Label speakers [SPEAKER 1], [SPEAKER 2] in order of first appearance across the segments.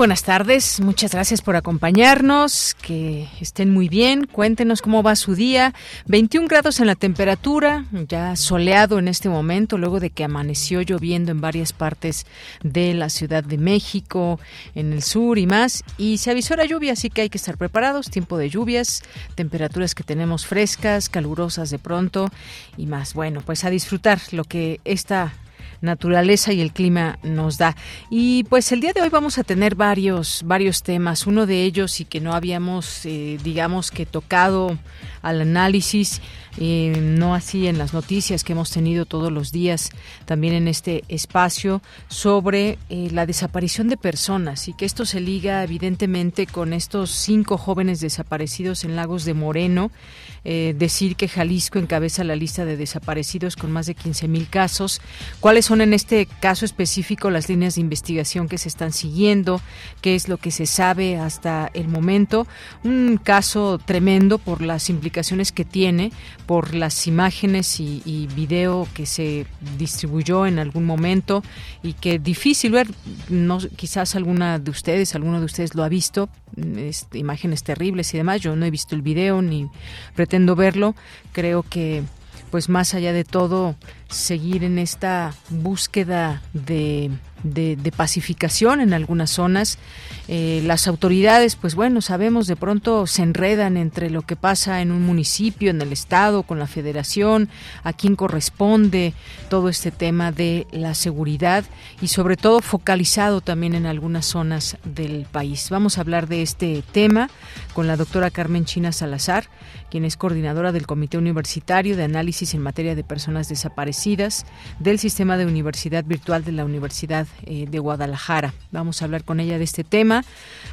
[SPEAKER 1] Buenas tardes, muchas gracias por acompañarnos, que estén muy bien, cuéntenos cómo va su día. 21 grados en la temperatura, ya soleado en este momento, luego de que amaneció lloviendo en varias partes de la Ciudad de México, en el sur y más, y se avisó la lluvia, así que hay que estar preparados, tiempo de lluvias, temperaturas que tenemos frescas, calurosas de pronto y más. Bueno, pues a disfrutar lo que esta naturaleza y el clima nos da. Y pues el día de hoy vamos a tener varios, varios temas. Uno de ellos y que no habíamos, eh, digamos que tocado al análisis eh, no así en las noticias que hemos tenido todos los días, también en este espacio, sobre eh, la desaparición de personas y que esto se liga evidentemente con estos cinco jóvenes desaparecidos en Lagos de Moreno. Eh, decir que Jalisco encabeza la lista de desaparecidos con más de 15 mil casos. ¿Cuáles son en este caso específico las líneas de investigación que se están siguiendo? ¿Qué es lo que se sabe hasta el momento? Un caso tremendo por las implicaciones que tiene, por las imágenes y, y, video que se distribuyó en algún momento y que difícil ver, no, quizás alguna de ustedes, alguno de ustedes lo ha visto, imágenes terribles y demás, yo no he visto el video ni pretendo verlo, creo que pues más allá de todo seguir en esta búsqueda de de, pacificación en algunas zonas. Eh, las autoridades, pues bueno, sabemos, de pronto se enredan entre lo que pasa en un municipio, en el Estado, con la Federación, a quién corresponde todo este tema de la seguridad y sobre todo focalizado también en algunas zonas del país. Vamos a hablar de este tema con la doctora Carmen China Salazar, quien es coordinadora del Comité Universitario de Análisis en Materia de Personas Desaparecidas del Sistema de Universidad Virtual de la Universidad eh, de Guadalajara. Vamos a hablar con ella de este tema.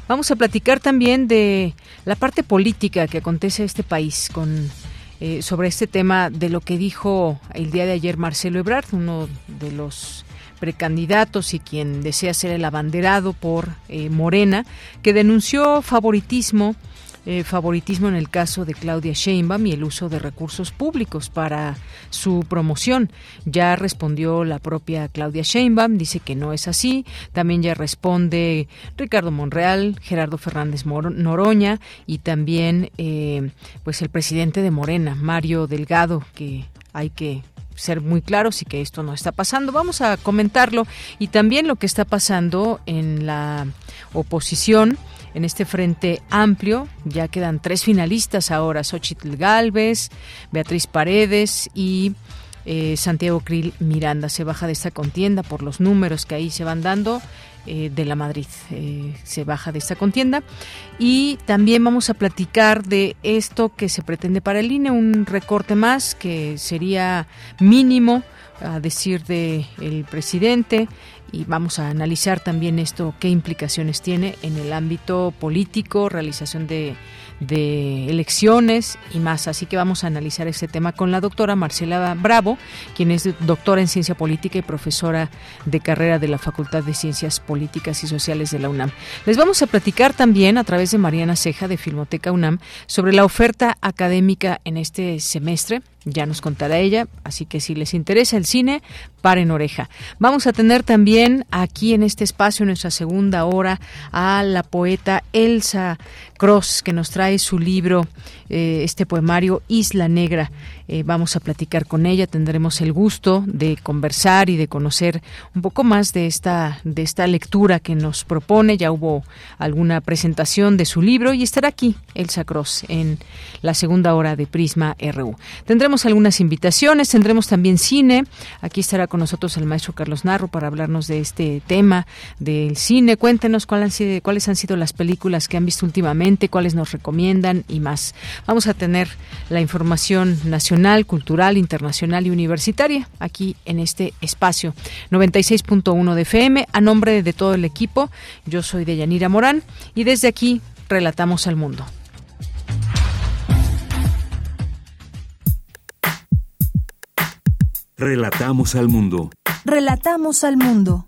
[SPEAKER 1] Vamos a platicar también de la parte política que acontece en este país con eh, sobre este tema de lo que dijo el día de ayer Marcelo Ebrard, uno de los precandidatos y quien desea ser el abanderado por eh, Morena, que denunció favoritismo eh, favoritismo en el caso de Claudia Sheinbaum y el uso de recursos públicos para su promoción. Ya respondió la propia Claudia Sheinbaum, dice que no es así. También ya responde Ricardo Monreal, Gerardo Fernández Noroña y también eh, pues el presidente de Morena, Mario Delgado, que hay que ser muy claros y que esto no está pasando. Vamos a comentarlo y también lo que está pasando en la oposición en este frente amplio. Ya quedan tres finalistas ahora, Xochitl Galvez, Beatriz Paredes y eh, Santiago Krill Miranda. Se baja de esta contienda por los números que ahí se van dando. Eh, de la Madrid eh, se baja de esta contienda y también vamos a platicar de esto que se pretende para el INE un recorte más que sería mínimo a decir de el presidente y vamos a analizar también esto, qué implicaciones tiene en el ámbito político, realización de, de elecciones y más. Así que vamos a analizar este tema con la doctora Marcela Bravo, quien es doctora en ciencia política y profesora de carrera de la Facultad de Ciencias Políticas y Sociales de la UNAM. Les vamos a platicar también a través de Mariana Ceja de Filmoteca UNAM sobre la oferta académica en este semestre ya nos contará ella, así que si les interesa el cine, paren oreja. Vamos a tener también aquí en este espacio, en nuestra segunda hora, a la poeta Elsa Cross, que nos trae su libro, eh, este poemario Isla Negra. Eh, vamos a platicar con ella, tendremos el gusto de conversar y de conocer un poco más de esta, de esta lectura que nos propone. Ya hubo alguna presentación de su libro y estará aquí Elsa Cross en la segunda hora de Prisma RU. Tendremos algunas invitaciones, tendremos también cine. Aquí estará con nosotros el maestro Carlos Narro para hablarnos de este tema del cine. Cuéntenos cuáles han sido, cuáles han sido las películas que han visto últimamente, cuáles nos recomiendan y más. Vamos a tener la información nacional, cultural, internacional y universitaria aquí en este espacio 96.1 de FM. A nombre de todo el equipo, yo soy Deyanira Morán y desde aquí relatamos al mundo.
[SPEAKER 2] Relatamos al mundo.
[SPEAKER 3] Relatamos al mundo.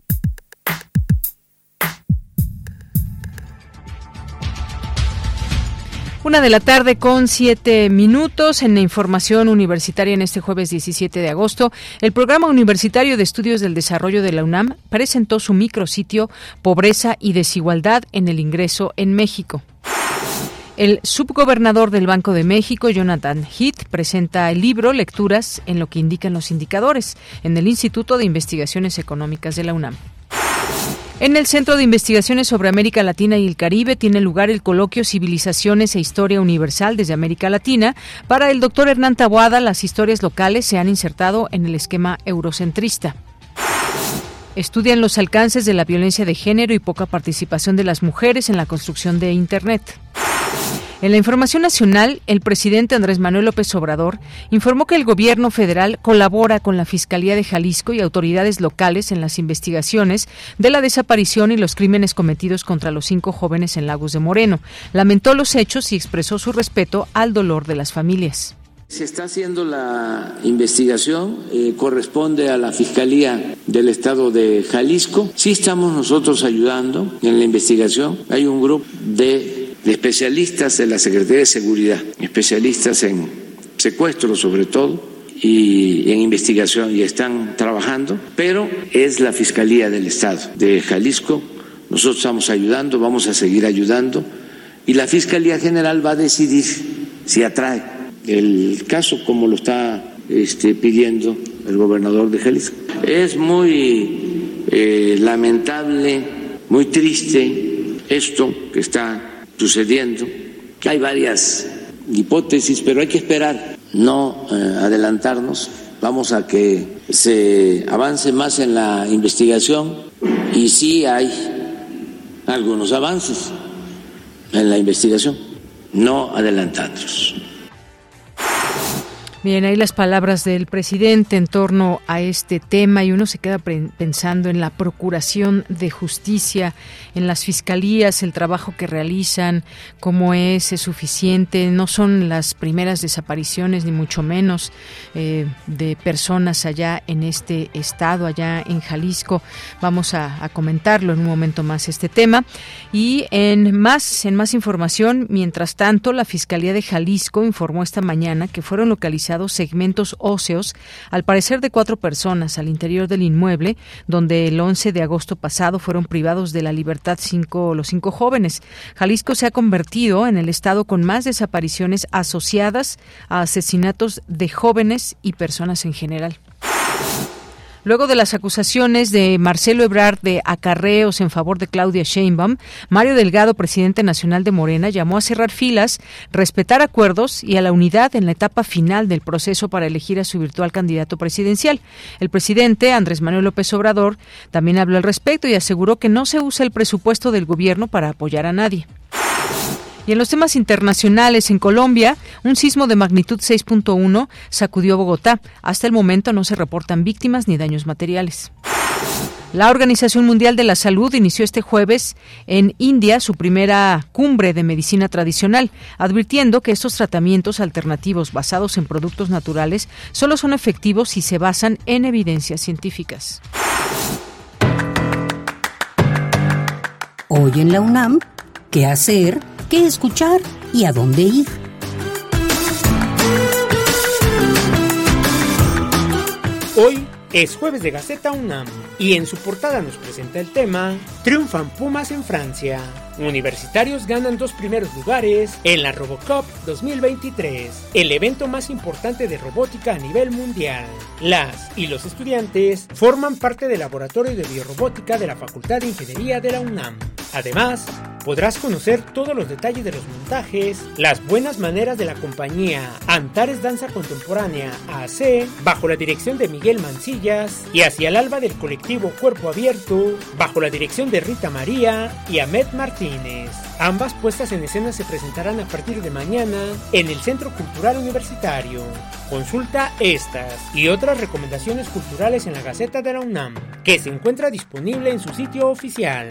[SPEAKER 1] Una de la tarde con siete minutos en la información universitaria en este jueves 17 de agosto. El Programa Universitario de Estudios del Desarrollo de la UNAM presentó su micrositio Pobreza y Desigualdad en el Ingreso en México. El subgobernador del Banco de México, Jonathan Heath, presenta el libro Lecturas en lo que indican los indicadores en el Instituto de Investigaciones Económicas de la UNAM. En el Centro de Investigaciones sobre América Latina y el Caribe tiene lugar el coloquio Civilizaciones e Historia Universal desde América Latina. Para el doctor Hernán Taboada, las historias locales se han insertado en el esquema eurocentrista. Estudian los alcances de la violencia de género y poca participación de las mujeres en la construcción de Internet. En la información nacional, el presidente Andrés Manuel López Obrador informó que el gobierno federal colabora con la Fiscalía de Jalisco y autoridades locales en las investigaciones de la desaparición y los crímenes cometidos contra los cinco jóvenes en Lagos de Moreno. Lamentó los hechos y expresó su respeto al dolor de las familias.
[SPEAKER 4] Se está haciendo la investigación, eh, corresponde a la Fiscalía del Estado de Jalisco. Sí estamos nosotros ayudando en la investigación. Hay un grupo de especialistas de la Secretaría de Seguridad, especialistas en secuestro sobre todo y en investigación y están trabajando, pero es la Fiscalía del Estado de Jalisco. Nosotros estamos ayudando, vamos a seguir ayudando y la Fiscalía General va a decidir si atrae el caso como lo está este, pidiendo el gobernador de Jalisco. Es muy eh, lamentable, muy triste esto que está sucediendo. Hay varias hipótesis, pero hay que esperar, no eh, adelantarnos. Vamos a que se avance más en la investigación y sí hay algunos avances en la investigación, no adelantarnos.
[SPEAKER 1] Bien, ahí las palabras del presidente en torno a este tema y uno se queda pensando en la procuración de justicia, en las fiscalías, el trabajo que realizan, cómo es, es suficiente. No son las primeras desapariciones, ni mucho menos, eh, de personas allá en este estado, allá en Jalisco. Vamos a, a, comentarlo en un momento más este tema. Y en más, en más información, mientras tanto, la Fiscalía de Jalisco informó esta mañana que fueron localizados segmentos óseos, al parecer de cuatro personas, al interior del inmueble, donde el 11 de agosto pasado fueron privados de la libertad cinco, los cinco jóvenes. Jalisco se ha convertido en el estado con más desapariciones asociadas a asesinatos de jóvenes y personas en general. Luego de las acusaciones de Marcelo Ebrard de acarreos en favor de Claudia Sheinbaum, Mario Delgado, presidente nacional de Morena, llamó a cerrar filas, respetar acuerdos y a la unidad en la etapa final del proceso para elegir a su virtual candidato presidencial. El presidente, Andrés Manuel López Obrador, también habló al respecto y aseguró que no se usa el presupuesto del gobierno para apoyar a nadie. Y en los temas internacionales, en Colombia, un sismo de magnitud 6.1 sacudió Bogotá. Hasta el momento no se reportan víctimas ni daños materiales. La Organización Mundial de la Salud inició este jueves en India su primera cumbre de medicina tradicional, advirtiendo que estos tratamientos alternativos basados en productos naturales solo son efectivos si se basan en evidencias científicas.
[SPEAKER 5] Hoy en la UNAM, ¿qué hacer? Qué escuchar y a dónde ir.
[SPEAKER 6] Hoy es jueves de Gaceta UNAM y en su portada nos presenta el tema Triunfan Pumas en Francia. Universitarios ganan dos primeros lugares en la Robocop 2023, el evento más importante de robótica a nivel mundial. Las y los estudiantes forman parte del laboratorio de biorrobótica de la Facultad de Ingeniería de la UNAM. Además, podrás conocer todos los detalles de los montajes, las buenas maneras de la compañía Antares Danza Contemporánea AC, bajo la dirección de Miguel Mancillas, y hacia el alba del colectivo Cuerpo Abierto, bajo la dirección de Rita María y Ahmed Martínez. Ambas puestas en escena se presentarán a partir de mañana en el Centro Cultural Universitario. Consulta estas y otras recomendaciones culturales en la Gaceta de la UNAM, que se encuentra disponible en su sitio oficial.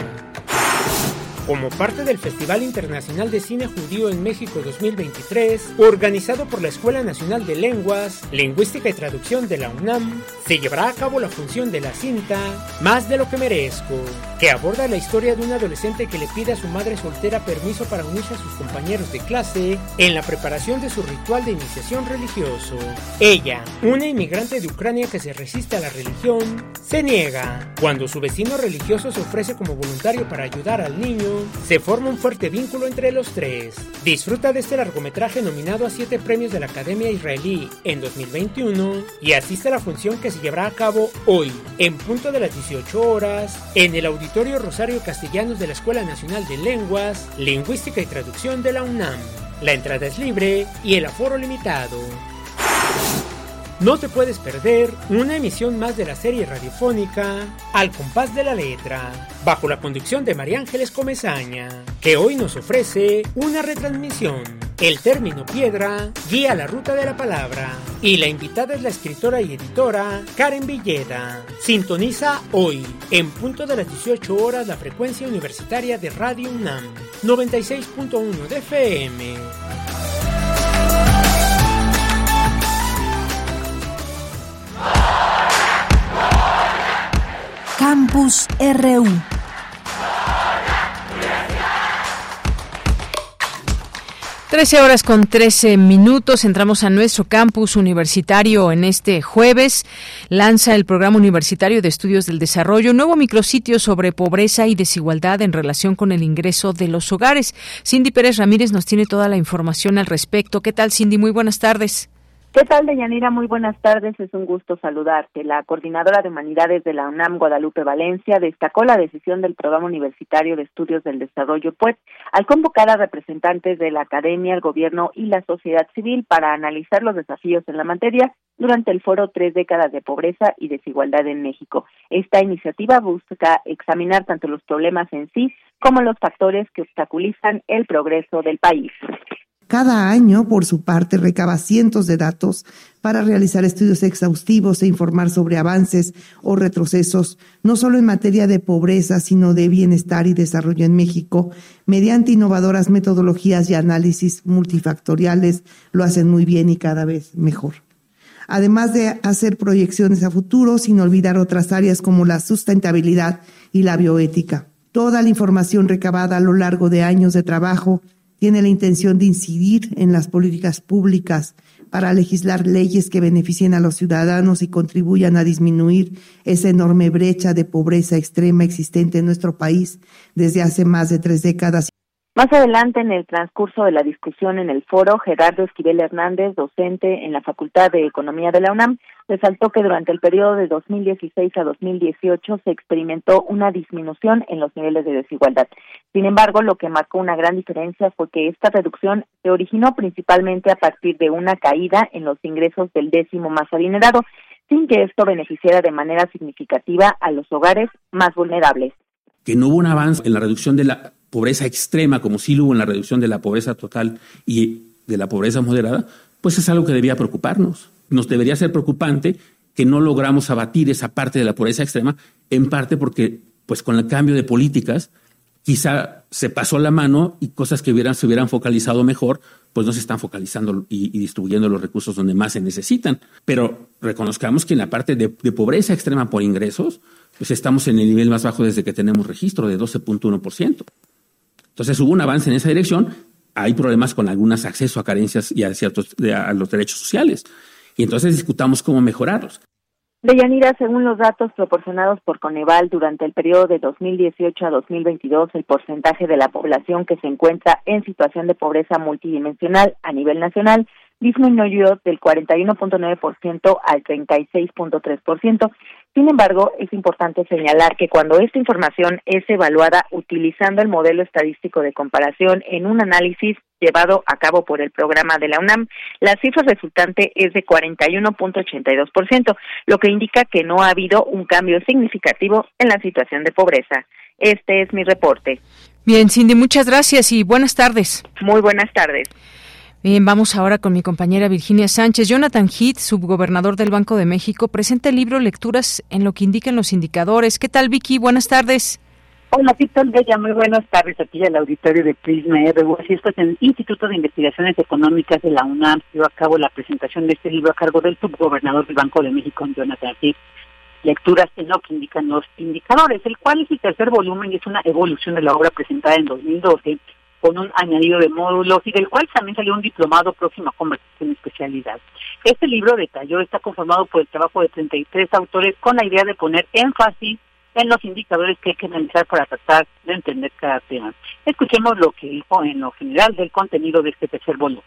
[SPEAKER 6] Como parte del Festival Internacional de Cine Judío en México 2023, organizado por la Escuela Nacional de Lenguas, Lingüística y Traducción de la UNAM, se llevará a cabo la función de la cinta Más de lo que merezco, que aborda la historia de un adolescente que le pide a su madre soltera permiso para unirse a sus compañeros de clase en la preparación de su ritual de iniciación religioso. Ella, una inmigrante de Ucrania que se resiste a la religión, se niega. Cuando su vecino religioso se ofrece como voluntario para ayudar al niño, se forma un fuerte vínculo entre los tres. Disfruta de este largometraje nominado a 7 premios de la Academia Israelí en 2021 y asiste a la función que se llevará a cabo hoy, en punto de las 18 horas, en el Auditorio Rosario Castellanos de la Escuela Nacional de Lenguas, Lingüística y Traducción de la UNAM. La entrada es libre y el aforo limitado. No te puedes perder una emisión más de la serie radiofónica Al compás de la letra, bajo la conducción de María Ángeles Comezaña, que hoy nos ofrece una retransmisión. El término piedra guía la ruta de la palabra y la invitada es la escritora y editora Karen Villeda. Sintoniza hoy, en punto de las 18 horas, la frecuencia universitaria de Radio UNAM, 96.1 de FM.
[SPEAKER 3] Campus RU.
[SPEAKER 1] Trece horas con trece minutos. Entramos a nuestro campus universitario en este jueves. Lanza el Programa Universitario de Estudios del Desarrollo nuevo micrositio sobre pobreza y desigualdad en relación con el ingreso de los hogares. Cindy Pérez Ramírez nos tiene toda la información al respecto. ¿Qué tal, Cindy? Muy buenas tardes.
[SPEAKER 7] ¿Qué tal, Deyanira? Muy buenas tardes. Es un gusto saludarte. La coordinadora de humanidades de la UNAM, Guadalupe Valencia, destacó la decisión del Programa Universitario de Estudios del Desarrollo pues, al convocar a representantes de la academia, el gobierno y la sociedad civil para analizar los desafíos en la materia durante el foro Tres décadas de pobreza y desigualdad en México. Esta iniciativa busca examinar tanto los problemas en sí como los factores que obstaculizan el progreso del país.
[SPEAKER 8] Cada año, por su parte, recaba cientos de datos para realizar estudios exhaustivos e informar sobre avances o retrocesos, no solo en materia de pobreza, sino de bienestar y desarrollo en México, mediante innovadoras metodologías y análisis multifactoriales, lo hacen muy bien y cada vez mejor. Además de hacer proyecciones a futuro, sin olvidar otras áreas como la sustentabilidad y la bioética. Toda la información recabada a lo largo de años de trabajo tiene la intención de incidir en las políticas públicas para legislar leyes que beneficien a los ciudadanos y contribuyan a disminuir esa enorme brecha de pobreza extrema existente en nuestro país desde hace más de tres décadas.
[SPEAKER 7] Más adelante, en el transcurso de la discusión en el foro, Gerardo Esquivel Hernández, docente en la Facultad de Economía de la UNAM, resaltó que durante el periodo de 2016 a 2018 se experimentó una disminución en los niveles de desigualdad. Sin embargo, lo que marcó una gran diferencia fue que esta reducción se originó principalmente a partir de una caída en los ingresos del décimo más adinerado, sin que esto beneficiara de manera significativa a los hogares más vulnerables.
[SPEAKER 9] Que no hubo un avance en la reducción de la pobreza extrema, como sí lo hubo en la reducción de la pobreza total y de la pobreza moderada, pues es algo que debía preocuparnos. Nos debería ser preocupante que no logramos abatir esa parte de la pobreza extrema, en parte porque, pues con el cambio de políticas, quizá se pasó la mano y cosas que se hubieran focalizado mejor, pues no se están focalizando y, distribuyendo los recursos donde más se necesitan. Pero reconozcamos que en la parte de, pobreza extrema por ingresos, pues estamos en el nivel más bajo desde que tenemos registro de 12.1%. Entonces hubo un avance en esa dirección. Hay problemas con algunos accesos a carencias y a ciertos a los derechos sociales. Y entonces discutamos cómo mejorarlos.
[SPEAKER 7] Deyanira, según los datos proporcionados por Coneval durante el periodo de 2018 a 2022, el porcentaje de la población que se encuentra en situación de pobreza multidimensional a nivel nacional disminuyó del 41.9% al 36.3%, Sin embargo, es importante señalar que cuando esta información es evaluada utilizando el modelo estadístico de comparación en un análisis llevado a cabo por el programa de la UNAM, la cifra resultante es de 41.82%, lo que indica que no ha habido un cambio significativo en la situación de pobreza. Este es mi reporte.
[SPEAKER 1] Bien, Cindy, muchas gracias y buenas tardes.
[SPEAKER 7] Muy buenas tardes.
[SPEAKER 1] Bien, vamos ahora con mi compañera Virginia Sánchez. Jonathan Heath, subgobernador del Banco de México, presenta el libro Lecturas en lo que indican los indicadores. ¿Qué tal, Vicky? Buenas tardes.
[SPEAKER 10] Hola, ¿qué Bella? Muy buenas tardes aquí al auditorio de Prisma RU. Así es en el Instituto de Investigaciones Económicas de la UNAM. Llevo a cabo la presentación de este libro a cargo del subgobernador del Banco de México, Jonathan Heath. Lecturas en lo que indican los indicadores, el cual es el tercer volumen y es una evolución de la obra presentada en 2012 con un añadido de módulos y del cual también salió un diplomado próximo a convertirse especialidad. Este libro detalló está conformado por el trabajo de 33 autores con la idea de poner énfasis en los indicadores que hay que analizar para tratar de entender cada tema. Escuchemos lo que dijo en lo general del contenido de este tercer volumen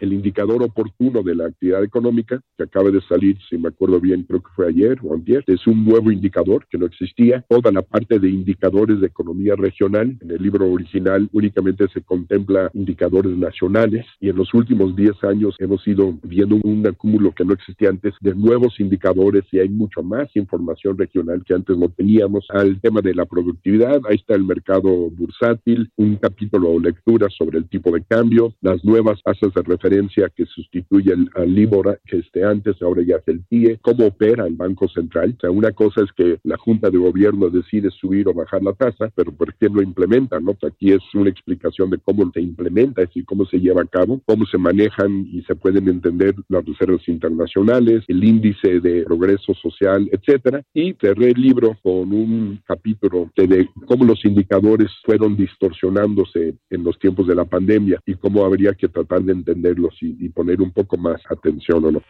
[SPEAKER 11] el indicador oportuno de la actividad económica, que acaba de salir, si me acuerdo bien, creo que fue ayer o antier, es un nuevo indicador que no existía. Toda la parte de indicadores de economía regional, en el libro original únicamente se contempla indicadores nacionales y en los últimos 10 años hemos ido viendo un acúmulo que no existía antes de nuevos indicadores y hay mucho más información regional que antes no teníamos. Al tema de la productividad, ahí está el mercado bursátil, un capítulo o lectura sobre el tipo de cambio, las nuevas tasas de referencia que sustituye al, Libora, que esté antes, ahora ya es el TIE, cómo opera el Banco Central. O sea, una cosa es que la Junta de Gobierno decide subir o bajar la tasa, pero ¿por qué lo implementa? ¿no? Aquí es una explicación de cómo se implementa, es decir, cómo se lleva a cabo, cómo se manejan y se pueden entender las reservas internacionales, el índice de progreso social, etcétera. Y cerré el libro con un capítulo de cómo los indicadores fueron distorsionándose en los tiempos de la pandemia y cómo habría que tratar de entender y, poner un poco más atención o no.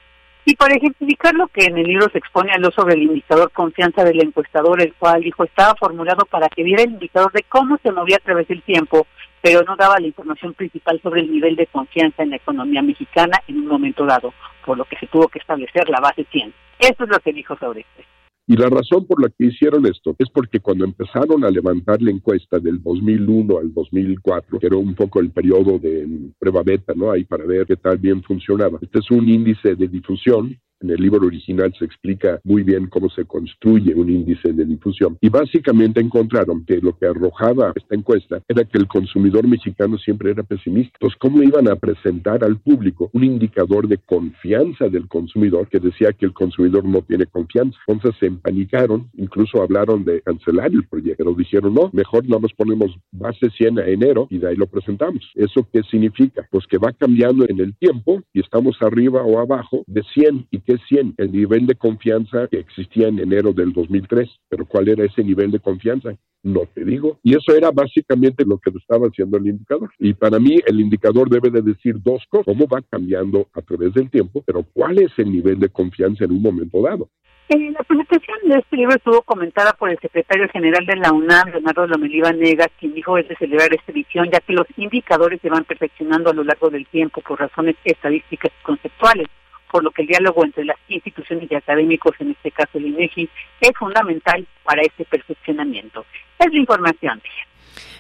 [SPEAKER 10] Y para ejemplificar lo que en el libro se expone lo sobre el indicador confianza del encuestador, el cual dijo estaba formulado para que diera el indicador de cómo se movía a través del tiempo, pero no daba la información principal sobre el nivel de confianza en la economía mexicana en un momento dado, por lo que se tuvo que establecer la base 100. Eso es lo que dijo sobre esto.
[SPEAKER 11] Y la razón por la que hicieron esto es porque cuando empezaron a levantar la encuesta del 2001 al 2004, que era un poco el periodo de prueba beta, ¿no? Ahí para ver qué tal bien funcionaba. Este es un índice de difusión en el libro original se explica muy bien cómo se construye un índice de difusión. Y básicamente encontraron que lo que arrojaba esta encuesta era que el consumidor mexicano siempre era pesimista. Entonces, ¿cómo iban a presentar al público un indicador de confianza del consumidor que decía que el consumidor no tiene confianza? Entonces se empanicaron, incluso hablaron de cancelar el proyecto, pero dijeron, no, mejor no nos ponemos base 100 a enero y de ahí lo presentamos. ¿Eso qué significa? Pues que va cambiando en el tiempo y estamos arriba o abajo de 100 y que es 100, el nivel de confianza que existía en enero del 2003. Pero ¿cuál era ese nivel de confianza? No te digo. Y eso era básicamente lo que estaba haciendo el indicador. Y para mí el indicador debe de decir dos cosas, cómo va cambiando a través del tiempo, pero cuál es el nivel de confianza en un momento dado.
[SPEAKER 10] Eh, la presentación de este libro estuvo comentada por el secretario general de la UNAM, Leonardo Lomeliva Negas, quien dijo es de celebrar esta edición, ya que los indicadores se van perfeccionando a lo largo del tiempo por razones estadísticas y conceptuales por lo que el diálogo entre las instituciones y académicos, en este caso el INEGI, es fundamental para este perfeccionamiento. Es la información.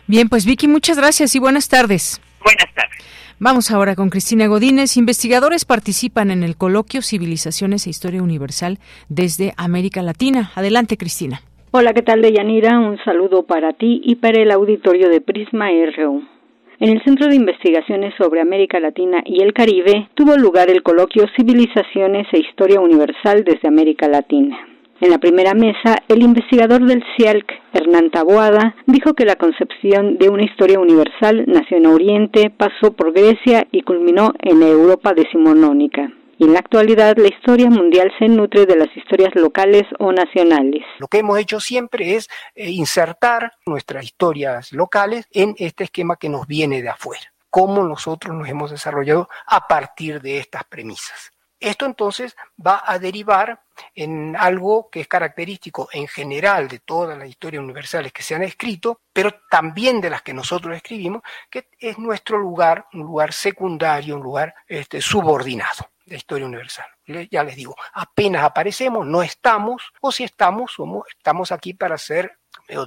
[SPEAKER 1] Bien, pues Vicky, muchas gracias y buenas tardes.
[SPEAKER 10] Buenas tardes.
[SPEAKER 1] Vamos ahora con Cristina Godínez. Investigadores participan en el coloquio Civilizaciones e Historia Universal desde América Latina. Adelante, Cristina.
[SPEAKER 12] Hola, ¿qué tal, Deyanira? Un saludo para ti y para el auditorio de Prisma RU. En el Centro de Investigaciones sobre América Latina y el Caribe tuvo lugar el coloquio Civilizaciones e Historia Universal desde América Latina. En la primera mesa, el investigador del CIALC, Hernán Taboada, dijo que la concepción de una historia universal nació en Oriente, pasó por Grecia y culminó en la Europa decimonónica y en la actualidad la historia mundial se nutre de las historias locales o nacionales.
[SPEAKER 13] Lo que hemos hecho siempre es eh, insertar nuestras historias locales en este esquema que nos viene de afuera, cómo nosotros nos hemos desarrollado a partir de estas premisas. Esto entonces va a derivar en algo que es característico en general de todas las historias universales que se han escrito, pero también de las que nosotros escribimos, que es nuestro lugar, un lugar secundario, un lugar este, subordinado. De historia universal. Ya les digo, apenas aparecemos, no estamos, o si estamos, somos, estamos aquí para ser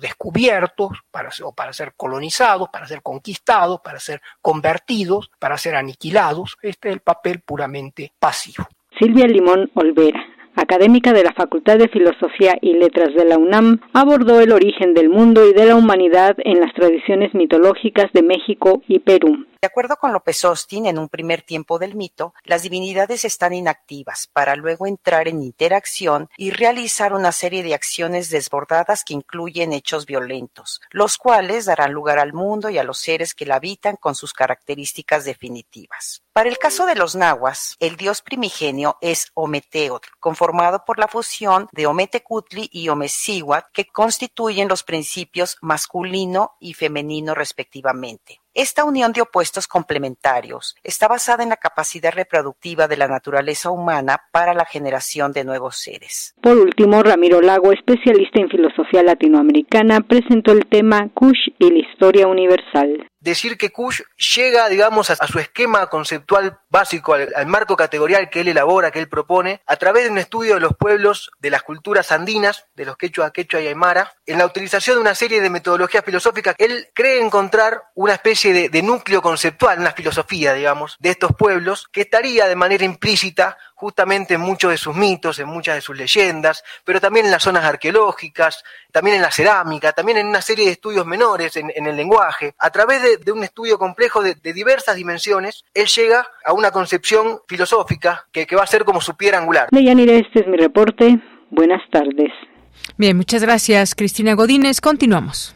[SPEAKER 13] descubiertos, para o para ser colonizados, para ser conquistados, para ser convertidos, para ser aniquilados. Este es el papel puramente pasivo.
[SPEAKER 12] Silvia Limón Olvera, académica de la Facultad de Filosofía y Letras de la UNAM, abordó el origen del mundo y de la humanidad en las tradiciones mitológicas de México y Perú.
[SPEAKER 14] De acuerdo con López Austin, en un primer tiempo del mito, las divinidades están inactivas para luego entrar en interacción y realizar una serie de acciones desbordadas que incluyen hechos violentos, los cuales darán lugar al mundo y a los seres que la habitan con sus características definitivas. Para el caso de los nahuas, el dios primigenio es Ometeotl, conformado por la fusión de Ometecutli y Omecihuat, que constituyen los principios masculino y femenino respectivamente. Esta unión de opuestos complementarios está basada en la capacidad reproductiva de la naturaleza humana para la generación de nuevos seres.
[SPEAKER 12] Por último, Ramiro Lago, especialista en filosofía latinoamericana, presentó el tema Kush y la historia universal
[SPEAKER 15] decir que Kush llega, digamos, a, su esquema conceptual básico, al, marco categorial que él elabora, que él propone, a través de un estudio de los pueblos, de las culturas andinas, de los quechua, quechua y aymara, en la utilización de una serie de metodologías filosóficas, él cree encontrar una especie de, de núcleo conceptual, una filosofía, digamos, de estos pueblos, que estaría de manera implícita justamente en muchos de sus mitos, en muchas de sus leyendas, pero también en las zonas arqueológicas, también en la cerámica, también en una serie de estudios menores en, el lenguaje. A través de, un estudio complejo de, diversas dimensiones, él llega a una concepción filosófica que, va a ser como su piedra angular.
[SPEAKER 12] Deyanira, este es mi reporte. Buenas tardes.
[SPEAKER 1] Bien, muchas gracias, Cristina Godínez. Continuamos.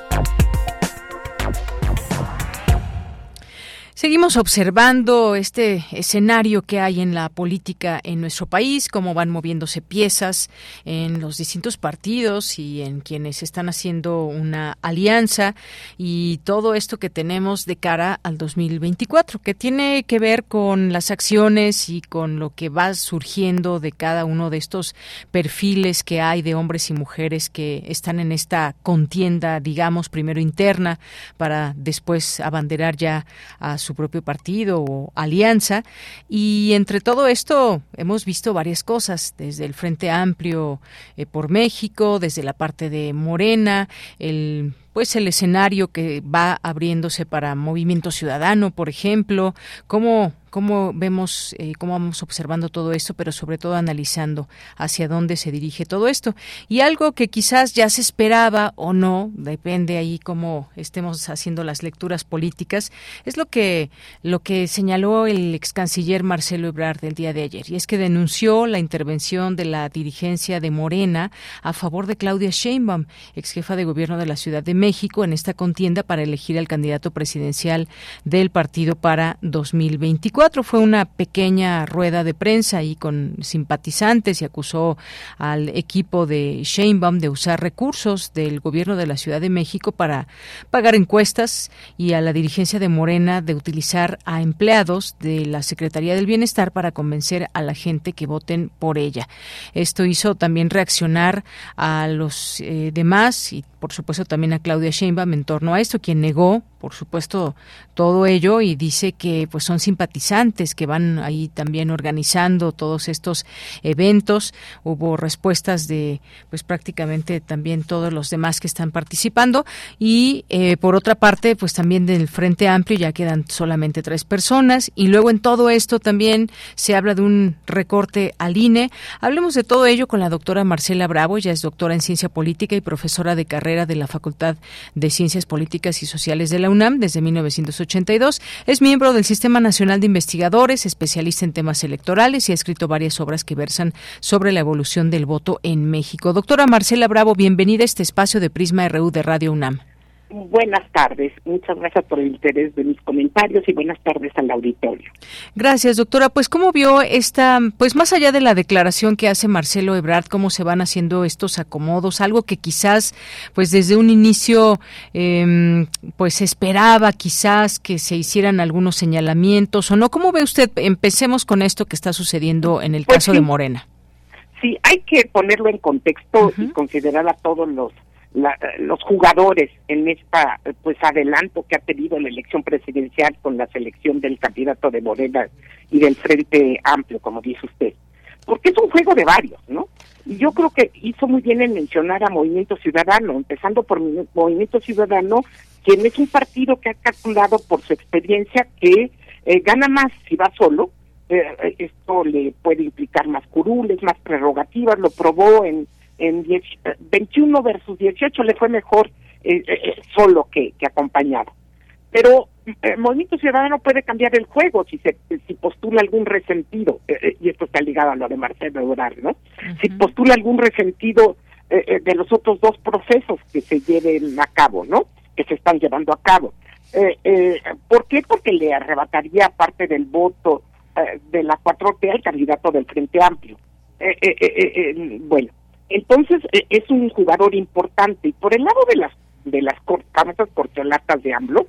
[SPEAKER 1] Seguimos observando este escenario que hay en la política en nuestro país, cómo van moviéndose piezas en los distintos partidos y en quienes están haciendo una alianza y todo esto que tenemos de cara al 2024, que tiene que ver con las acciones y con lo que va surgiendo de cada uno de estos perfiles que hay de hombres y mujeres que están en esta contienda, digamos, primero interna, para después abanderar ya a su propio partido o alianza. Y entre todo esto hemos visto varias cosas, desde el Frente Amplio eh, por México, desde la parte de Morena, el pues el escenario que va abriéndose para Movimiento Ciudadano, por ejemplo, cómo cómo vemos, eh, cómo vamos observando todo esto, pero sobre todo analizando hacia dónde se dirige todo esto. Y algo que quizás ya se esperaba o no, depende ahí cómo estemos haciendo las lecturas políticas, es lo que, lo que señaló el ex canciller Marcelo Ebrard el día de ayer, y es que denunció la intervención de la dirigencia de Morena a favor de Claudia Sheinbaum, ex jefa de gobierno de la Ciudad de México, en esta contienda para elegir al candidato presidencial del partido para 2024 fue una pequeña rueda de prensa y con simpatizantes y acusó al equipo de Sheinbaum de usar recursos del gobierno de la Ciudad de México para pagar encuestas y a la dirigencia de Morena de utilizar a empleados de la Secretaría del Bienestar para convencer a la gente que voten por ella. Esto hizo también reaccionar a los eh, demás y por supuesto también a Claudia Sheinbaum en torno a esto, quien negó por supuesto, todo ello y dice que pues son simpatizantes que van ahí también organizando todos estos eventos. Hubo respuestas de pues prácticamente también todos los demás que están participando y eh, por otra parte pues también del Frente Amplio ya quedan solamente tres personas y luego en todo esto también se habla de un recorte al INE. Hablemos de todo ello con la doctora Marcela Bravo, ella es doctora en ciencia política y profesora de carrera de la Facultad de Ciencias Políticas y Sociales de la UNAM desde 1982. Es miembro del Sistema Nacional de Investigadores, especialista en temas electorales y ha escrito varias obras que versan sobre la evolución del voto en México. Doctora Marcela Bravo, bienvenida a este espacio de Prisma RU de Radio UNAM.
[SPEAKER 16] Buenas tardes. Muchas gracias por el interés de mis comentarios y buenas tardes al auditorio.
[SPEAKER 1] Gracias, doctora. Pues, ¿cómo vio esta, pues más allá de la declaración que hace Marcelo Ebrard, cómo se van haciendo estos acomodos? Algo que quizás, pues desde un inicio, eh, pues esperaba quizás que se hicieran algunos señalamientos o no. ¿Cómo ve usted? Empecemos con esto que está sucediendo en el pues caso de Morena.
[SPEAKER 16] sí, hay que ponerlo en contexto y considerar a todos los los jugadores en esta pues adelanto que ha tenido la elección presidencial con la selección del candidato de Morena y del Frente Amplio, como dice usted. Porque es un juego de varios, ¿no? Y yo creo que hizo muy bien en mencionar a Movimiento Ciudadano, empezando por Movimiento Ciudadano, quien es un partido que ha calculado por su experiencia que eh, gana más si va solo. Eh, esto le puede implicar más curules, más prerrogativas, lo probó en en 21 versus 18 le fue mejor eh, eh, eh, solo que, que acompañado. Pero el Movimiento Ciudadano puede cambiar el juego si se si postula algún resentido, y esto está ligado a lo de Marcelo Ebrard, ¿no? Si postula algún resentido de los otros dos procesos que se lleven a cabo, ¿no? Que se están llevando a cabo. ¿Por qué? Porque le arrebataría parte del voto de la 4T al candidato del Frente Amplio. bueno, entonces e, es un jugador importante y por el lado de las de las famosas corcholatas de AMLO,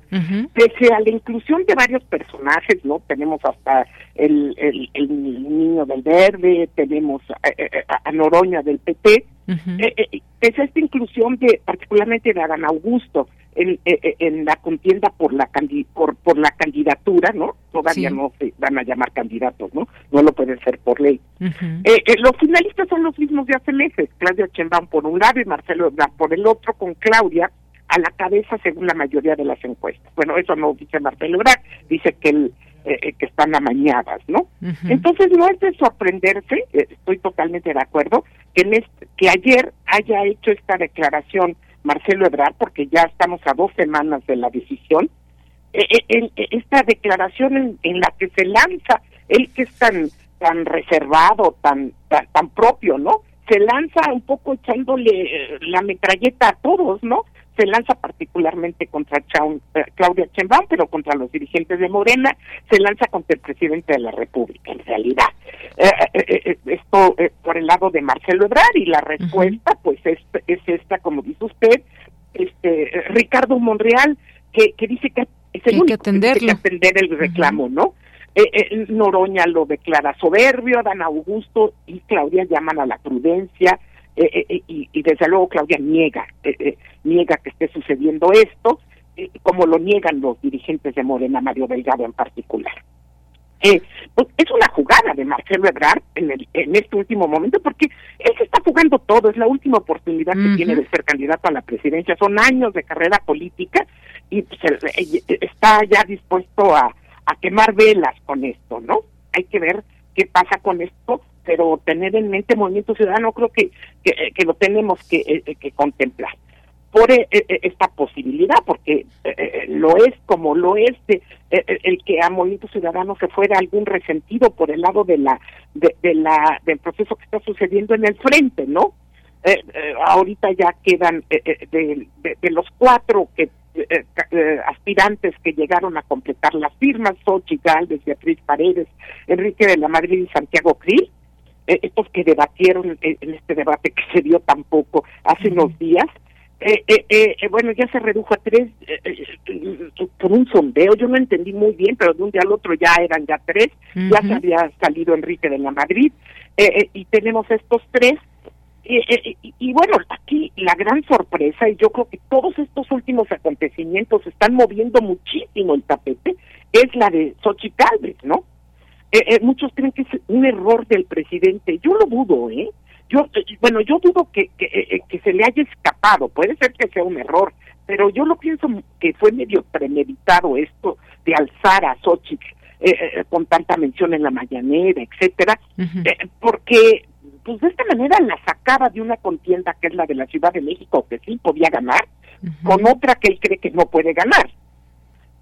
[SPEAKER 16] pese a la inclusión de varios personajes, ¿no? Tenemos hasta el, el, niño del verde, tenemos a, Noroña del PT, pese a esta inclusión de particularmente de Adán Augusto, en, eh, eh, en la contienda por la por, por la candidatura, ¿no? Todavía no se van a llamar candidatos, ¿no? No lo pueden ser por ley. Eh, los finalistas son los mismos de hace meses, Claudia Chembán por un lado y Marcelo por el otro, con Claudia a la cabeza según la mayoría de las encuestas. Bueno, eso no dice Marcelo Ebrard, dice que el, que están amañadas, ¿no? Entonces no es de sorprenderse, estoy totalmente de acuerdo, que, en que ayer haya hecho esta declaración Marcelo Ebrard, porque ya estamos a dos semanas de la decisión, eh, eh, eh, esta declaración en, la que se lanza, él que es tan, tan reservado, tan, tan, propio, ¿no? Se lanza un poco echándole la metralleta a todos, ¿no? Se lanza particularmente contra Claudia Chembán, pero contra los dirigentes de Morena, se lanza contra el presidente de la República, en realidad. esto por el lado de Marcelo Ebrard y la respuesta, pues, es, es esta, como dice usted, este Ricardo Monreal, que, que dice que es el único que, atender el reclamo, ¿no? Eh, eh, Noroña lo declara soberbio, Dan Augusto y Claudia llaman a la prudencia, eh, y, y, desde luego Claudia niega, niega que esté sucediendo esto, como lo niegan los dirigentes de Morena, Mario Delgado en particular. Eh, pues es una jugada de Marcelo Ebrard en, el, en este último momento porque él se está jugando todo, es la última oportunidad que tiene de ser candidato a la presidencia, son años de carrera política y pues, está ya dispuesto a, a quemar velas con esto, ¿no? Hay que ver qué pasa con esto, pero tener en mente Movimiento Ciudadano creo que, que, que lo tenemos que, eh, que contemplar por eh, eh, esta posibilidad, porque eh, lo es como lo es de, el que a Movimiento Ciudadano se fuera algún resentido por el lado de la de, la del proceso que está sucediendo en el frente, ¿no? ahorita ya quedan de, de, los cuatro que aspirantes que llegaron a completar las firmas, Sochi Galvez, Beatriz Paredes, Enrique de la Madrid y Santiago Krill, estos que debatieron en este debate que se dio tampoco hace unos días, eh, eh, eh, bueno, ya se redujo a tres por un sondeo, yo no entendí muy bien, pero de un día al otro ya eran ya tres, ya se había salido Enrique de la Madrid, y tenemos estos tres, y, bueno, aquí la gran sorpresa, y yo creo que todos estos últimos acontecimientos están moviendo muchísimo el tapete, es la de Xochitl Calves, ¿no? muchos creen que es un error del presidente, yo lo dudo, ¿eh? yo bueno yo dudo que, eh, que, se le haya escapado puede ser que sea un error pero yo lo pienso que fue medio premeditado esto de alzar a Xochitl eh, eh, con tanta mención en la mañanera etcétera porque pues de esta manera la sacaba de una contienda que es la de la Ciudad de México que sí podía ganar con otra que él cree que no puede ganar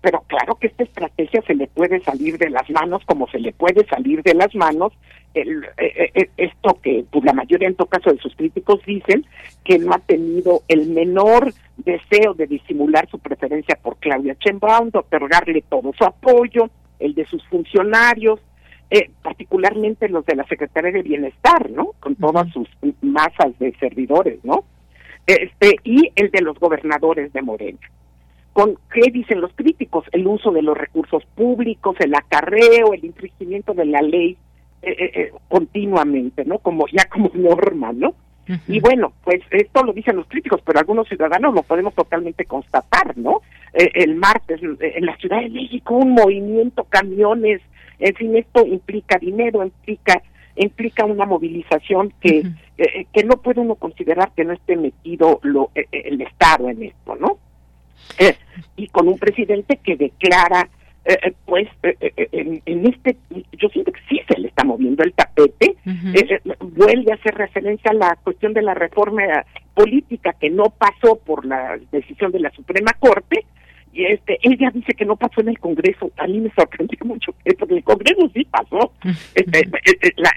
[SPEAKER 16] pero claro que esta estrategia se le puede salir de las manos como se le puede salir de las manos el, eh, eh, esto que pues, la mayoría en todo caso de sus críticos dicen que no ha tenido el menor deseo de disimular su preferencia por Claudia Sheinbaum, de otorgarle todo su apoyo, el de sus funcionarios, eh, particularmente los de la Secretaría de Bienestar, ¿no? Con todas sus masas de servidores, ¿no? Este y el de los gobernadores de Morena. ¿Con qué dicen los críticos? El uso de los recursos públicos, el acarreo, el infringimiento de la ley continuamente, ¿no? Como ya como norma, ¿no? Y bueno, pues esto lo dicen los críticos, pero algunos ciudadanos lo podemos totalmente constatar, ¿no? el martes en la Ciudad de México un movimiento, camiones, en fin, esto implica dinero, implica implica una movilización que que no puede uno considerar que no esté metido lo, el Estado en esto, ¿no? Y con un presidente que declara eh, eh, pues eh, en, este yo siento que sí se le está moviendo el tapete. Vuelve a hacer referencia a la cuestión de la reforma política que no pasó por la decisión de la Suprema Corte. Y este ella dice que no pasó en el Congreso. A mí me sorprendió mucho porque el Congreso sí pasó. Este,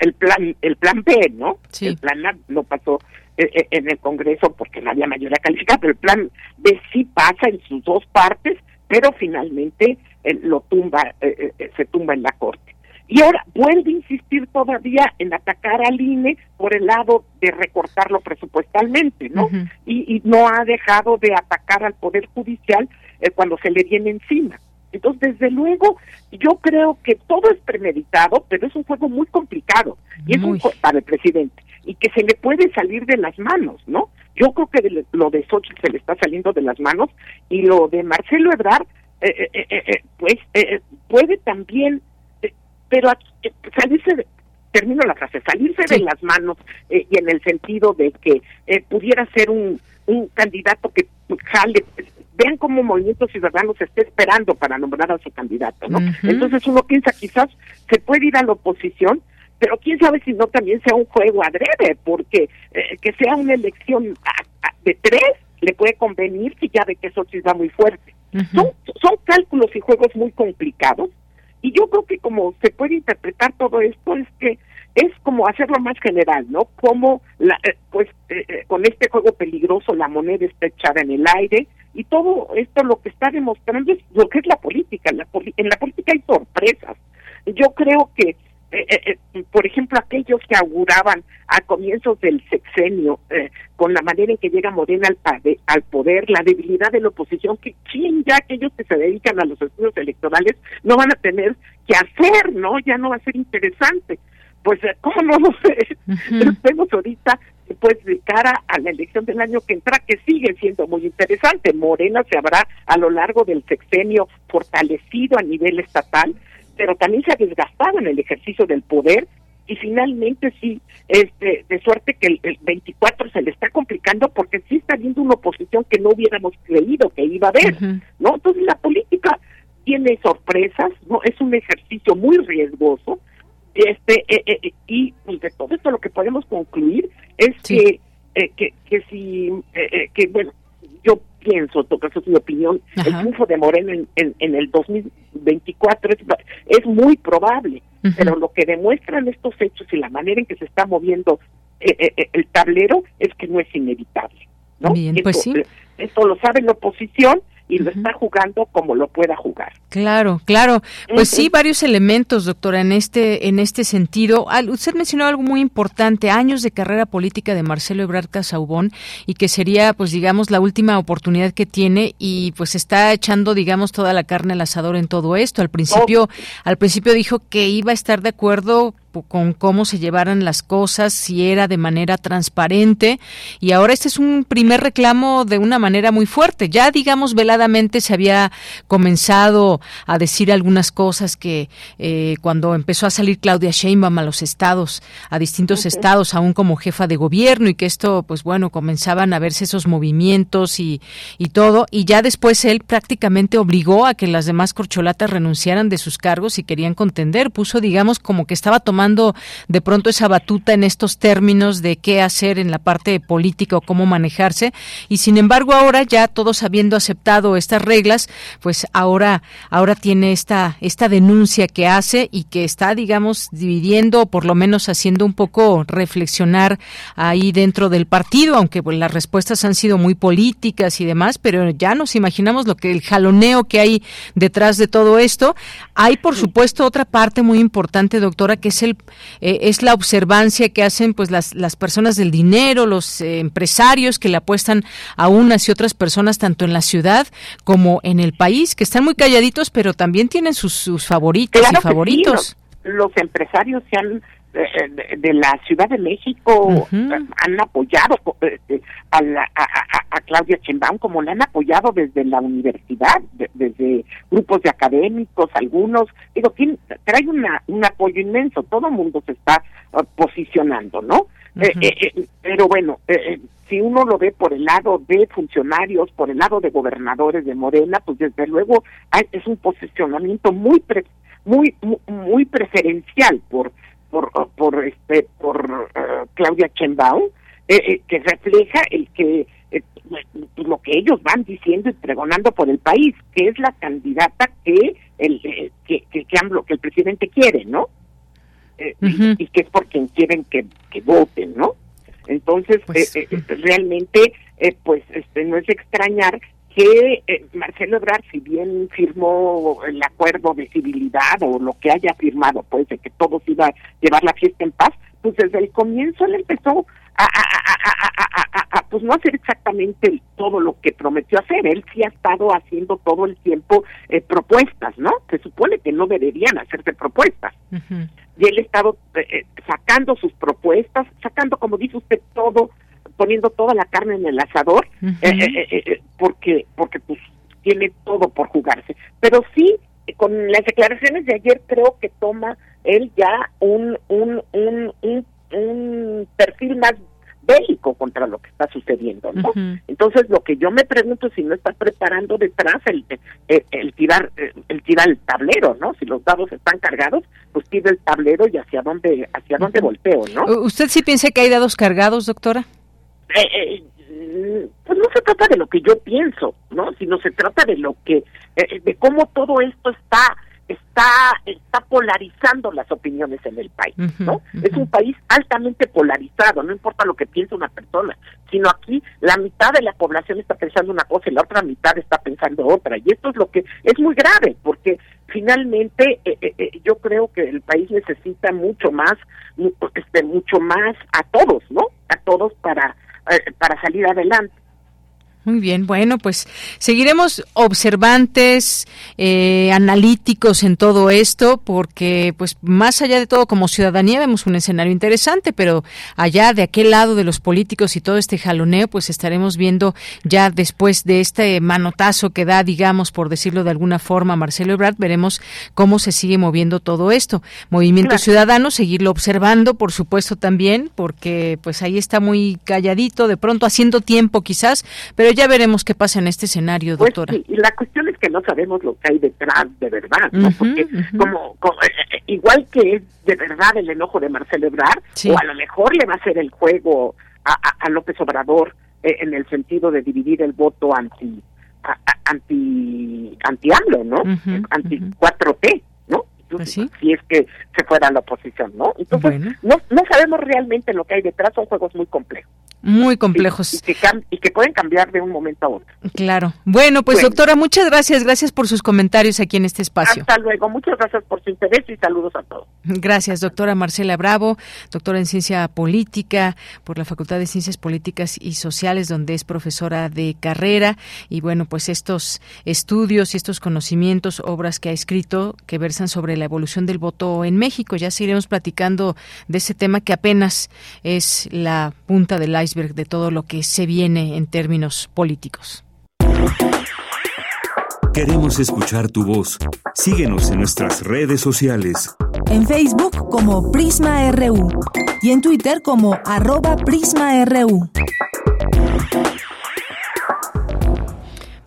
[SPEAKER 16] el plan el plan B no el plan A no pasó en el Congreso porque no había mayoría calificada pero el plan B sí pasa en sus dos partes pero finalmente lo tumba, eh, eh, se tumba en la Corte. Y ahora vuelve a insistir todavía en atacar al INE por el lado de recortarlo presupuestalmente, ¿no? y, no ha dejado de atacar al Poder Judicial eh, cuando se le viene encima. Entonces, desde luego, yo creo que todo es premeditado, pero es un juego muy complicado y es un para el presidente y que se le puede salir de las manos, ¿no? Yo creo que lo de Xochitl se le está saliendo de las manos y lo de Marcelo Ebrard eh, eh, eh, pues puede también, pero salirse de, termino la frase, salirse de las manos y en el sentido de que pudiera ser un, un candidato que jale, vean cómo Movimiento Ciudadano se está esperando para nombrar a su candidato, ¿no? Entonces uno piensa quizás se puede ir a la oposición, pero quién sabe si no también sea un juego adrede, porque que sea una elección de tres le puede convenir si ya ve que eso sí va muy fuerte son, son cálculos y juegos muy complicados y yo creo que como se puede interpretar todo esto es que es como hacerlo más general, ¿no? Como la, eh, pues eh, eh, con este juego peligroso la moneda está echada en el aire y todo esto lo que está demostrando es lo que es la política. en la política hay sorpresas. Yo creo que eh, eh, eh, por ejemplo, aquellos que auguraban a comienzos del sexenio, con la manera en que llega Morena al, al poder, la debilidad de la oposición, que quién ya aquellos que se dedican a los estudios electorales no van a tener que hacer, ¿no? Ya no va a ser interesante. Pues, ¿cómo no lo sé? Vemos ahorita, pues, de cara a la elección del año que entra, que sigue siendo muy interesante. Morena se habrá a lo largo del sexenio fortalecido a nivel estatal, pero también se ha desgastado en el ejercicio del poder y finalmente sí, este, de suerte que el, 24 se le está complicando porque sí está habiendo una oposición que no hubiéramos creído que iba a haber, ¿no? Entonces la política tiene sorpresas, ¿no? Es un ejercicio muy riesgoso, este, eh, eh, eh, y pues, de todo esto lo que podemos concluir es que, que, que si, que bueno, yo pienso, toca es mi opinión, el triunfo de Morena en, en, el 2024 es, es muy probable, pero lo que demuestran estos hechos y la manera en que se está moviendo eh, eh, eh, el tablero es que no es inevitable. ¿no?
[SPEAKER 1] Bien, pues sí.
[SPEAKER 16] Esto lo sabe la oposición y lo está jugando como lo pueda jugar.
[SPEAKER 1] Claro, claro. Pues sí, varios elementos, doctora, en este en este sentido. usted mencionó algo muy importante, años de carrera política de Marcelo Ebrard Casaubón y que sería, pues digamos, la última oportunidad que tiene y pues está echando, digamos, toda la carne al asador en todo esto. Al principio, al principio dijo que iba a estar de acuerdo con cómo se llevaran las cosas, si era de manera transparente. Y ahora este es un primer reclamo de una manera muy fuerte. Ya, digamos, veladamente se había comenzado a decir algunas cosas que eh, cuando empezó a salir Claudia Sheinbaum a los estados, a distintos estados, aún como jefa de gobierno, y que esto, pues bueno, comenzaban a verse esos movimientos y, y todo. Y ya después él prácticamente obligó a que las demás corcholatas renunciaran de sus cargos y querían contender. Puso, digamos, como que estaba tomando de pronto esa batuta en estos términos de qué hacer en la parte política o cómo manejarse. Y sin embargo, ahora ya todos habiendo aceptado estas reglas, pues ahora, ahora tiene esta, esta denuncia que hace y que está, digamos, dividiendo o por lo menos haciendo un poco reflexionar ahí dentro del partido, aunque pues, las respuestas han sido muy políticas y demás, pero ya nos imaginamos lo que el jaloneo que hay detrás de todo esto. Hay, por supuesto, otra parte muy importante, doctora, que es el eh, es la observancia que hacen pues las, las personas del dinero, los eh, empresarios que le apuestan a unas y otras personas tanto en la ciudad como en el país, que están muy calladitos, pero también tienen sus, sus favoritos y favoritos.
[SPEAKER 16] los, empresarios se han de, la Ciudad de México. Han apoyado a, a, Claudia Chembaum como la han apoyado desde la universidad, desde grupos de académicos, algunos, digo, tiene, trae una, un apoyo inmenso, todo el mundo se está posicionando, ¿no? pero bueno, si uno lo ve por el lado de funcionarios, por el lado de gobernadores de Morena, pues desde luego es un posicionamiento muy muy muy preferencial por por por este por eh, Claudia Chembaum eh, eh, que refleja el que pues, lo que ellos van diciendo y pregonando por el país que es la candidata que el que que, que, el presidente quiere no y, que es por quien quieren que, que voten no entonces, pues, eh, eh, realmente, eh, pues, este, no es extrañar que Marcelo Ebrard, si bien firmó el acuerdo de civilidad o lo que haya firmado, pues, de que todos iba a llevar la fiesta en paz, pues desde el comienzo él empezó a, a, pues no hacer exactamente todo lo que prometió hacer. Él sí ha estado haciendo todo el tiempo propuestas, ¿no? Se supone que no deberían hacerse propuestas y él ha estado eh, eh, sacando sus propuestas, sacando, como dice usted, todo, poniendo toda la carne en el asador, eh, porque, porque pues tiene todo por jugarse. Pero sí, con las declaraciones de ayer creo que toma él ya un, un, un, un, un perfil más bélico contra lo que está sucediendo, ¿no? Entonces lo que yo me pregunto es si no está preparando detrás el, el, tirar el tirar el tablero, ¿no? Si los dados están cargados, pues tira el tablero y hacia dónde hacia dónde volteo, ¿no?
[SPEAKER 1] ¿Usted sí piensa que hay dados cargados, doctora?
[SPEAKER 16] Eh, eh, pues no se trata de lo que yo pienso, ¿no? Sino se trata de lo que eh, de cómo todo esto está está está polarizando las opiniones en el país, ¿no? Es un país altamente polarizado, no importa lo que piense una persona, sino aquí la mitad de la población está pensando una cosa y la otra mitad está pensando otra, y esto es lo que es muy grave, porque finalmente eh, eh, eh, yo creo que el país necesita mucho más, este, mucho más a todos, ¿no? A todos para para salir adelante.
[SPEAKER 1] Muy bien, bueno, pues seguiremos observantes, eh, analíticos en todo esto, porque pues más allá de todo como ciudadanía vemos un escenario interesante, pero allá de aquel lado de los políticos y todo este jaloneo, pues estaremos viendo ya después de este manotazo que da, digamos, por decirlo de alguna forma, Marcelo Ebrard, veremos cómo se sigue moviendo todo esto. Movimiento Ciudadano, seguirlo observando, por supuesto también, porque pues ahí está muy calladito, de pronto haciendo tiempo quizás, pero ya veremos qué pasa en este escenario, pues doctora.
[SPEAKER 16] y la cuestión es que no sabemos lo que hay detrás de verdad, ¿no? Porque como, eh, eh, igual que es de verdad el enojo de Marcelo Ebrard, o a lo mejor le va a hacer el juego a, López Obrador eh, en el sentido de dividir el voto anti anti anti AMLO, ¿no? anti 4T, Pues si es que se fuera a la oposición, ¿no? Entonces, no, no sabemos realmente lo que hay detrás, son juegos muy complejos
[SPEAKER 1] muy complejos.
[SPEAKER 16] Y, que pueden cambiar de un momento a otro.
[SPEAKER 1] Claro. Bueno, pues doctora, muchas gracias. Gracias por sus comentarios aquí en este espacio.
[SPEAKER 16] Hasta luego. Muchas gracias por su interés y saludos a todos.
[SPEAKER 1] Gracias, doctora Marcela Bravo, doctora en Ciencia Política por la Facultad de Ciencias Políticas y Sociales, donde es profesora de carrera. Y bueno, pues estos estudios y estos conocimientos, obras que ha escrito que versan sobre la evolución del voto en México. Ya seguiremos platicando de ese tema que apenas es la punta del iceberg de todo lo que se viene en términos políticos.
[SPEAKER 2] Queremos escuchar tu voz. Síguenos en nuestras redes sociales.
[SPEAKER 3] En Facebook como Prisma RU y en Twitter como arroba PrismaRU.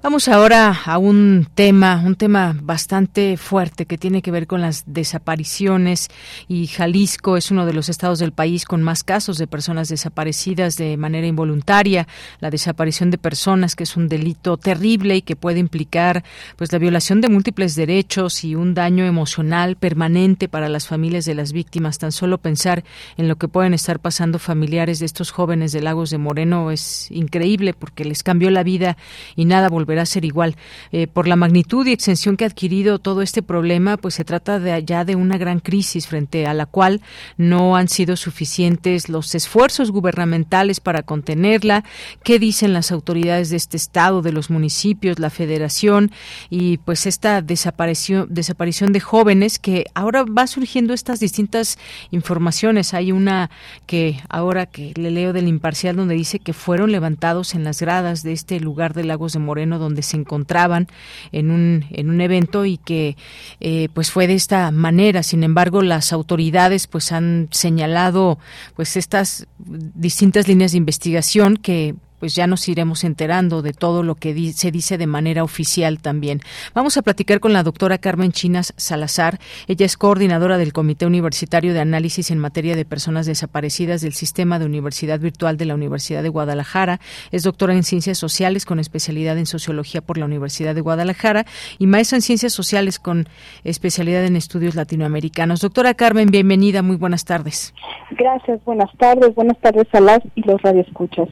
[SPEAKER 1] Vamos ahora a un tema, un tema bastante fuerte que tiene que ver con las desapariciones y Jalisco es uno de los estados del país con más casos de personas desaparecidas de manera involuntaria, la desaparición de personas que es un delito terrible y que puede implicar pues la violación de múltiples derechos y un daño emocional permanente para las familias de las víctimas. Tan solo pensar en lo que pueden estar pasando familiares de estos jóvenes de Lagos de Moreno es increíble porque les cambió la vida y nada volverá volverá a ser igual. Eh, por la magnitud y extensión que ha adquirido todo este problema, pues se trata de ya de una gran crisis frente a la cual no han sido suficientes los esfuerzos gubernamentales para contenerla. ¿Qué dicen las autoridades de este estado, de los municipios, la federación y pues esta desaparición, desaparición de jóvenes que ahora va surgiendo estas distintas informaciones? Hay una que ahora que le leo del imparcial donde dice que fueron levantados en las gradas de este lugar de Lagos de Moreno donde se encontraban en un, en un evento y que eh, pues fue de esta manera. Sin embargo, las autoridades pues han señalado pues estas distintas líneas de investigación que pues ya nos iremos enterando de todo lo que se dice de manera oficial también. Vamos a platicar con la doctora Carmen Chinas Salazar. Ella es coordinadora del Comité Universitario de Análisis en materia de personas desaparecidas del Sistema de Universidad Virtual de la Universidad de Guadalajara. Es doctora en Ciencias Sociales con especialidad en Sociología por la Universidad de Guadalajara y maestra en Ciencias Sociales con especialidad en Estudios Latinoamericanos. Doctora Carmen, bienvenida. Muy buenas tardes.
[SPEAKER 17] Gracias. Buenas tardes. Buenas tardes a las y los radioescuchas.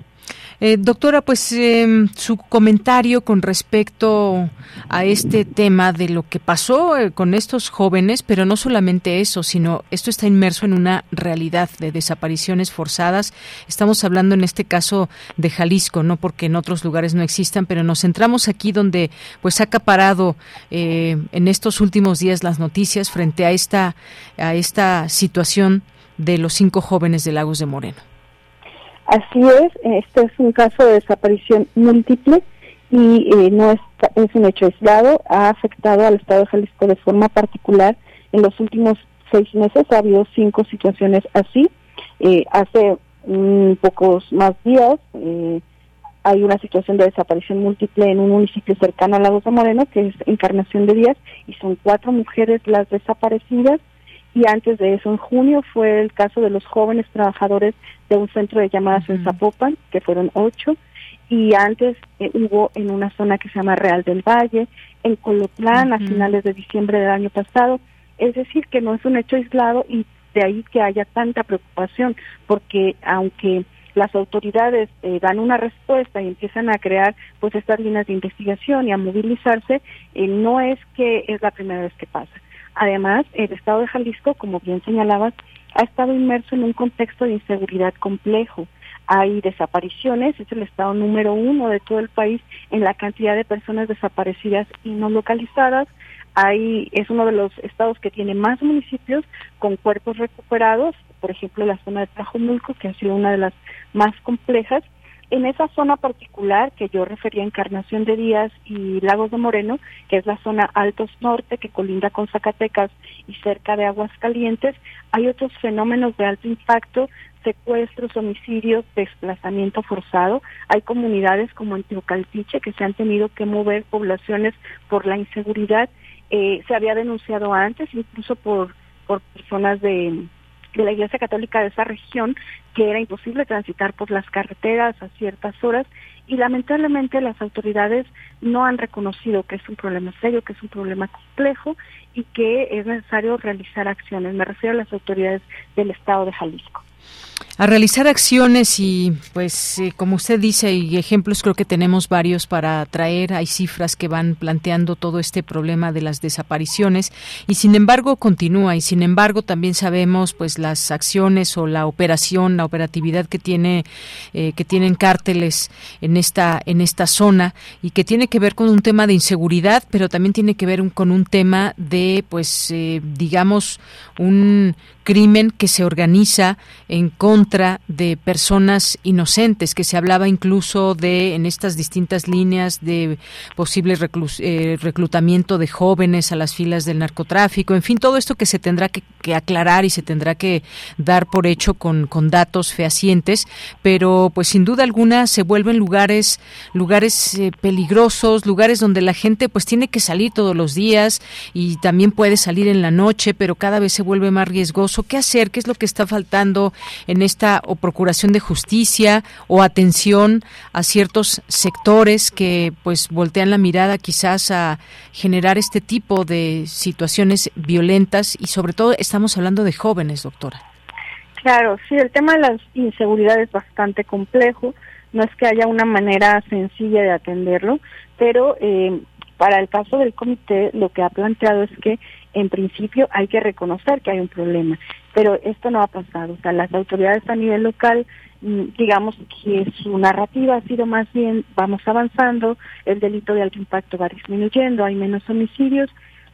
[SPEAKER 1] Eh, doctora, pues em, su comentario con respecto a este tema de lo que pasó eh, con estos jóvenes, pero no solamente eso, sino esto está inmerso en una realidad de desapariciones forzadas. Estamos hablando en este caso de Jalisco, no porque en otros lugares no existan, pero nos centramos aquí donde pues ha acaparado eh, en estos últimos días las noticias frente a esta a esta situación de los cinco jóvenes de Lagos de Moreno.
[SPEAKER 17] Así es, este es un caso de desaparición múltiple y eh, no es, es un hecho aislado, ha afectado al Estado de Jalisco de forma particular. En los últimos seis meses ha habido cinco situaciones así. Eh, hace pocos más días eh, hay una situación de desaparición múltiple en un municipio cercano a Lagos de Moreno, que es Encarnación de Díaz, y son cuatro mujeres las desaparecidas y antes de eso, en junio, fue el caso de los jóvenes trabajadores de un centro de llamadas en Zapopan, que fueron ocho, y antes eh, hubo en una zona que se llama Real del Valle, en Colotlán, a finales de diciembre del año pasado. Es decir, que no es un hecho aislado y de ahí que haya tanta preocupación, porque aunque las autoridades eh, dan una respuesta y empiezan a crear pues estas líneas de investigación y a movilizarse, eh, no es que es la primera vez que pasa. Además, el estado de Jalisco, como bien señalabas, ha estado inmerso en un contexto de inseguridad complejo. Hay desapariciones, es el estado número uno de todo el país en la cantidad de personas desaparecidas y no localizadas. Hay, es uno de los estados que tiene más municipios con cuerpos recuperados, por ejemplo la zona de Tlajomulco, que ha sido una de las más complejas, en esa zona particular que yo refería Encarnación de Díaz y Lagos de Moreno, que es la zona Altos Norte que colinda con Zacatecas y cerca de Aguas Calientes, hay otros fenómenos de alto impacto, secuestros, homicidios, desplazamiento forzado. Hay comunidades como en Teocaltiche que se han tenido que mover poblaciones por la inseguridad. Eh, se había denunciado antes, incluso por, por personas de de la Iglesia Católica de esa región que era imposible transitar por las carreteras a ciertas horas y lamentablemente las autoridades no han reconocido que es un problema serio, que es un problema complejo y que es necesario realizar acciones. Me refiero a las autoridades del Estado de Jalisco
[SPEAKER 1] a realizar acciones y pues eh, como usted dice y ejemplos creo que tenemos varios para traer. Hay cifras que van planteando todo este problema de las desapariciones y sin embargo continúa. Y sin embargo también sabemos pues las acciones o la operación la operatividad que tiene eh, que tienen cárteles en esta en esta zona y que tiene que ver con un tema de inseguridad pero también tiene que ver con un tema de pues eh, digamos un crimen que se organiza en contra de personas inocentes, que se hablaba incluso de, en estas distintas líneas, de posible eh, reclutamiento de jóvenes a las filas del narcotráfico, en fin, todo esto que se tendrá que, aclarar y se tendrá que dar por hecho con, con datos fehacientes, pero pues sin duda alguna se vuelven lugares, lugares eh, peligrosos, lugares donde la gente pues tiene que salir todos los días y también puede salir en la noche, pero cada vez se vuelve más riesgoso ¿Qué hacer? ¿Qué es lo que está faltando en esta o procuración de justicia o atención a ciertos sectores que pues voltean la mirada quizás a generar este tipo de situaciones violentas y sobre todo estamos hablando de jóvenes, doctora?
[SPEAKER 17] Claro, sí, el tema de la inseguridad es bastante complejo no es que haya una manera sencilla de atenderlo, pero eh, para el caso del comité lo que ha planteado es que en principio hay que reconocer que hay un problema, pero esto no ha pasado. O sea, las autoridades a nivel local, mm, digamos que su narrativa ha sido más bien vamos avanzando, el delito de alto impacto va disminuyendo, hay menos homicidios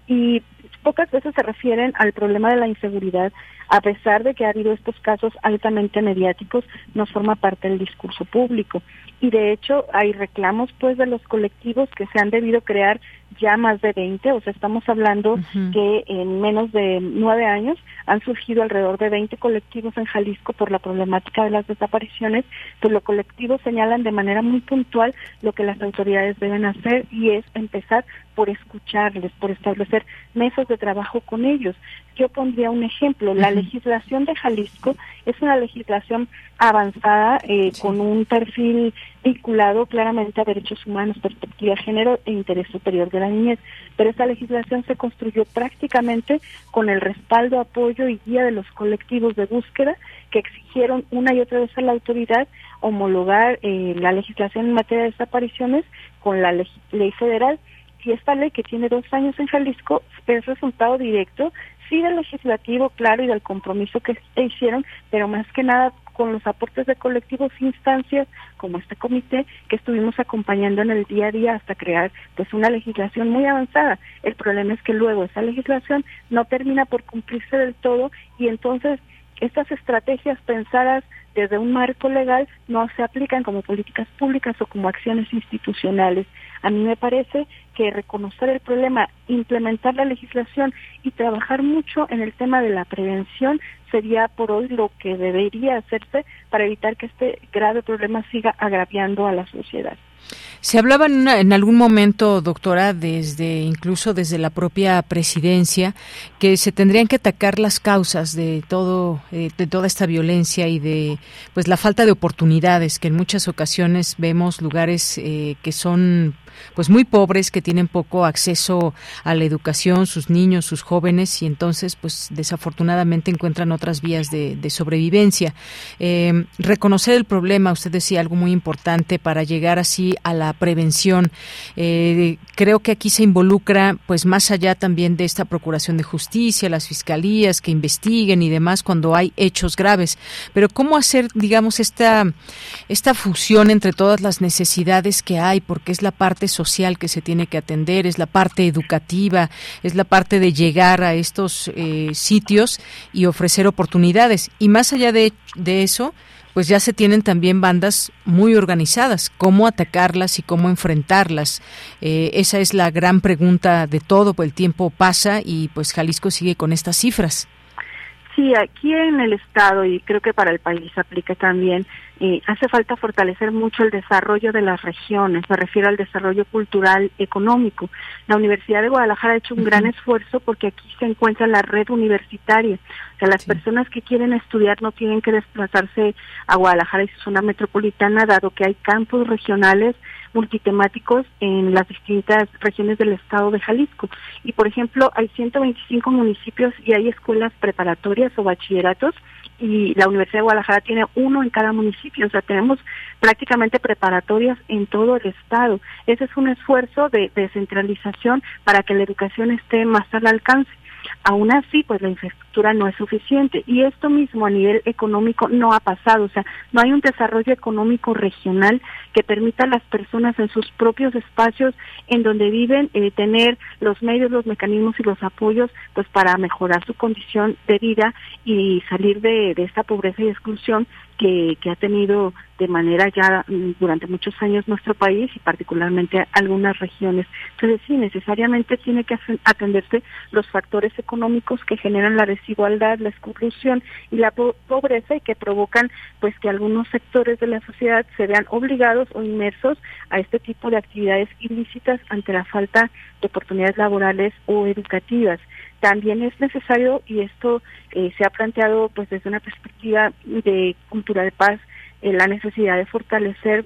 [SPEAKER 17] y pocas veces se refieren al problema de la inseguridad, a pesar de que ha habido estos casos altamente mediáticos, no forma parte del discurso público. Y de hecho hay reclamos pues de los colectivos que se han debido crear ya más de 20, o sea, estamos hablando que en menos de nueve años han surgido alrededor de 20 colectivos en Jalisco por la problemática de las desapariciones, pues los colectivos señalan de manera muy puntual lo que las autoridades deben hacer y es empezar por escucharles, por establecer mesas de trabajo con ellos. Yo pondría un ejemplo, la legislación de Jalisco es una legislación avanzada eh, con un perfil vinculado claramente a derechos humanos, perspectiva de género e interés superior de la niñez. Pero esta legislación se construyó prácticamente con el respaldo, apoyo y guía de los colectivos de búsqueda que exigieron una y otra vez a la autoridad homologar eh, la legislación en materia de desapariciones con la ley federal. Y esta ley que tiene dos años en Jalisco es resultado directo sí del legislativo, claro, y del compromiso que hicieron, pero más que nada con los aportes de colectivos e instancias como este comité que estuvimos acompañando en el día a día hasta crear pues una legislación muy avanzada. El problema es que luego esa legislación no termina por cumplirse del todo y entonces estas estrategias pensadas desde un marco legal no se aplican como políticas públicas o como acciones institucionales. A mí me parece que reconocer el problema, implementar la legislación y trabajar mucho en el tema de la prevención sería por hoy lo que debería hacerse para evitar que este grave problema siga agraviando a la sociedad.
[SPEAKER 1] Se hablaba en, algún momento, doctora, desde incluso desde la propia presidencia, que se tendrían que atacar las causas de todo, eh, de toda esta violencia y de, pues, la falta de oportunidades que en muchas ocasiones vemos lugares eh, que son pues muy pobres que tienen poco acceso a la educación, sus niños, sus jóvenes y entonces pues desafortunadamente encuentran otras vías de, sobrevivencia. Eh, reconocer el problema, usted decía algo muy importante para llegar así a la prevención. Eh, creo que aquí se involucra pues más allá también de esta procuración de justicia, las fiscalías que investiguen y demás cuando hay hechos graves. Pero cómo hacer digamos esta esta fusión entre todas las necesidades que hay porque es la parte social que se tiene que atender, es la parte educativa, es la parte de llegar a estos eh, sitios y ofrecer oportunidades. Y más allá de, eso, pues ya se tienen también bandas muy organizadas. ¿Cómo atacarlas y cómo enfrentarlas? Eh, esa es la gran pregunta de todo, pues el tiempo pasa y pues Jalisco sigue con estas cifras.
[SPEAKER 17] Sí, aquí en el Estado y creo que para el país aplica también, eh, hace falta fortalecer mucho el desarrollo de las regiones, me refiero al desarrollo cultural, económico. La Universidad de Guadalajara ha hecho un gran esfuerzo porque aquí se encuentra la red universitaria. O sea, las personas que quieren estudiar no tienen que desplazarse a Guadalajara y su zona metropolitana, dado que hay campus regionales multitemáticos en las distintas regiones del estado de Jalisco. Y, por ejemplo, hay 125 municipios y hay escuelas preparatorias o bachilleratos y la Universidad de Guadalajara tiene uno en cada municipio, o sea, tenemos prácticamente preparatorias en todo el estado. Ese es un esfuerzo de descentralización para que la educación esté más al alcance. Aún así, pues la infraestructura no es suficiente y esto mismo a nivel económico no ha pasado, o sea, no hay un desarrollo económico regional que permita a las personas en sus propios espacios en donde viven eh, tener los medios, los mecanismos y los apoyos pues para mejorar su condición de vida y salir de, de esta pobreza y exclusión que, ha tenido de manera ya durante muchos años nuestro país y particularmente algunas regiones. Entonces sí, necesariamente tiene que atenderse los factores económicos que generan la desigualdad, la exclusión y la pobreza y que provocan pues que algunos sectores de la sociedad se vean obligados o inmersos a este tipo de actividades ilícitas ante la falta de oportunidades laborales o educativas también es necesario y esto eh, se ha planteado pues desde una perspectiva de cultura de paz eh, la necesidad de fortalecer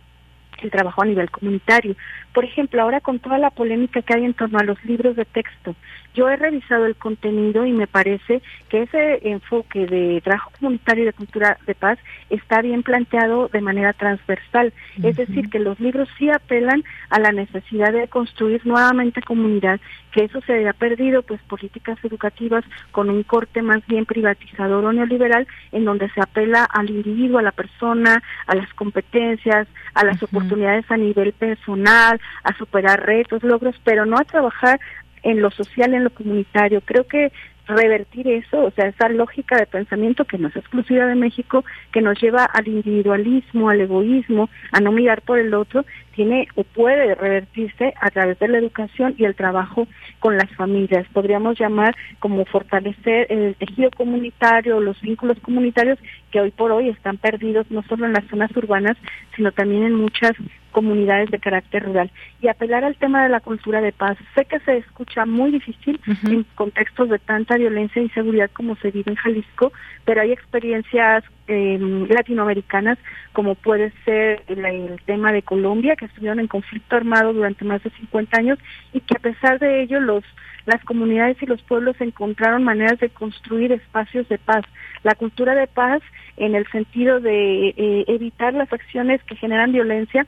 [SPEAKER 17] el trabajo a nivel comunitario. Por ejemplo, ahora con toda la polémica que hay en torno a los libros de texto, yo he revisado el contenido y me parece que ese enfoque de trabajo comunitario y de cultura de paz está bien planteado de manera transversal. Es decir, que los libros sí apelan a la necesidad de construir nuevamente comunidad, que eso se haya perdido, pues políticas educativas con un corte más bien privatizador o neoliberal, en donde se apela al individuo, a la persona, a las competencias, a las oportunidades a nivel personal, a superar retos, logros, pero no a trabajar en lo social, en lo comunitario. Creo que revertir eso, o sea, esa lógica de pensamiento que no es exclusiva de México, que nos lleva al individualismo, al egoísmo, a no mirar por el otro, tiene o puede revertirse a través de la educación y el trabajo con las familias. Podríamos llamar como fortalecer el tejido comunitario, los vínculos comunitarios que hoy por hoy están perdidos no solo en las zonas urbanas, sino también en muchas comunidades de carácter rural y apelar al tema de la cultura de paz. Sé que se escucha muy difícil en contextos de tanta violencia e inseguridad como se vive en Jalisco, pero hay experiencias eh, latinoamericanas como puede ser el, el, tema de Colombia, que estuvieron en conflicto armado durante más de 50 años y que a pesar de ello los las comunidades y los pueblos encontraron maneras de construir espacios de paz. La cultura de paz en el sentido de eh, evitar las acciones que generan violencia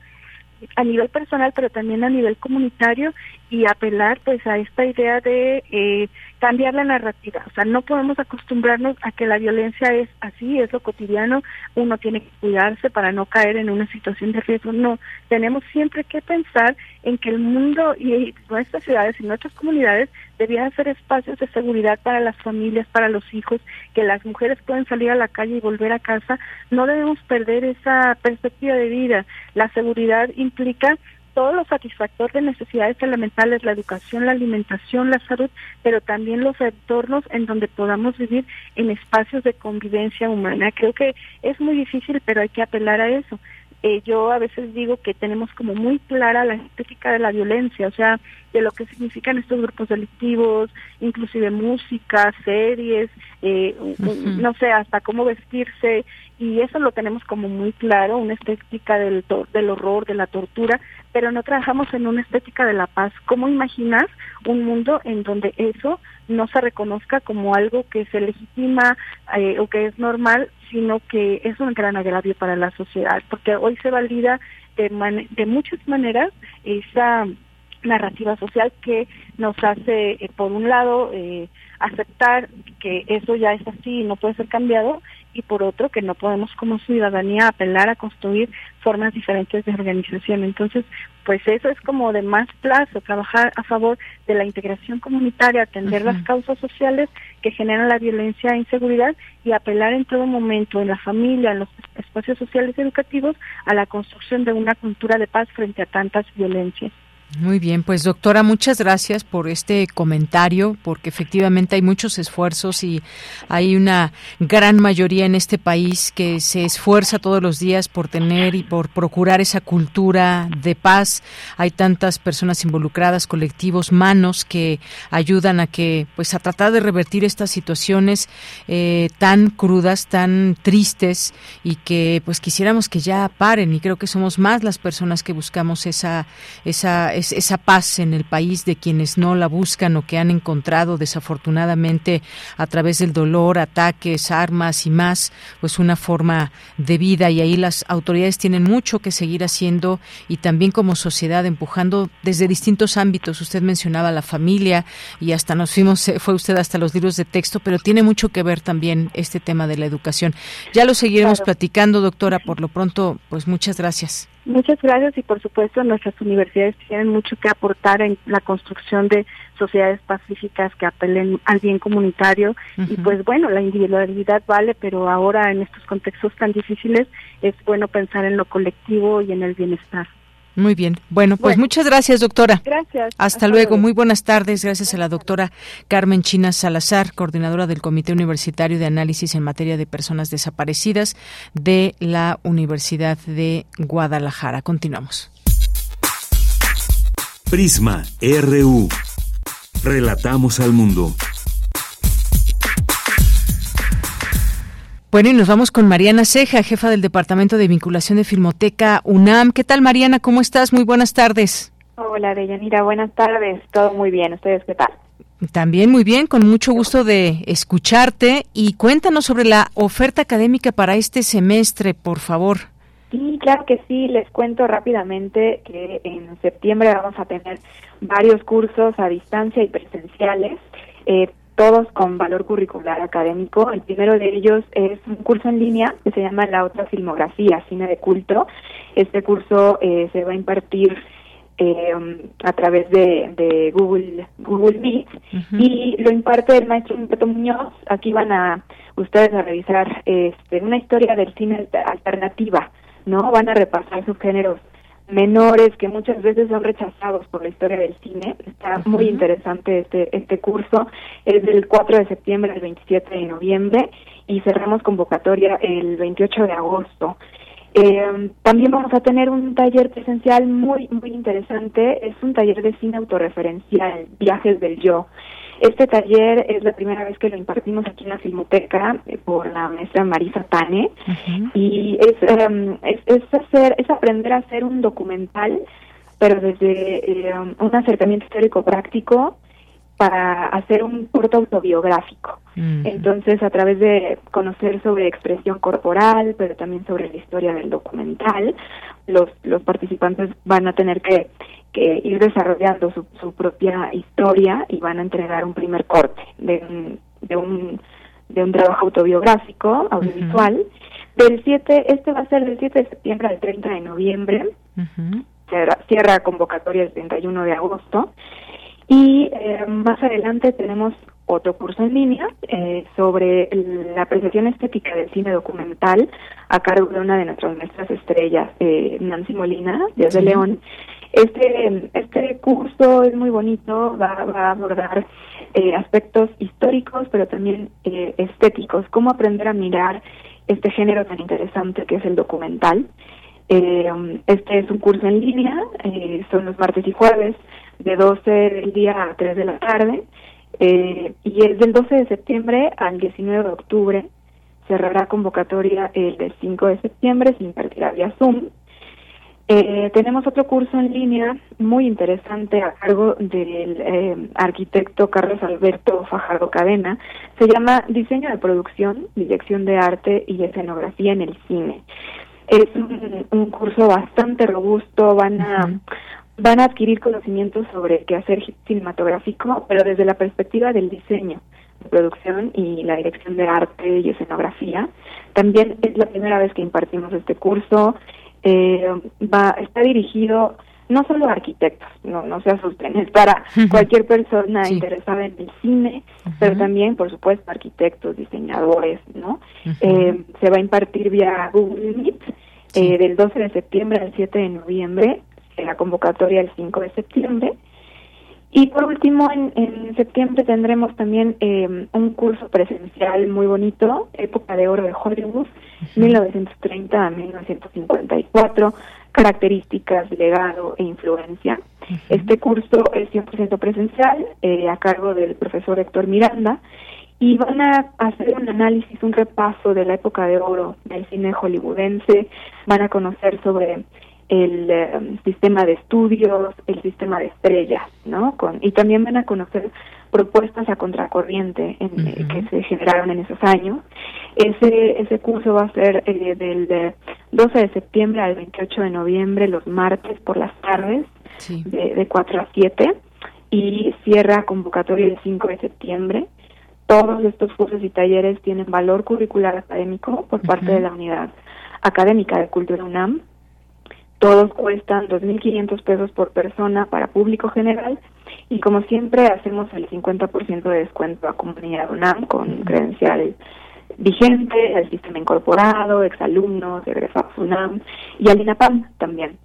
[SPEAKER 17] a nivel personal, pero también a nivel comunitario y apelar pues a esta idea de eh, cambiar la narrativa. O sea, no podemos acostumbrarnos a que la violencia es así, es lo cotidiano, uno tiene que cuidarse para no caer en una situación de riesgo. No, tenemos siempre que pensar en que el mundo y nuestras ciudades y nuestras comunidades debían ser espacios de seguridad para las familias, para los hijos, que las mujeres pueden salir a la calle y volver a casa. No debemos perder esa perspectiva de vida. La seguridad implica todos los satisfactores de necesidades elementales, la educación, la alimentación, la salud, pero también los entornos en donde podamos vivir en espacios de convivencia humana. Creo que es muy difícil, pero hay que apelar a eso. Eh, yo a veces digo que tenemos como muy clara la estética de la violencia, o sea, de lo que significan estos grupos delictivos, inclusive música, series, eh, no sé, hasta cómo vestirse, y eso lo tenemos como muy claro, una estética del, del horror, de la tortura, pero no trabajamos en una estética de la paz. ¿Cómo imaginas un mundo en donde eso no se reconozca como algo que se legitima eh, o que es normal, sino que es un gran agravio para la sociedad? Porque hoy se valida de, de muchas maneras esa narrativa social que nos hace, eh, por un lado, eh, aceptar que eso ya es así y no puede ser cambiado, y por otro, que no podemos como ciudadanía apelar a construir formas diferentes de organización. Entonces, pues eso es como de más plazo, trabajar a favor de la integración comunitaria, atender las causas sociales que generan la violencia e inseguridad y apelar en todo momento en la familia, en los espacios sociales y educativos, a la construcción de una cultura de paz frente a tantas violencias.
[SPEAKER 1] Muy bien, pues doctora, muchas gracias por este comentario, porque efectivamente hay muchos esfuerzos y hay una gran mayoría en este país que se esfuerza todos los días por tener y por procurar esa cultura de paz. Hay tantas personas involucradas, colectivos, manos que ayudan a que, pues, a tratar de revertir estas situaciones eh, tan crudas, tan tristes y que, pues, quisiéramos que ya paren. Y creo que somos más las personas que buscamos esa esa esa paz en el país de quienes no la buscan o que han encontrado desafortunadamente a través del dolor, ataques, armas y más, pues una forma de vida y ahí las autoridades tienen mucho que seguir haciendo y también como sociedad empujando desde distintos ámbitos. Usted mencionaba la familia y hasta nos fuimos, fue usted hasta los libros de texto, pero tiene mucho que ver también este tema de la educación. Ya lo seguiremos platicando, doctora. Por lo pronto, pues muchas gracias.
[SPEAKER 17] Muchas gracias y por supuesto nuestras universidades tienen mucho que aportar en la construcción de sociedades pacíficas que apelen al bien comunitario y pues bueno, la individualidad vale, pero ahora en estos contextos tan difíciles es bueno pensar en lo colectivo y en el bienestar.
[SPEAKER 1] Muy bien. Bueno, pues muchas gracias, doctora.
[SPEAKER 17] Gracias.
[SPEAKER 1] Hasta, luego. Muy buenas tardes. Gracias a la doctora Carmen China Salazar, coordinadora del Comité Universitario de Análisis en Materia de Personas Desaparecidas de la Universidad de Guadalajara. Continuamos.
[SPEAKER 2] Prisma RU. Relatamos al mundo.
[SPEAKER 1] Bueno, y nos vamos con Mariana Ceja, jefa del Departamento de Vinculación de Filmoteca UNAM. ¿Qué tal, Mariana? ¿Cómo estás? Muy buenas tardes.
[SPEAKER 18] Hola, Deyanira. Buenas tardes. Todo muy bien. ¿Ustedes qué tal?
[SPEAKER 1] También muy bien, con mucho gusto de escucharte. Y cuéntanos sobre la oferta académica para este semestre, por favor.
[SPEAKER 18] Sí, claro que sí. Les cuento rápidamente que en septiembre vamos a tener varios cursos a distancia y presenciales. Eh, todos con valor curricular académico. El primero de ellos es un curso en línea que se llama La otra filmografía, cine de culto. Este curso eh, se va a impartir eh, a través de, Google Google Meet y lo imparte el maestro Humberto Muñoz. Aquí van a ustedes a revisar este, una historia del cine alternativa, ¿no? Van a repasar sus géneros menores que muchas veces son rechazados por la historia del cine. Está muy interesante este, este curso. Es del 4 de septiembre al 27 de noviembre y cerramos convocatoria el 28 de agosto. Eh, también vamos a tener un taller presencial muy, muy interesante. Es un taller de cine autorreferencial, Viajes del Yo. Este taller es la primera vez que lo impartimos aquí en la Filmoteca eh, por la maestra Marisa Tane. Y em, es, es, hacer, es aprender a hacer un documental, pero desde em, un acercamiento histórico práctico para hacer un corto autobiográfico. Entonces, a través de conocer sobre expresión corporal, pero también sobre la historia del documental, los, los participantes van a tener que que ir desarrollando su, su propia historia y van a entregar un primer corte de un, de un, de un trabajo autobiográfico, audiovisual. Del 7, este va a ser del 7 de septiembre al 30 de noviembre. cierra, cierra, convocatoria el 31 de agosto. Y eh, más adelante tenemos otro curso en línea eh, sobre la apreciación estética del cine documental a cargo de una de nuestras maestras estrellas, eh, Nancy Molina, de León. Este, este curso es muy bonito, va, va a abordar eh, aspectos históricos, pero también eh, estéticos, cómo aprender a mirar este género tan interesante que es el documental. Eh, este es un curso en línea, eh, son los martes y jueves, de 12 del día a 3 de la tarde, eh, y es del 12 de septiembre al 19 de octubre. Cerrará convocatoria el 5 de septiembre, se impartirá vía Zoom. Eh, tenemos otro curso en línea muy interesante a cargo del eh, arquitecto Carlos Alberto Fajardo Cadena. Se llama Diseño de Producción, Dirección de Arte y Escenografía en el Cine. Es un, curso bastante robusto, van a, van a adquirir conocimientos sobre qué hacer cinematográfico, pero desde la perspectiva del diseño de producción y la dirección de arte y escenografía. También es la primera vez que impartimos este curso eh, va está dirigido no solo a arquitectos, no, no se asusten, es para cualquier persona interesada en el cine, pero también, por supuesto, arquitectos, diseñadores, ¿no? eh, se va a impartir vía Google Meet eh, del 12 de septiembre al 7 de noviembre, en la convocatoria el 5 de septiembre, y por último, en, en septiembre tendremos también eh, un curso presencial muy bonito, Época de Oro de Hollywood, 1930 a 1954, características, legado e influencia. Este curso es 100% presencial, eh, a cargo del profesor Héctor Miranda, y van a hacer un análisis, un repaso de la época de oro del cine hollywoodense, van a conocer sobre el em, sistema de estudios, el sistema de estrellas, ¿no? Con, y también van a conocer propuestas a contracorriente en, eh, que se generaron en esos años. Ese, ese curso va a ser eh, del 12 de septiembre al 28 de noviembre, los martes por las tardes, de, de 4 a 7, y cierra convocatoria el 5 de septiembre. Todos estos cursos y talleres tienen valor curricular académico por parte de la unidad académica de Cultura UNAM todos cuestan 2.500 pesos por persona para público general y como siempre hacemos el 50% de descuento a comunidad UNAM con credencial vigente, al sistema incorporado, exalumnos, egresados UNAM y al INAPAM también.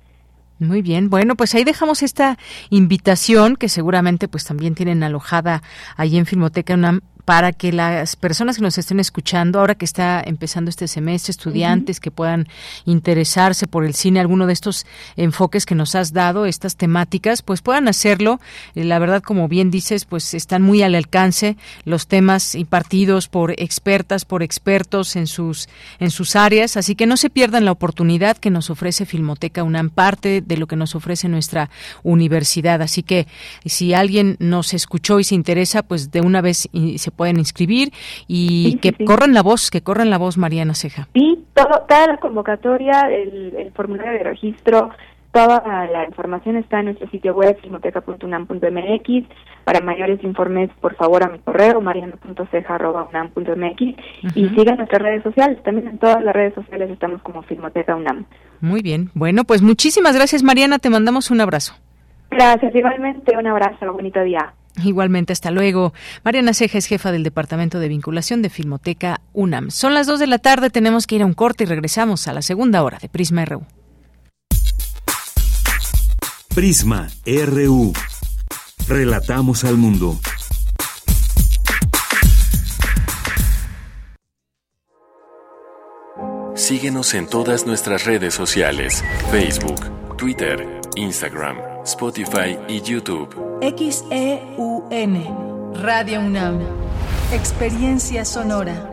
[SPEAKER 1] Muy bien, bueno, pues ahí dejamos esta invitación que seguramente pues también tienen alojada ahí en Filmoteca UNAM para que las personas que nos estén escuchando, ahora que está empezando este semestre, estudiantes que puedan interesarse por el cine, alguno de estos enfoques que nos has dado, estas temáticas, pues puedan hacerlo. Eh, la verdad, como bien dices, pues están muy al alcance los temas impartidos por expertas, por expertos en sus, en sus áreas, así que no se pierdan la oportunidad que nos ofrece Filmoteca UNAM, parte de lo que nos ofrece nuestra universidad. Así que si alguien nos escuchó y se interesa, pues de una vez se pueden inscribir y que corran la voz, que corran la voz, Mariana Ceja.
[SPEAKER 18] Sí, todo, toda la convocatoria, el, formulario de registro, toda la información está en nuestro sitio web, filmoteca.unam.mx. Para mayores informes, por favor, a mi correo, mariana.ceja.unam.mx. Y sigan nuestras redes sociales. También en todas las redes sociales estamos como Filmoteca UNAM.
[SPEAKER 1] Muy bien. Bueno, pues muchísimas gracias, Mariana. Te mandamos un abrazo.
[SPEAKER 18] Gracias, igualmente. Un abrazo. Bonito día.
[SPEAKER 1] Igualmente, hasta luego. Mariana Ceja es jefa del Departamento de Vinculación de Filmoteca UNAM. Son las 2 de la tarde, tenemos que ir a un corte y regresamos a la segunda hora de Prisma RU.
[SPEAKER 2] Prisma RU. Relatamos al mundo.
[SPEAKER 19] Síguenos en todas nuestras redes sociales, Facebook, Twitter, Instagram, Spotify y YouTube.
[SPEAKER 3] XEUN, Radio UNAM, Experiencia Sonora.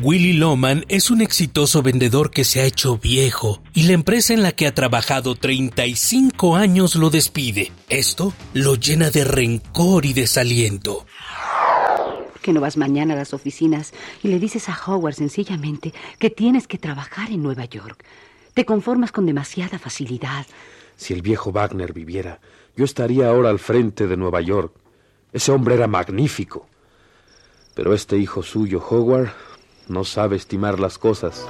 [SPEAKER 20] Willy Loman es un exitoso vendedor que se ha hecho viejo y la empresa en la que ha trabajado 35 años lo despide. Esto lo llena de rencor y desaliento.
[SPEAKER 21] ¿Por qué no vas mañana a las oficinas y le dices a Howard sencillamente que tienes que trabajar en Nueva York? Te conformas con demasiada facilidad.
[SPEAKER 22] Si el viejo Wagner viviera, yo estaría ahora al frente de Nueva York. Ese hombre era magnífico. Pero este hijo suyo, Howard, no sabe estimar las cosas.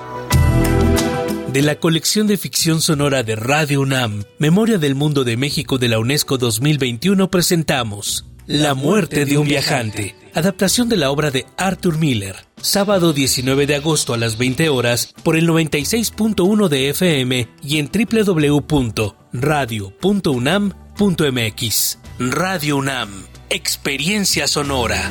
[SPEAKER 20] De la colección de ficción sonora de Radio UNAM, Memoria del Mundo de México de la UNESCO 2021, presentamos La muerte de un viajante, adaptación de la obra de Arthur Miller, sábado 19 de agosto a las 20 horas por el 96.1 de FM y en www.radio.unam.mx. Radio UNAM, experiencia sonora.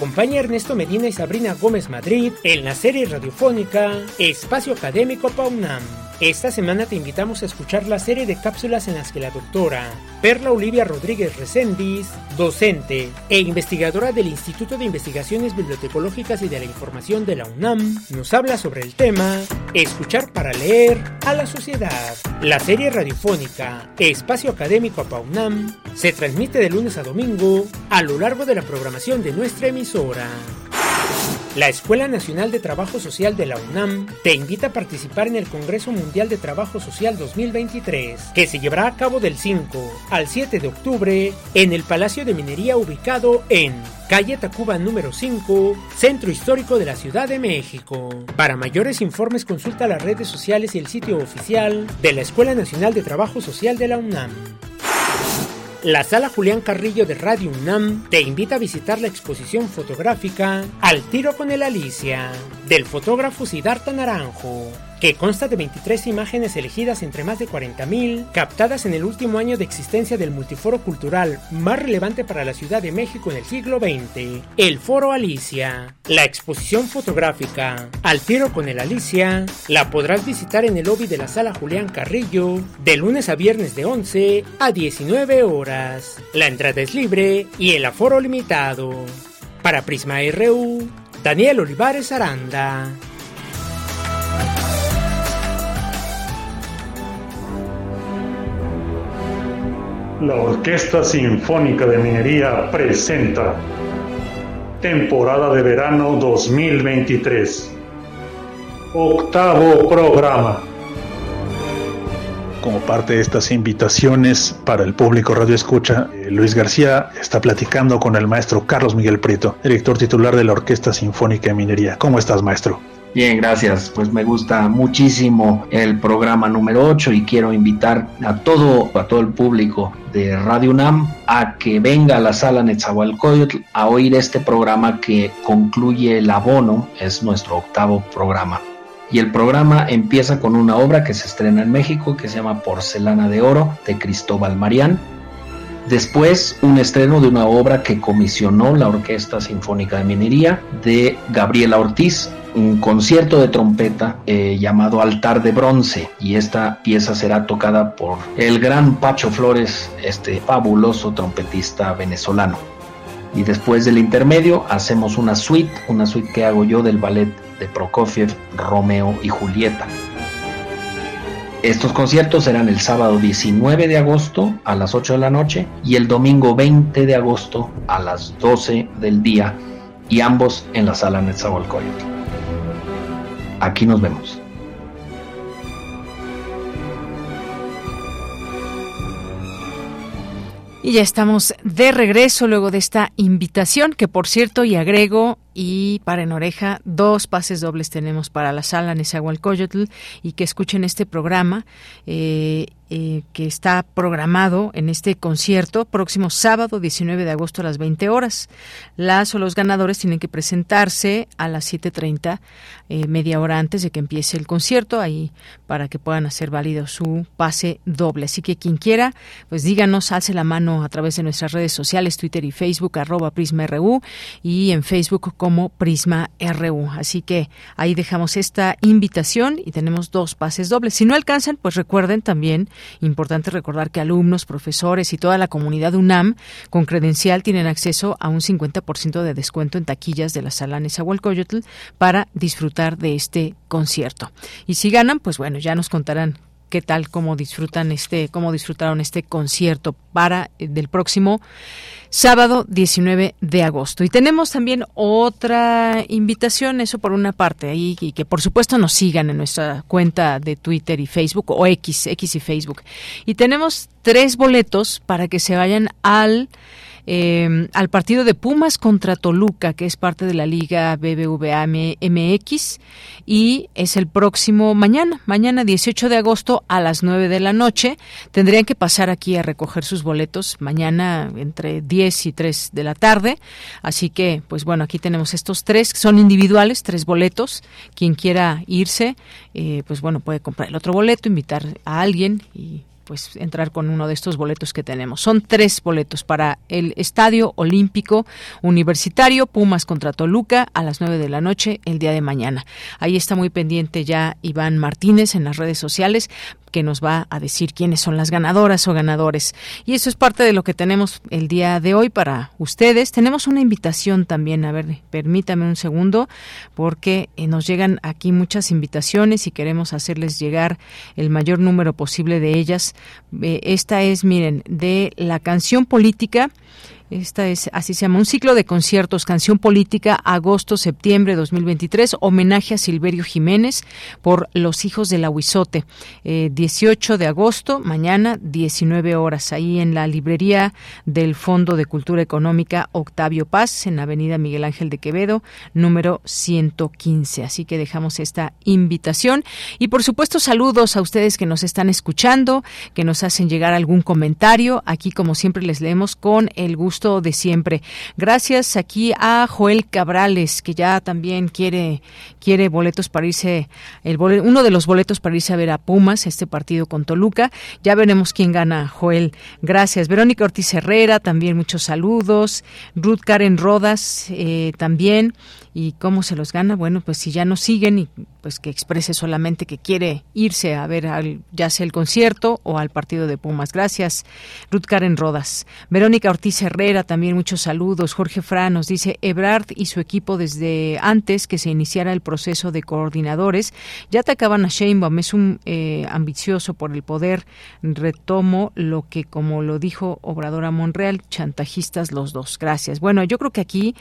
[SPEAKER 6] Acompaña Ernesto Medina y Sabrina Gómez Madrid en la serie radiofónica Espacio Académico PAUNAM esta semana te invitamos a escuchar la serie de cápsulas en las que la doctora Perla Olivia Rodríguez Recendis, docente e investigadora del Instituto de Investigaciones Bibliotecológicas y de la Información de la UNAM, nos habla sobre el tema Escuchar para leer a la sociedad. La serie radiofónica Espacio Académico a UNAM se transmite de lunes a domingo a lo largo de la programación de nuestra emisora. La Escuela Nacional de Trabajo Social de la UNAM te invita a participar en el Congreso Mundial de Trabajo Social 2023, que se llevará a cabo del 5 al 7 de octubre en el Palacio de Minería ubicado en calle Tacuba número 5, Centro Histórico de la Ciudad de México. Para mayores informes consulta las redes sociales y el sitio oficial de la Escuela Nacional de Trabajo Social de la UNAM. La sala Julián Carrillo de Radio UNAM te invita a visitar la exposición fotográfica Al tiro con el Alicia del fotógrafo Siddhartha Naranjo. Que consta de 23 imágenes elegidas entre más de 40.000, captadas en el último año de existencia del multiforo cultural más relevante para la Ciudad de México en el siglo XX, el Foro Alicia. La exposición fotográfica Al tiro con el Alicia la podrás visitar en el lobby de la sala Julián Carrillo de lunes a viernes de 11 a 19 horas. La entrada es libre y el aforo limitado. Para Prisma RU, Daniel Olivares Aranda.
[SPEAKER 23] La Orquesta Sinfónica de Minería presenta Temporada de Verano 2023. Octavo programa. Como parte de estas invitaciones para el público Radio Escucha, eh, Luis García está platicando con el maestro Carlos Miguel Prieto, director titular de la Orquesta Sinfónica de Minería. ¿Cómo estás, maestro?
[SPEAKER 24] Bien, gracias. Pues me gusta muchísimo el programa número 8 y quiero invitar a todo, a todo el público de Radio UNAM a que venga a la sala Netzahualcoyotl a oír este programa que concluye el abono, es nuestro octavo programa. Y el programa empieza con una obra que se estrena en México que se llama Porcelana de Oro de Cristóbal Marián. Después, un estreno de una obra que comisionó la Orquesta Sinfónica de Minería de Gabriela Ortiz, un concierto de trompeta eh, llamado Altar de Bronce y esta pieza será tocada por el gran Pacho Flores, este fabuloso trompetista venezolano. Y después del intermedio hacemos una suite, una suite que hago yo del ballet de Prokofiev, Romeo y Julieta. Estos conciertos serán el sábado 19 de agosto a las 8 de la noche y el domingo 20 de agosto a las 12 del día y ambos en la sala Netzahualcoyotl. Aquí nos vemos.
[SPEAKER 1] Y ya estamos de regreso luego de esta invitación, que por cierto, y agrego, y para en oreja, dos pases dobles tenemos para la sala Nezahualcóyotl y que escuchen este programa. Eh, eh, que está programado en este concierto próximo sábado 19 de agosto a las 20 horas. Las o los ganadores tienen que presentarse a las 7.30, eh, media hora antes de que empiece el concierto, ahí para que puedan hacer válido su pase doble. Así que quien quiera, pues díganos, alce la mano a través de nuestras redes sociales, Twitter y Facebook, arroba PrismaRU y en Facebook como Prisma RU. Así que ahí dejamos esta invitación y tenemos dos pases dobles. Si no alcanzan, pues recuerden también Importante recordar que alumnos, profesores y toda la comunidad UNAM con credencial tienen acceso a un 50% de descuento en taquillas de la sala Nezahualcóyotl para disfrutar de este concierto. Y si ganan, pues bueno, ya nos contarán qué tal, cómo disfrutan este, cómo disfrutaron este concierto para eh, del próximo sábado 19 de agosto. Y tenemos también otra invitación, eso por una parte, ahí, y que por supuesto nos sigan en nuestra cuenta de Twitter y Facebook, o X, X y Facebook. Y tenemos tres boletos para que se vayan al eh, al partido de Pumas contra Toluca, que es parte de la Liga BBVA MX, y es el próximo mañana, mañana 18 de agosto a las 9 de la noche. Tendrían que pasar aquí a recoger sus boletos mañana entre 10 y 3 de la tarde. Así que, pues bueno, aquí tenemos estos tres, son individuales, tres boletos. Quien quiera irse, eh, pues bueno, puede comprar el otro boleto, invitar a alguien y pues entrar con uno de estos boletos que tenemos. Son tres boletos para el Estadio Olímpico Universitario Pumas contra Toluca a las nueve de la noche el día de mañana. Ahí está muy pendiente ya Iván Martínez en las redes sociales que nos va a decir quiénes son las ganadoras o ganadores. Y eso es parte de lo que tenemos el día de hoy para ustedes. Tenemos una invitación también, a ver, permítame un segundo, porque eh, nos llegan aquí muchas invitaciones y queremos hacerles llegar el mayor número posible de ellas. Eh, esta es, miren, de la canción política esta es, así se llama, un ciclo de conciertos, canción política, agosto-septiembre 2023, homenaje a Silverio Jiménez por Los Hijos del Aguizote, 18 eh, de agosto, mañana, 19 horas, ahí en la librería del Fondo de Cultura Económica Octavio Paz, en la avenida Miguel Ángel de Quevedo, número 115. Así que dejamos esta invitación. Y por supuesto, saludos a ustedes que nos están escuchando, que nos hacen llegar algún comentario. Aquí, como siempre, les leemos con el gusto de siempre. Gracias aquí a Joel Cabrales, que ya también quiere, quiere boletos para irse, el uno de los boletos para irse a ver a Pumas, este partido con Toluca. Ya veremos quién gana, Joel. Gracias. Verónica Ortiz Herrera, también muchos saludos. Ruth Karen Rodas, eh, también y cómo se los gana, bueno, pues si ya no siguen y pues que exprese solamente que quiere irse a ver al, ya sea el concierto o al partido de Pumas. Gracias, Ruth Karen Rodas. Verónica Ortiz Herrera, también muchos saludos. Jorge Fra nos dice, Ebrard y su equipo desde antes que se iniciara el proceso de coordinadores ya atacaban a Sheinbaum, es un eh, ambicioso por el poder. Retomo lo que, como lo dijo Obradora Monreal, chantajistas los dos. Gracias. Bueno, yo creo que aquí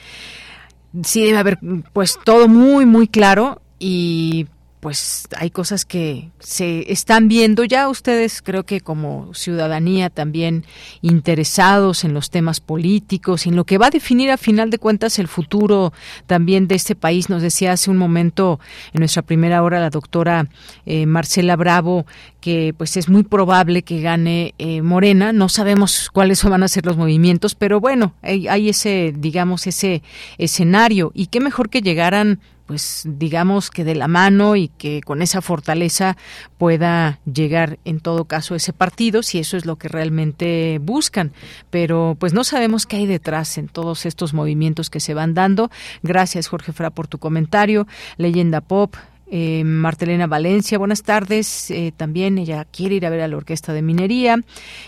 [SPEAKER 1] sí debe haber pues todo muy muy claro y pues hay cosas que se están viendo ya ustedes creo que como ciudadanía también interesados en los temas políticos en lo que va a definir a final de cuentas el futuro también de este país. Nos decía hace un momento en nuestra primera hora la doctora eh, Marcela Bravo que pues es muy probable que gane eh, Morena. No sabemos cuáles van a ser los movimientos pero bueno hay, hay ese digamos ese escenario. Y qué mejor que llegaran pues digamos que de la mano y que con esa fortaleza pueda llegar en todo caso ese partido si eso es lo que realmente buscan. Pero pues no sabemos qué hay detrás en todos estos movimientos que se van dando. Gracias Jorge Fra por tu comentario. Leyenda pop eh, Martelena Valencia, buenas tardes. Eh, también ella quiere ir a ver a la Orquesta de Minería.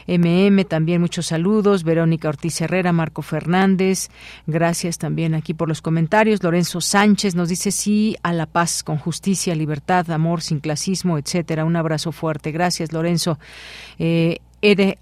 [SPEAKER 1] MM, también muchos saludos. Verónica Ortiz Herrera, Marco Fernández, gracias también aquí por los comentarios. Lorenzo Sánchez nos dice sí a la paz, con justicia, libertad, amor, sin clasismo, etcétera. Un abrazo fuerte. Gracias, Lorenzo. Eh,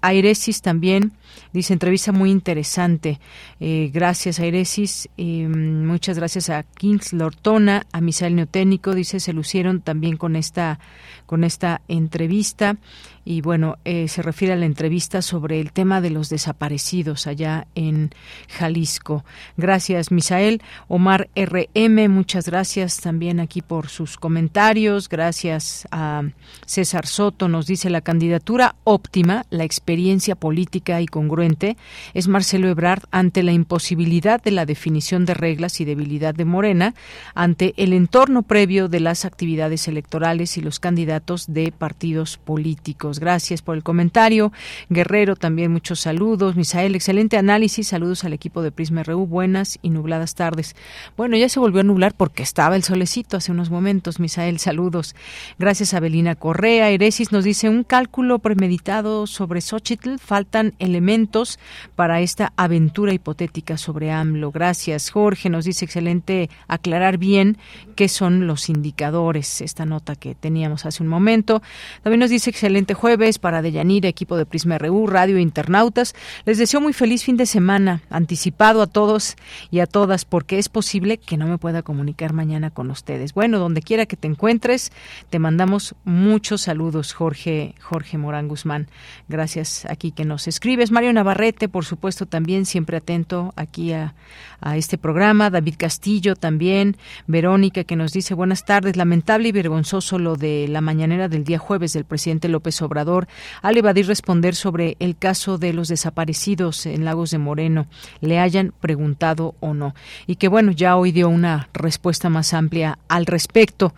[SPEAKER 1] Airesis también dice entrevista muy interesante. Eh, gracias Airesis, muchas gracias a Kings Lortona, a Misael Neotécnico, dice se lucieron también con esta con esta entrevista y bueno, eh, se refiere a la entrevista sobre el tema de los desaparecidos allá en Jalisco. Gracias, Misael. Omar RM, muchas gracias también aquí por sus comentarios. Gracias a César Soto, nos dice la candidatura óptima, la experiencia política y congruente es Marcelo Ebrard ante la imposibilidad de la definición de reglas y debilidad de Morena, ante el entorno previo de las actividades electorales y los candidatos de partidos políticos. Gracias por el comentario. Guerrero, también muchos saludos. Misael, excelente análisis. Saludos al equipo de Prisma RU. Buenas y nubladas tardes. Bueno, ya se volvió a nublar porque estaba el solecito hace unos momentos. Misael, saludos. Gracias a Belina Correa. Eresis nos dice un cálculo premeditado sobre Xochitl. Faltan elementos para esta aventura hipotética sobre AMLO. Gracias. Jorge nos dice excelente aclarar bien qué son los indicadores. Esta nota que teníamos hace un momento. También nos dice excelente jueves para Deyanira, equipo de Prisma RU, Radio e Internautas. Les deseo muy feliz fin de semana, anticipado a todos y a todas, porque es posible que no me pueda comunicar mañana con ustedes. Bueno, donde quiera que te encuentres, te mandamos muchos saludos, Jorge, Jorge Morán Guzmán. Gracias aquí que nos escribes. Mario Navarrete, por supuesto, también siempre atento aquí a, a este programa. David Castillo también. Verónica que nos dice buenas tardes. Lamentable y vergonzoso lo de la mañanera del día jueves del presidente López Obrador al evadir responder sobre el caso de los desaparecidos en Lagos de Moreno, le hayan preguntado o no. Y que bueno, ya hoy dio una respuesta más amplia al respecto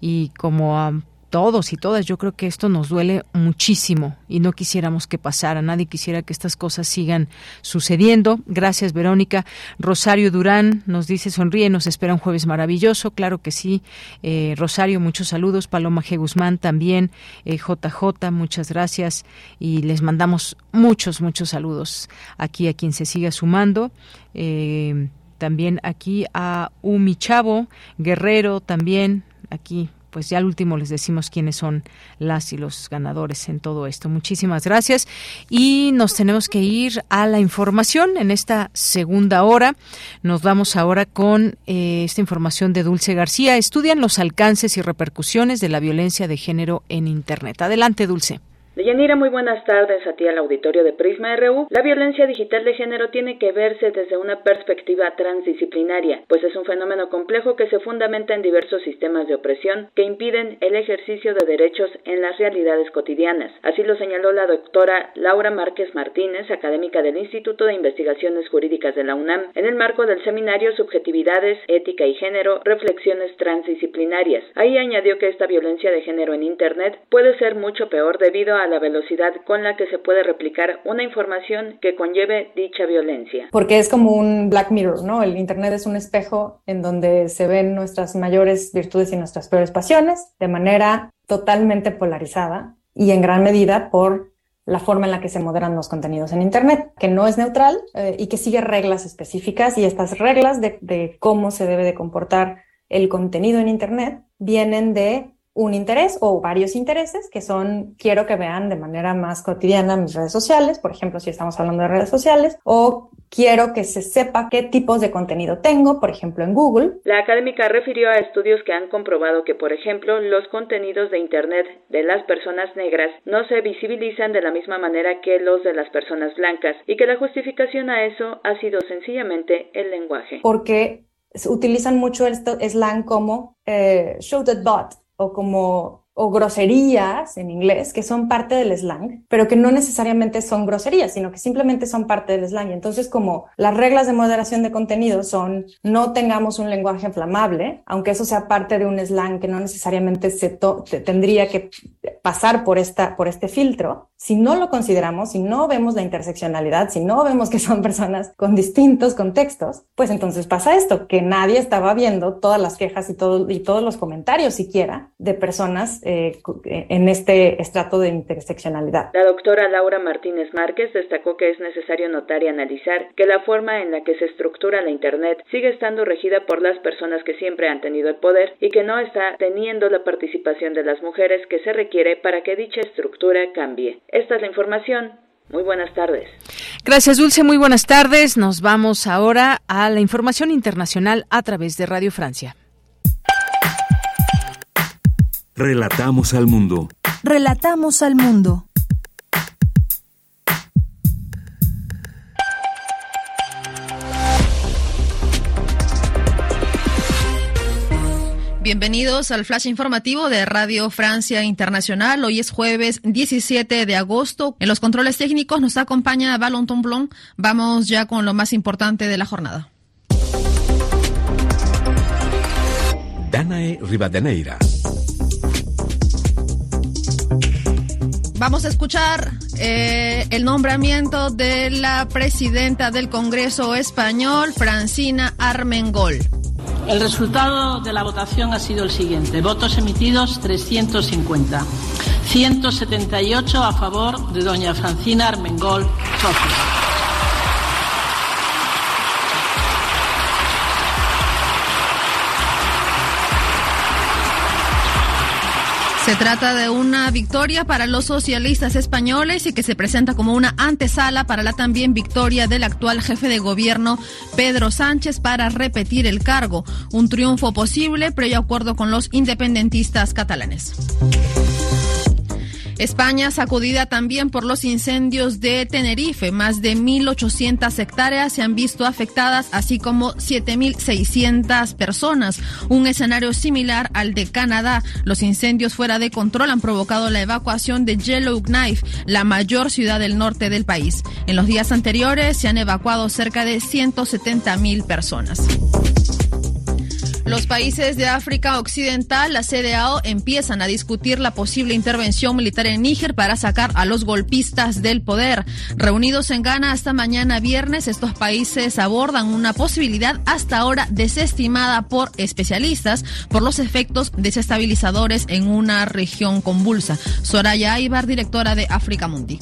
[SPEAKER 1] y como todos y todas, yo creo que esto nos duele muchísimo y no quisiéramos que pasara, nadie quisiera que estas cosas sigan sucediendo. Gracias, Verónica. Rosario Durán nos dice, sonríe, nos espera un jueves maravilloso, claro que sí. Eh, Rosario, muchos saludos. Paloma G. Guzmán también. JJ, eh, muchas gracias y les mandamos muchos, muchos saludos aquí a quien se siga sumando. Eh, también aquí a Umi Chavo, Guerrero también, aquí pues ya al último les decimos quiénes son las y los ganadores en todo esto. Muchísimas gracias y nos tenemos que ir a la información en esta segunda hora. Nos vamos ahora con eh, esta información de Dulce García. Estudian los alcances y repercusiones de la violencia de género en Internet. Adelante, Dulce.
[SPEAKER 12] Deyanira, muy buenas tardes a ti al auditorio de Prisma RU. La violencia digital de género tiene que verse desde una perspectiva transdisciplinaria, pues es un fenómeno complejo que se fundamenta en diversos sistemas de opresión que impiden el ejercicio de derechos en las realidades cotidianas. Así lo señaló la doctora Laura Márquez Martínez, académica del Instituto de Investigaciones Jurídicas de la UNAM, en el marco del seminario Subjetividades, Ética y Género, Reflexiones Transdisciplinarias. Ahí añadió que esta violencia de género en Internet puede ser mucho peor debido a la velocidad con la que se puede replicar una información que conlleve dicha violencia.
[SPEAKER 25] Porque es como un Black Mirror, ¿no? El Internet es un espejo en donde se ven nuestras mayores virtudes y nuestras peores pasiones de manera totalmente polarizada y en gran medida por la forma en la que se moderan los contenidos en Internet, que no es neutral eh, y que sigue reglas específicas y estas reglas de, de cómo se debe de comportar el contenido en Internet vienen de un interés o varios intereses que son, quiero que vean de manera más cotidiana mis redes sociales, por ejemplo, si estamos hablando de redes sociales, o quiero que se sepa qué tipos de contenido tengo, por ejemplo, en Google.
[SPEAKER 12] La académica refirió a estudios que han comprobado que, por ejemplo, los contenidos de Internet de las personas negras no se visibilizan de la misma manera que los de las personas blancas y que la justificación a eso ha sido sencillamente el lenguaje.
[SPEAKER 25] Porque utilizan mucho el slang como eh, show that bot o como o groserías en inglés que son parte del slang, pero que no necesariamente son groserías, sino que simplemente son parte del slang. Entonces, como las reglas de moderación de contenido son no tengamos un lenguaje inflamable, aunque eso sea parte de un slang que no necesariamente se tendría que pasar por, esta, por este filtro, si no lo consideramos, si no vemos la interseccionalidad, si no vemos que son personas con distintos contextos, pues entonces pasa esto, que nadie estaba viendo todas las quejas y, todo, y todos los comentarios siquiera de personas eh, en este estrato de interseccionalidad.
[SPEAKER 12] La doctora Laura Martínez Márquez destacó que es necesario notar y analizar que la forma en la que se estructura la Internet sigue estando regida por las personas que siempre han tenido el poder y que no está teniendo la participación de las mujeres que se requiere para que dicha estructura cambie. Esta es la información. Muy buenas tardes.
[SPEAKER 1] Gracias, Dulce. Muy buenas tardes. Nos vamos ahora a la información internacional a través de Radio Francia.
[SPEAKER 2] Relatamos al mundo.
[SPEAKER 3] Relatamos al mundo.
[SPEAKER 26] Bienvenidos al flash informativo de Radio Francia Internacional. Hoy es jueves 17 de agosto. En los controles técnicos nos acompaña Valentin Blanc. Vamos ya con lo más importante de la jornada.
[SPEAKER 27] Danae Rivadeneira.
[SPEAKER 26] Vamos a escuchar eh, el nombramiento de la presidenta del Congreso español, Francina Armengol.
[SPEAKER 28] El resultado de la votación ha sido el siguiente. Votos emitidos 350. 178 a favor de doña Francina Armengol.
[SPEAKER 26] Se trata de una victoria para los socialistas españoles y que se presenta como una antesala para la también victoria del actual jefe de gobierno Pedro Sánchez para repetir el cargo. Un triunfo posible previo acuerdo con los independentistas catalanes. España sacudida también por los incendios de Tenerife. Más de 1.800 hectáreas se han visto afectadas, así como 7.600 personas. Un escenario similar al de Canadá. Los incendios fuera de control han provocado la evacuación de Yellowknife, la mayor ciudad del norte del país. En los días anteriores se han evacuado cerca de 170.000 personas. Los países de África Occidental, la CDAO, empiezan a discutir la posible intervención militar en Níger para sacar a los golpistas del poder. Reunidos en Ghana hasta mañana viernes, estos países abordan una posibilidad hasta ahora desestimada por especialistas por los efectos desestabilizadores en una región convulsa. Soraya Aybar, directora de África Mundi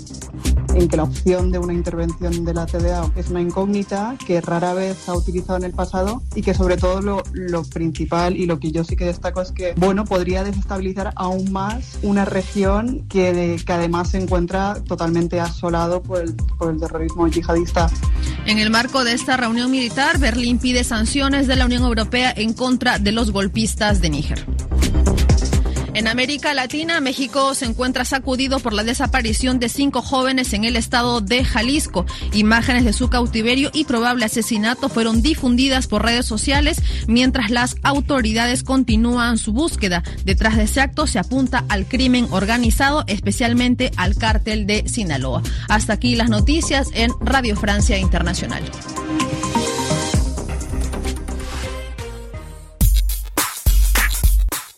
[SPEAKER 29] en que la opción de una intervención de la CDAO es una incógnita que rara vez se ha utilizado en el pasado y que sobre todo lo, lo principal y lo que yo sí que destaco es que, bueno, podría desestabilizar aún más una región que, que además se encuentra totalmente asolado por el, por el terrorismo yihadista.
[SPEAKER 26] En el marco de esta reunión militar, Berlín pide sanciones de la Unión Europea en contra de los golpistas de Níger. En América Latina, México se encuentra sacudido por la desaparición de cinco jóvenes en el estado de Jalisco. Imágenes de su cautiverio y probable asesinato fueron difundidas por redes sociales mientras las autoridades continúan su búsqueda. Detrás de ese acto se apunta al crimen organizado, especialmente al cártel de Sinaloa. Hasta aquí las noticias en Radio Francia Internacional.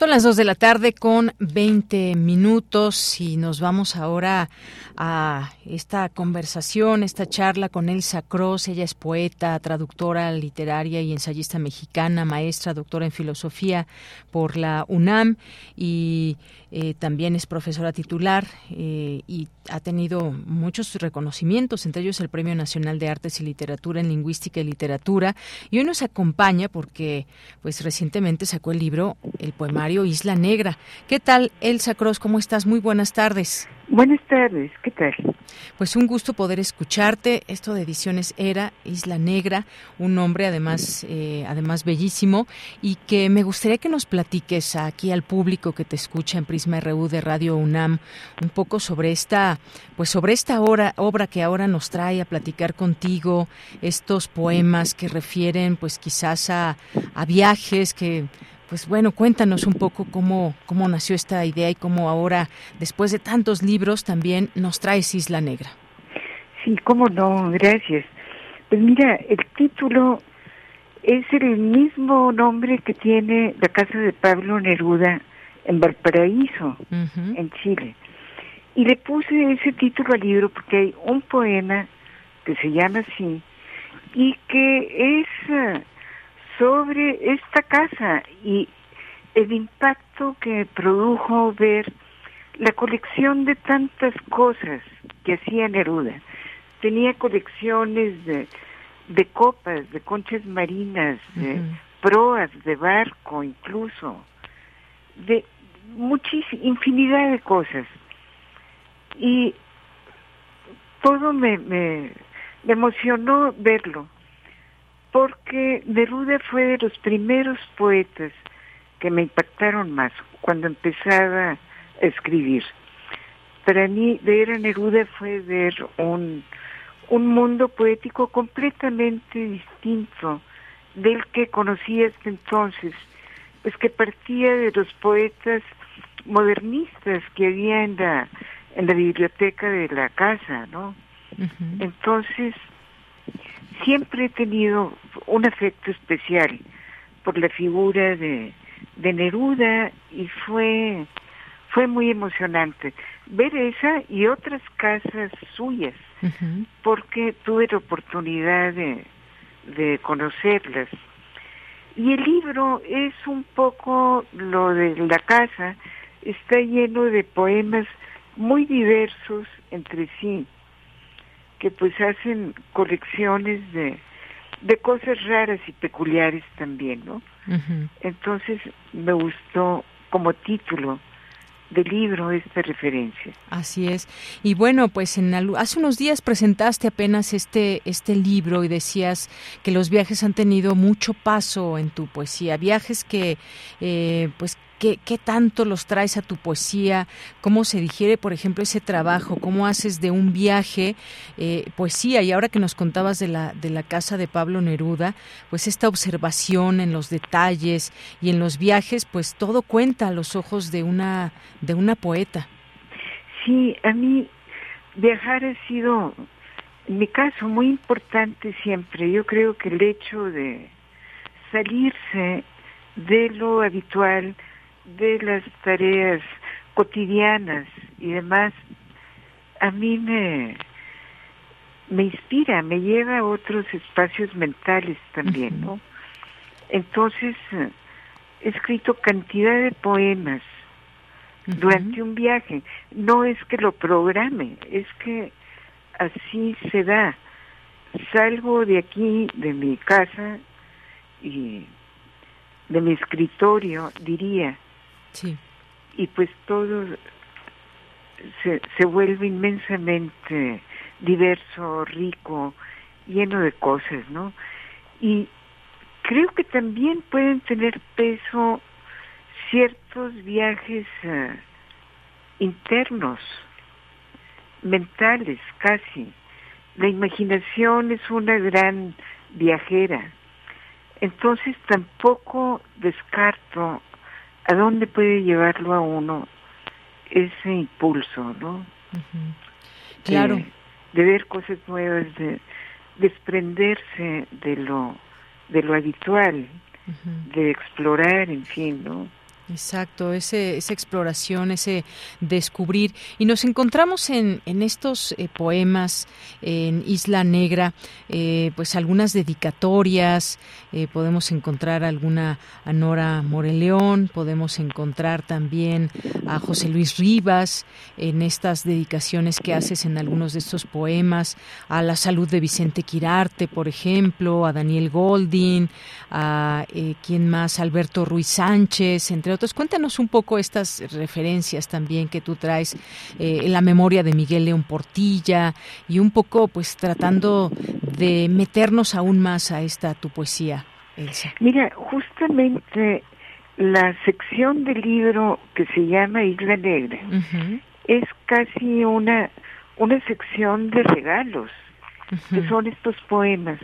[SPEAKER 1] Son las 2 de la tarde con 20 minutos y nos vamos ahora a esta conversación, esta charla con Elsa Cross. Ella es poeta, traductora literaria y ensayista mexicana, maestra, doctora en filosofía por la UNAM y eh, también es profesora titular eh, y ha tenido muchos reconocimientos, entre ellos el Premio Nacional de Artes y Literatura en Lingüística y Literatura. Y hoy nos acompaña porque pues recientemente sacó el libro, el poemario Isla Negra. ¿Qué tal, Elsa Cross? ¿Cómo estás? Muy buenas tardes.
[SPEAKER 30] Buenas tardes, ¿qué tal?
[SPEAKER 1] Pues un gusto poder escucharte. Esto de Ediciones Era, Isla Negra, un nombre además, eh, además bellísimo, y que me gustaría que nos platiques aquí al público que te escucha en Prisma RU de Radio UNAM un poco sobre esta, pues sobre esta obra, obra que ahora nos trae a platicar contigo, estos poemas que refieren, pues quizás a, a viajes que pues bueno, cuéntanos un poco cómo, cómo nació esta idea y cómo ahora, después de tantos libros, también nos traes Isla Negra.
[SPEAKER 30] Sí, cómo no, gracias. Pues mira, el título es el mismo nombre que tiene la casa de Pablo Neruda en Valparaíso, en Chile. Y le puse ese título al libro porque hay un poema que se llama así y que es eh, sobre esta casa y el impacto que produjo ver la colección de tantas cosas que hacía Neruda. Tenía colecciones de, de copas, de conchas marinas, de proas de barco incluso, de muchísima, infinidad de cosas. Y todo me, me emocionó verlo porque Neruda fue de los primeros poetas que me impactaron más cuando empezaba a escribir. Para mí ver a Neruda fue ver un, un mundo poético completamente distinto del que conocí hasta entonces, pues que partía de los poetas modernistas que había en la, en la biblioteca de la casa, ¿no? Entonces, siempre he tenido un afecto especial por la figura de, de Neruda y fue fue muy emocionante ver esa y otras casas suyas porque tuve la oportunidad de, de conocerlas. Y el libro es un poco lo de la casa está lleno de poemas muy diversos entre sí que pues hacen colecciones de, de cosas raras y peculiares también, ¿no? Entonces me gustó como título del libro esta referencia.
[SPEAKER 1] Así es. Y bueno, pues en hace unos días presentaste apenas este este libro y decías que los viajes han tenido mucho paso en tu poesía, viajes que eh, pues ¿Qué, ¿Qué, tanto los traes a tu poesía? ¿Cómo se digiere, por ejemplo, ese trabajo? ¿Cómo haces de un viaje eh, poesía? Y ahora que nos contabas de la, de la casa de Pablo Neruda, pues esta observación en los detalles y en los viajes, pues todo cuenta a los ojos de una, de una poeta.
[SPEAKER 30] Sí, a mí viajar ha sido, en mi caso, muy importante siempre. Yo creo que el hecho de salirse de lo habitual, de las tareas cotidianas y demás, a mí me, me inspira, me lleva a otros espacios mentales también, ¿no? Entonces, he escrito cantidad de poemas durante un viaje. No es que lo programe, es que así se da. Salgo de aquí, de mi casa y de mi escritorio, diría,
[SPEAKER 1] Sí.
[SPEAKER 30] Y pues todo se, se vuelve inmensamente diverso, rico lleno de cosas, ¿no? Y creo que también pueden tener peso ciertos viajes eh, internos, mentales casi. La imaginación es una gran viajera. Entonces tampoco descarto a dónde puede llevarlo a uno ese impulso, ¿no?
[SPEAKER 1] Claro.
[SPEAKER 30] De, ver cosas nuevas, de desprenderse de lo de lo habitual, de explorar, en fin, ¿no?
[SPEAKER 1] Exacto, ese, esa exploración, ese descubrir. Y nos encontramos en, en estos eh, poemas en Isla Negra, eh, pues algunas dedicatorias, eh, podemos encontrar alguna a Nora Moreleón, podemos encontrar también a José Luis Rivas en estas dedicaciones que haces en algunos de estos poemas, a la salud de Vicente Quirarte, por ejemplo, a Daniel Goldin, a quién más, Alberto Ruiz Sánchez, entre otros Cuéntanos un poco estas referencias también que tú traes eh, en la memoria de Miguel León Portilla y un poco pues tratando de meternos aún más a esta tu poesía, Elsa.
[SPEAKER 30] Mira, justamente la sección del libro que se llama Isla Negra es casi una, una sección de regalos, que son estos poemas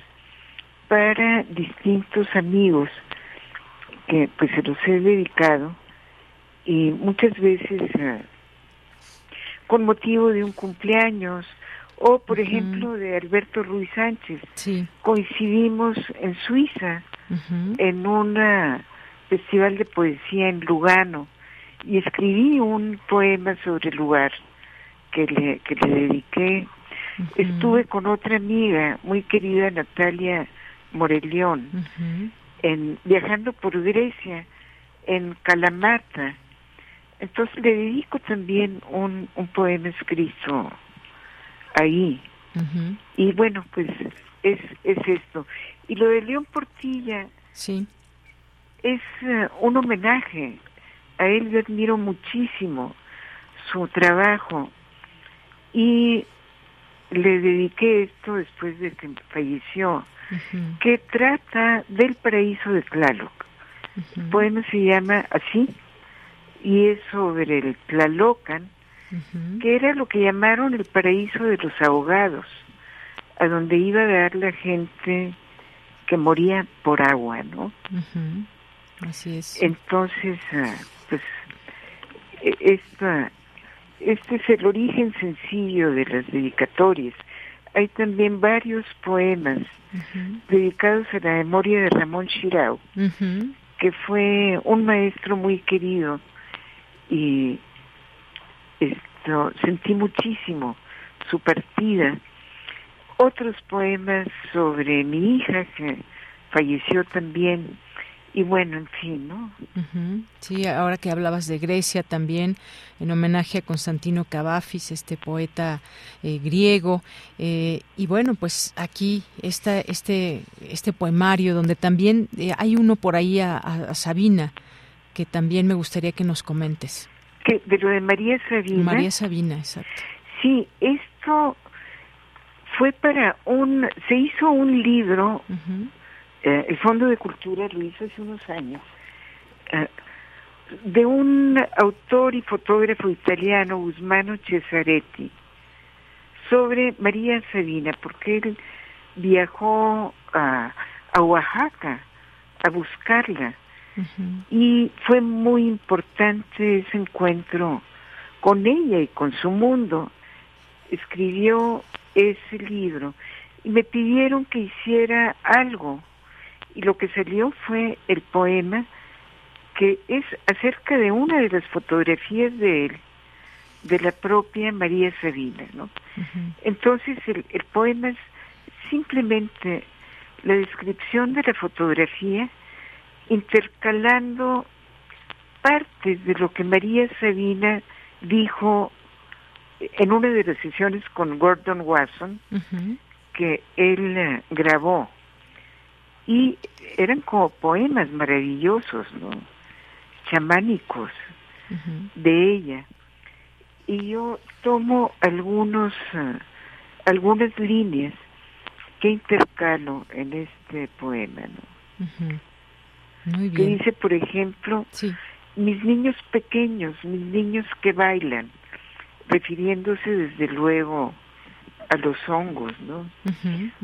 [SPEAKER 30] para distintos amigos que pues se los he dedicado y muchas veces eh, con motivo de un cumpleaños o por ejemplo de Alberto Ruiz Sánchez coincidimos en Suiza en un festival de poesía en Lugano y escribí un poema sobre el lugar que le, que le dediqué. Estuve con otra amiga muy querida Natalia Morelión en viajando por Grecia en Calamata entonces le dedico también un, un poema escrito ahí. Y bueno pues es es esto. Y lo de León Portilla
[SPEAKER 1] sí.
[SPEAKER 30] es eh, un homenaje. A él yo admiro muchísimo su trabajo. Y le dediqué esto después de que falleció que trata del paraíso de Tlaloc. El poema se llama así y es sobre el Tlalocan, que era lo que llamaron el paraíso de los ahogados, a donde iba a dar la gente que moría por agua, ¿no?
[SPEAKER 1] Así es.
[SPEAKER 30] Entonces, ah, pues, e, esta, este es el origen sencillo de las dedicatorias. Hay también varios poemas dedicados a la memoria de Ramón Chirau, que fue un maestro muy querido y esto, sentí muchísimo su partida. Otros poemas sobre mi hija que falleció también y bueno, en fin, ¿no?
[SPEAKER 1] Sí, ahora que hablabas de Grecia también, en homenaje a Constantino Cavafis, este poeta eh, griego, eh, y bueno, pues aquí está este, este poemario donde también eh, hay uno por ahí a, Sabina, que también me gustaría que nos comentes.
[SPEAKER 30] ¿Qué? ¿De lo de María Sabina?
[SPEAKER 1] María Sabina, exacto.
[SPEAKER 30] Sí, esto fue para un, se hizo un libro eh, el Fondo de Cultura lo hizo hace unos años, eh, de un autor y fotógrafo italiano, Guzmano Cesaretti, sobre María Sabina, porque él viajó a, Oaxaca a buscarla. Y fue muy importante ese encuentro con ella y con su mundo. Escribió ese libro y me pidieron que hiciera algo y lo que salió fue el poema que es acerca de una de las fotografías de él, de la propia María Sabina, ¿no? Entonces el, el poema es simplemente la descripción de la fotografía intercalando partes de lo que María Sabina dijo en una de las sesiones con Gordon Wasson que él eh, grabó y eran como poemas maravillosos, ¿no? chamánicos de ella. Y yo tomo algunos, eh, algunas líneas que ¿qué intercalo en este poema? ¿no?
[SPEAKER 1] Muy bien.
[SPEAKER 30] Que dice, por ejemplo, mis niños pequeños, mis niños que bailan, refiriéndose desde luego a los hongos, ¿no?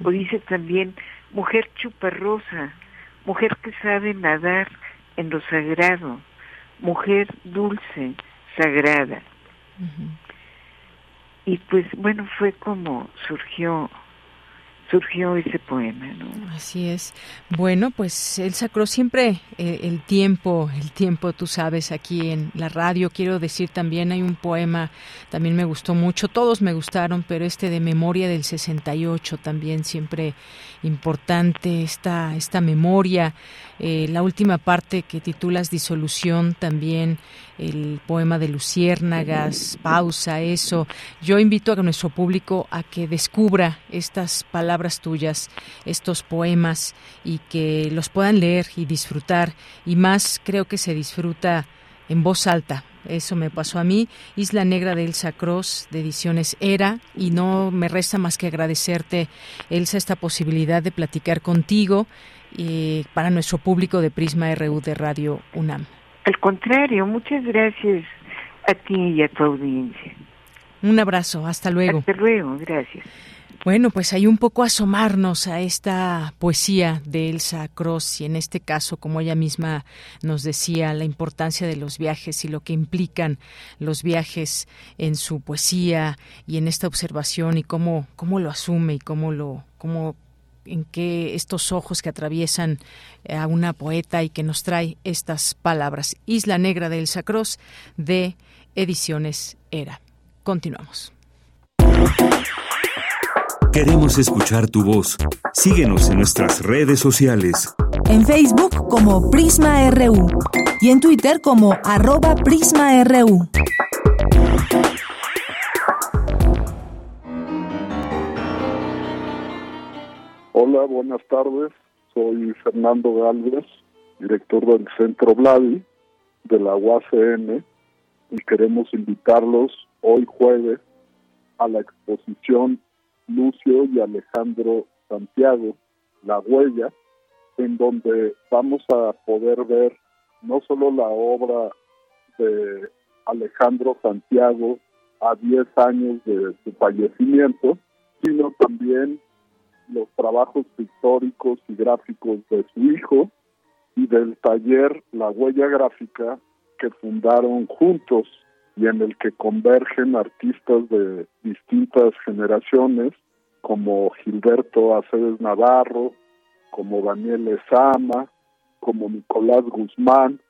[SPEAKER 30] O dice también, mujer chuparrosa, mujer que sabe nadar en lo sagrado, mujer dulce, sagrada. Y pues bueno, fue como surgió surgió ese poema, ¿no?
[SPEAKER 1] Así es. Bueno, pues el sacro siempre eh, el tiempo, el tiempo, tú sabes, aquí en la radio, quiero decir también hay un poema, también me gustó mucho, todos me gustaron, pero este de Memoria del 68 también siempre importante esta esta memoria, eh, la última parte que titulas Disolución también el poema de Luciérnagas, pausa, eso. Yo invito a nuestro público a que descubra estas palabras tuyas, estos poemas y que los puedan leer y disfrutar. Y más creo que se disfruta en voz alta. Eso me pasó a mí. Isla Negra de Elsa Cross, de Ediciones Era, y no me resta más que agradecerte, Elsa, esta posibilidad de platicar contigo y eh, para nuestro público de Prisma RU de Radio UNAM.
[SPEAKER 30] Al contrario, muchas gracias a ti y a tu audiencia.
[SPEAKER 1] Un abrazo, hasta luego.
[SPEAKER 30] Hasta luego, gracias.
[SPEAKER 1] Bueno, pues hay un poco asomarnos a esta poesía de Elsa Cross y en este caso, como ella misma nos decía, la importancia de los viajes y lo que implican los viajes en su poesía y en esta observación y cómo, cómo lo asume y cómo lo, cómo en que estos ojos que atraviesan a una poeta y que nos trae estas palabras. Isla Negra del Sacros de Ediciones Era. Continuamos.
[SPEAKER 2] Queremos escuchar tu voz. Síguenos en nuestras redes sociales.
[SPEAKER 3] En Facebook como Prisma RU y en Twitter como arroba PrismaRU.
[SPEAKER 27] Hola, buenas tardes. Soy Fernando Galvez, director del Centro Vladi de la UACN y queremos invitarlos hoy jueves a la exposición Lucio y Alejandro Santiago, La Huella, en donde vamos a poder ver no solo la obra de Alejandro Santiago a 10 años de su fallecimiento, sino también los trabajos pictóricos y gráficos de su hijo y del taller La Huella Gráfica que fundaron juntos y en el que convergen artistas de distintas generaciones como Gilberto Aceves Navarro, como Daniel Ezama, como Nicolás Guzmán,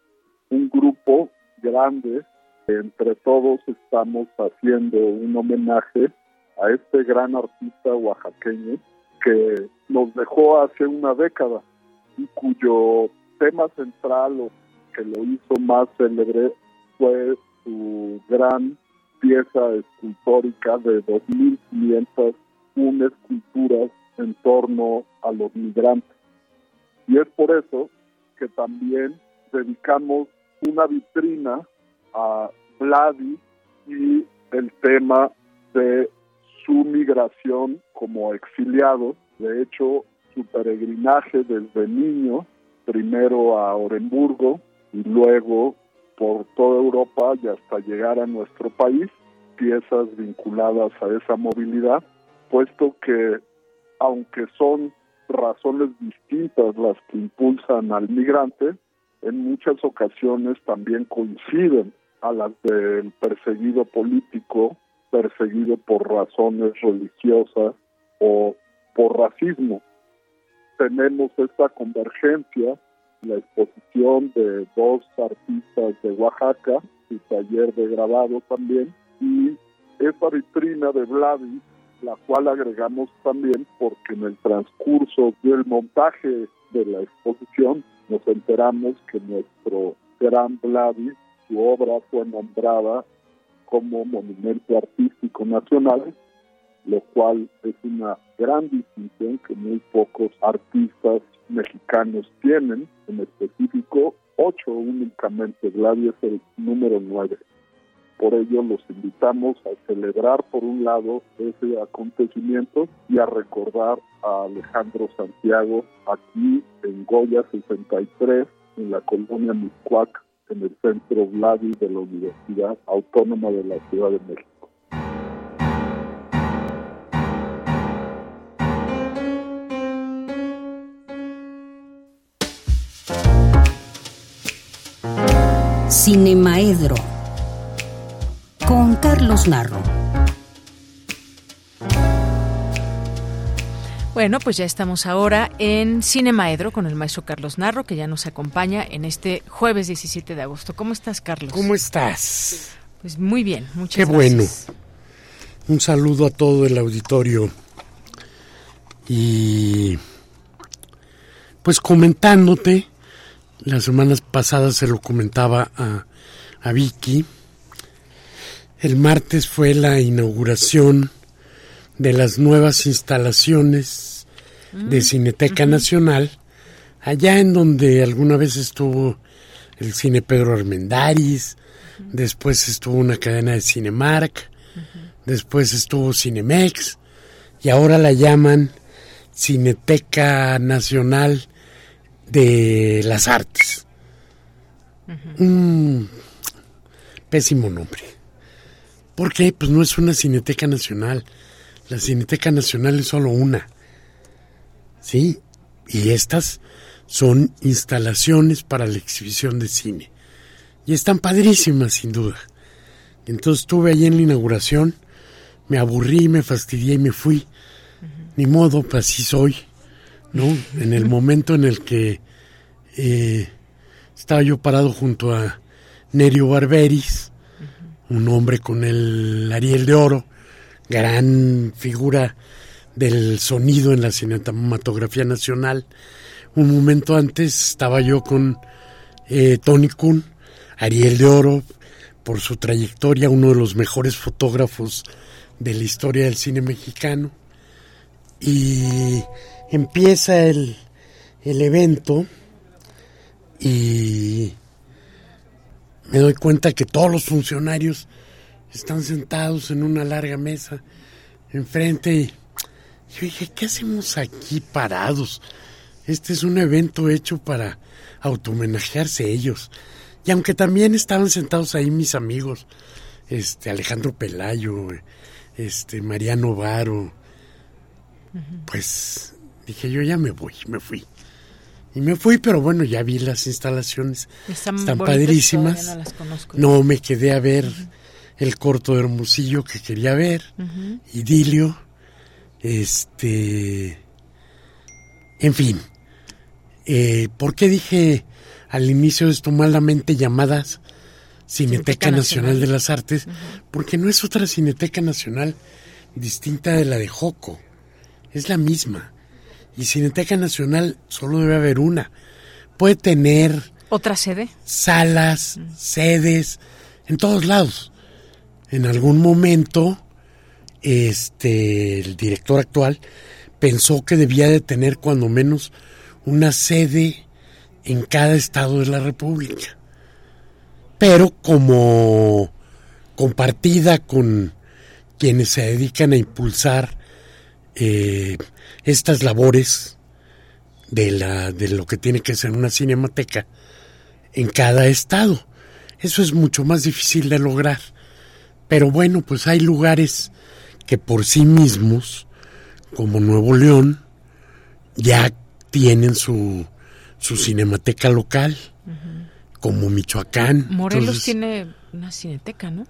[SPEAKER 27] un grupo grande. Entre todos estamos haciendo un homenaje a este gran artista oaxaqueño que nos dejó hace una década y cuyo tema central o que lo hizo más célebre fue su gran pieza escultórica de 2.501 esculturas en torno a los migrantes. Y es por eso que también dedicamos una vitrina a Vladi y el tema de su migración como exiliado. De hecho, su peregrinaje desde niño, primero a Orenburgo y luego por toda Europa y hasta llegar a nuestro país, piezas vinculadas a esa movilidad, puesto que aunque son razones distintas las que impulsan al migrante, en muchas ocasiones también coinciden a las del perseguido político perseguido por razones religiosas o por racismo. Tenemos esta convergencia, la exposición de dos artistas de Oaxaca, su taller de grabado también, y esa vitrina de Vladi, la cual agregamos también porque en el transcurso del montaje de la exposición nos enteramos que nuestro gran Vladi, su obra fue nombrada como monumento artístico nacional, lo cual es una gran distinción que muy pocos artistas mexicanos tienen, en específico ocho únicamente, Gladys el número nueve. por ello los invitamos a celebrar por un lado ese acontecimiento y a recordar a Alejandro Santiago aquí en Goya 63 en la colonia Miscuac en el centro Vladi de la Universidad Autónoma de la Ciudad de México.
[SPEAKER 5] Cinemaedro con Carlos Narro.
[SPEAKER 1] Bueno, pues ya estamos ahora en Cinemaedro con el maestro Carlos Narro, que ya nos acompaña en este jueves 17 de agosto. ¿Cómo estás, Carlos?
[SPEAKER 31] ¿Cómo estás?
[SPEAKER 1] Pues muy bien, muchas
[SPEAKER 31] Qué
[SPEAKER 1] gracias.
[SPEAKER 31] bueno. Un saludo a todo el auditorio. Y pues comentándote, las semanas pasadas se lo comentaba a, a Vicky, el martes fue la inauguración de las nuevas instalaciones de Cineteca Nacional, allá en donde alguna vez estuvo el cine Pedro Armendáriz, después estuvo una cadena de Cinemark, después estuvo Cinemex, y ahora la llaman Cineteca Nacional de las Artes. Un pésimo nombre. ¿Por qué? Pues no es una Cineteca Nacional. La Cineteca Nacional es solo una. ¿Sí? Y estas son instalaciones para la exhibición de cine. Y están padrísimas, sin duda. Entonces estuve ahí en la inauguración, me aburrí, me fastidié y me fui. Ni modo, pues así soy. ¿No? En el momento en el que eh, estaba yo parado junto a Nerio Barberis, un hombre con el Ariel de Oro, gran figura del sonido en la cinematografía nacional. Un momento antes estaba yo con eh, Tony Kuhn, Ariel de Oro, por su trayectoria, uno de los mejores fotógrafos de la historia del cine mexicano. Y empieza el, el evento y me doy cuenta que todos los funcionarios están sentados en una larga mesa enfrente y yo dije, ¿qué hacemos aquí parados? Este es un evento hecho para automenajearse ellos. Y aunque también estaban sentados ahí mis amigos, este Alejandro Pelayo, este Mariano Varo, pues dije yo ya me voy, me fui. Y me fui, pero bueno, ya vi las instalaciones.
[SPEAKER 1] Están
[SPEAKER 31] padrísimas.
[SPEAKER 1] no las conozco.
[SPEAKER 31] No, me quedé a ver el corto de Hermosillo que quería ver. Idilio. Este. En fin. Eh, ¿Por qué dije al inicio de esto malamente llamadas Cineteca
[SPEAKER 1] Cineteca
[SPEAKER 31] Nacional,
[SPEAKER 1] Nacional.
[SPEAKER 31] de las Artes? Porque no es otra Cineteca Nacional distinta de la de Joco. Es la misma. Y Cineteca Nacional solo debe haber una. Puede tener
[SPEAKER 1] ¿Otra sede?
[SPEAKER 31] salas, sedes, en todos lados. En algún momento, este, el director actual pensó que debía de tener cuando menos una sede en cada estado de la República. Pero como compartida con quienes se dedican a impulsar eh, estas labores de, la, de lo que tiene que ser una cinemateca en cada estado. Eso es mucho más difícil de lograr. Pero bueno, pues hay lugares que por sí mismos, como Nuevo León, ya tienen su, su cinemateca local, como Michoacán.
[SPEAKER 1] Morelos
[SPEAKER 31] Entonces,
[SPEAKER 1] tiene una cineteca, ¿no?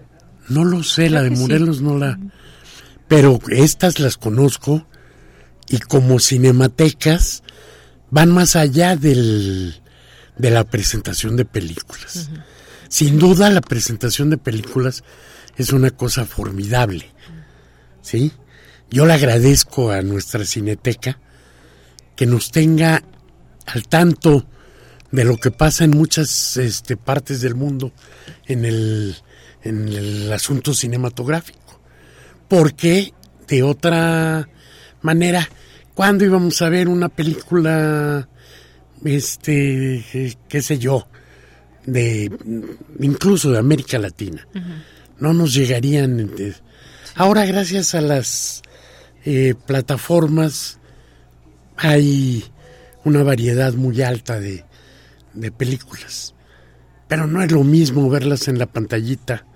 [SPEAKER 31] no lo sé,
[SPEAKER 1] Creo
[SPEAKER 31] la de
[SPEAKER 1] sí.
[SPEAKER 31] Morelos no la... Pero estas las conozco y como cinematecas van más allá del, de la presentación de películas. Sin duda la presentación de películas es una cosa formidable. ¿Sí? Yo le agradezco a nuestra cineteca que nos tenga al tanto de lo que pasa en muchas este, partes del mundo en el, en el asunto cinematográfico. Porque de otra manera, ¿cuándo íbamos a ver una película, este, qué sé yo, de incluso de América Latina? no nos llegarían. eh, Ahora, gracias a las eh, plataformas, hay una variedad muy alta de, de películas. Pero no es lo mismo verlas en la pantallita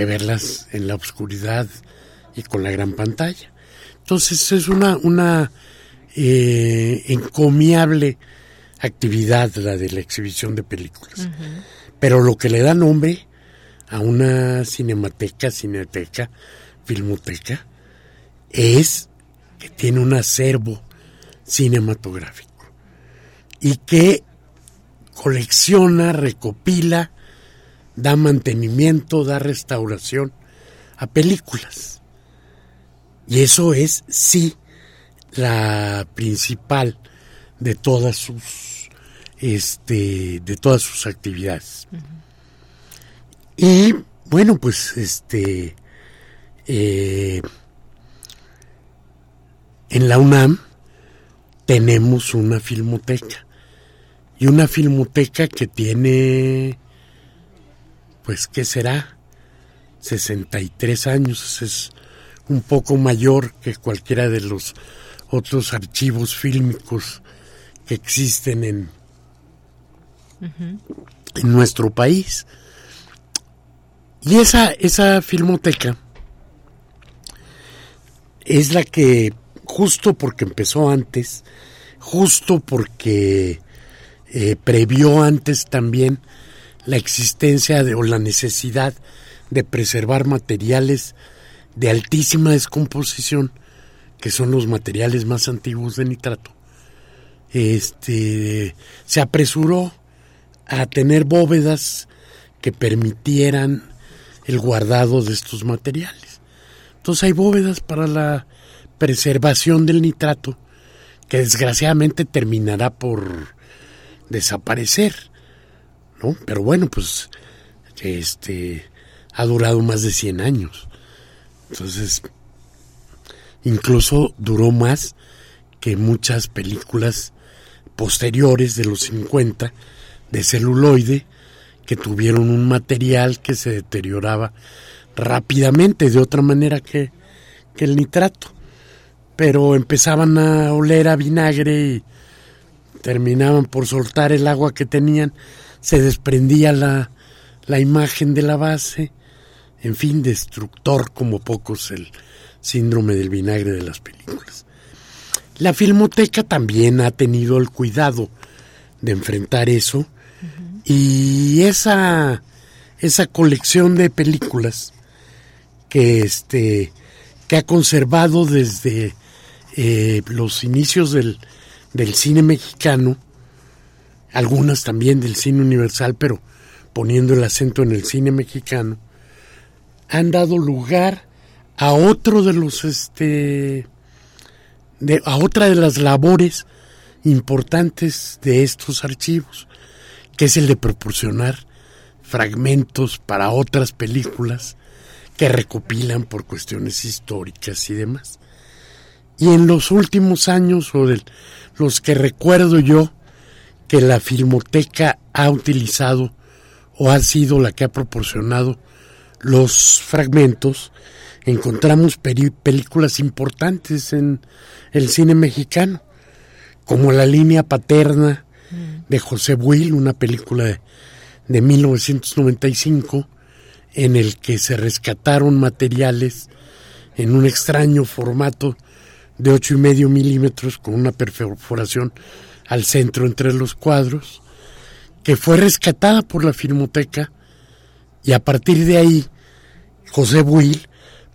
[SPEAKER 31] que verlas en la oscuridad y con la gran pantalla. Entonces es una, una eh, encomiable actividad la de la exhibición de películas. Pero lo que le da nombre a una cinemateca, cineteca, filmoteca, es que tiene un acervo cinematográfico y que colecciona, recopila, da mantenimiento, da restauración a películas. Y eso es, sí, la principal de todas sus este de todas sus actividades. Y bueno, pues este eh, en la UNAM tenemos una filmoteca y una filmoteca que tiene pues qué será 63 años es un poco mayor que cualquiera de los otros archivos fílmicos que existen en, en nuestro país. Y esa, esa filmoteca es la que, justo porque empezó antes, justo porque eh, previó antes también la existencia o la necesidad de preservar materiales de altísima descomposición, que son los materiales más antiguos de nitrato, este, se apresuró a tener bóvedas que permitieran el guardado de estos materiales. Entonces hay bóvedas para la preservación del nitrato que desgraciadamente terminará por desaparecer, ¿no? Pero bueno, pues este ha durado más de 100 años. Entonces, incluso duró más que muchas películas posteriores de los 50 de celuloide que tuvieron un material que se deterioraba rápidamente de otra manera que, que el nitrato pero empezaban a oler a vinagre y terminaban por soltar el agua que tenían se desprendía la, la imagen de la base en fin destructor como pocos el síndrome del vinagre de las películas. La filmoteca también ha tenido el cuidado de enfrentar eso y esa esa colección de películas que este que ha conservado desde eh, los inicios del, del cine mexicano algunas también del cine universal pero poniendo el acento en el cine mexicano han dado lugar a otro de los este de, a otra de las labores importantes de estos archivos, que es el de proporcionar fragmentos para otras películas que recopilan por cuestiones históricas y demás. Y en los últimos años, o de los que recuerdo yo, que la Filmoteca ha utilizado o ha sido la que ha proporcionado los fragmentos, encontramos películas importantes en el cine mexicano, como La línea paterna de José Buil, una película de, de 1995, en el que se rescataron materiales en un extraño formato de ocho y medio milímetros con una perforación al centro entre los cuadros, que fue rescatada por la Filmoteca y a partir de ahí José Buil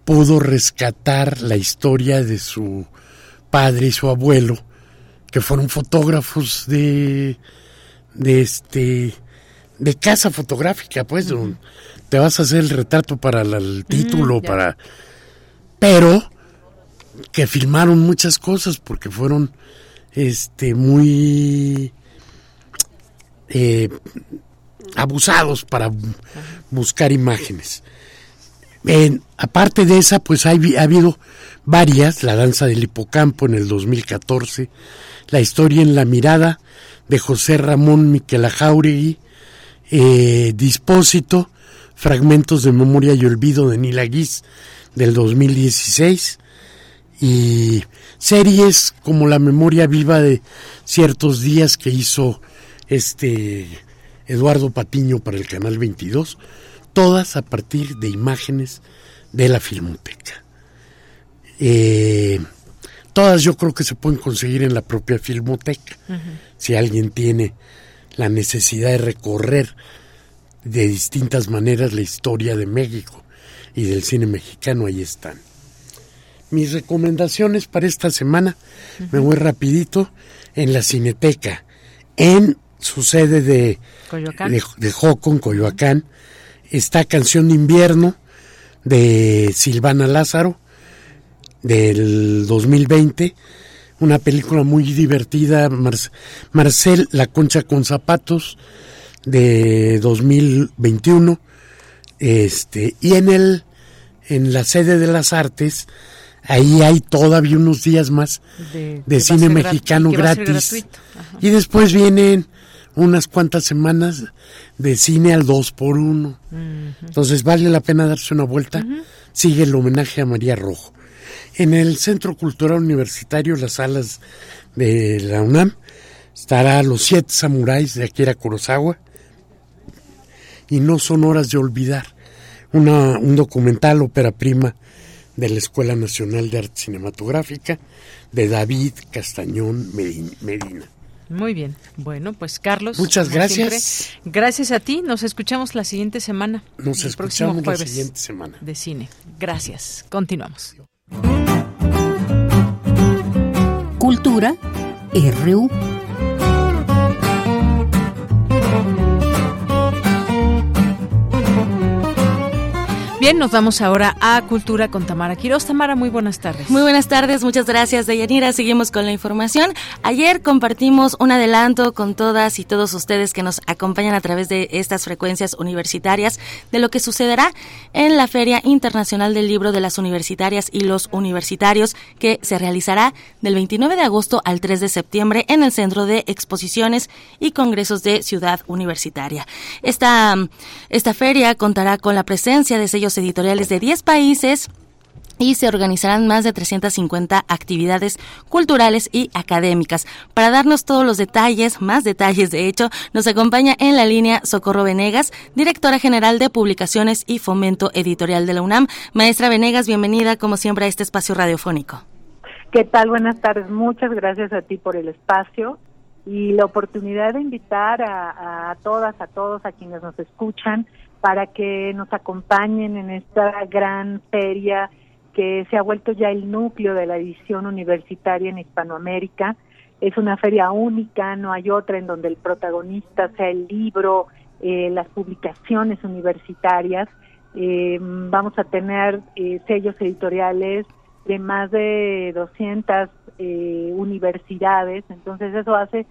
[SPEAKER 31] pudo rescatar la historia de su padre y su abuelo, que fueron fotógrafos de, de este, de casa fotográfica, pues, donde te vas a hacer el retrato para la- el título, para, pero que filmaron muchas cosas porque fueron, este, muy eh, abusados para bu- buscar imágenes. En- aparte de esa, pues hay, ha habido varias, la danza del hipocampo en el 2014, la historia en la mirada de José Ramón Miquela Jauregui, eh, Dispósito, Fragmentos de Memoria y Olvido de Nila Guis del 2016 y series como La Memoria Viva de ciertos días que hizo este Eduardo Patiño para el Canal 22, todas a partir de imágenes de la Filmoteca. Eh, todas yo creo que se pueden conseguir en la propia Filmoteca. Si alguien tiene la necesidad de recorrer de distintas maneras la historia de México y del cine mexicano, ahí están. Mis recomendaciones para esta semana, me voy rapidito, en la Cineteca, en su sede de, de, de Joco, en Coyoacán, está Canción de Invierno de Silvana Lázaro del 2020, una película muy divertida, Marcel La Concha con Zapatos de 2021, este, y en el en la sede de las artes ahí hay todavía unos días más de, cine mexicano gratis. Y después vienen unas cuantas semanas de cine al 2 por 1 Entonces vale la pena darse una vuelta. Sigue el homenaje a María Rojo. En el Centro Cultural Universitario, las salas de la UNAM, estará Los Siete Samuráis de Akira Kurosawa. Y no son horas de olvidar. Una, un documental, ópera prima de la Escuela Nacional de Arte Cinematográfica de David Castañón Medina.
[SPEAKER 1] Muy bien. Bueno, pues Carlos.
[SPEAKER 31] Muchas gracias.
[SPEAKER 1] gracias a ti. Nos escuchamos la siguiente semana.
[SPEAKER 31] Nos escuchamos la siguiente semana.
[SPEAKER 1] De cine. Gracias. Continuamos.
[SPEAKER 5] Cultura RU.
[SPEAKER 1] Bien, nos vamos ahora a Cultura con Tamara Quiroz. Tamara, muy buenas tardes.
[SPEAKER 32] Muy buenas tardes, muchas gracias, Deyanira. Seguimos con la información. Ayer compartimos un adelanto con todas y todos ustedes que nos acompañan a través de estas frecuencias universitarias de lo que sucederá en la Feria Internacional del Libro de las Universitarias y los Universitarios, que se realizará del 29 de agosto al 3 de septiembre en el Centro de Exposiciones y Congresos de Ciudad Universitaria. Esta, esta feria contará con la presencia de sellos editoriales de 10 países y se organizarán más de 350 actividades culturales y académicas. Para darnos todos los detalles, más detalles de hecho, nos acompaña en la línea Socorro Venegas, directora general de Publicaciones y Fomento Editorial de la UNAM. Maestra Venegas, bienvenida como siempre a este espacio radiofónico.
[SPEAKER 33] ¿Qué tal? Buenas tardes. Muchas gracias a ti por el espacio y la oportunidad de invitar a, a todas, a todos, a quienes nos escuchan para que nos acompañen en esta gran feria que se ha vuelto ya el núcleo de la edición universitaria en Hispanoamérica. Es una feria única, no hay otra en donde el protagonista sea el libro, eh, las publicaciones universitarias. Eh, vamos a tener eh, sellos editoriales de más de 200 universidades, entonces eso hace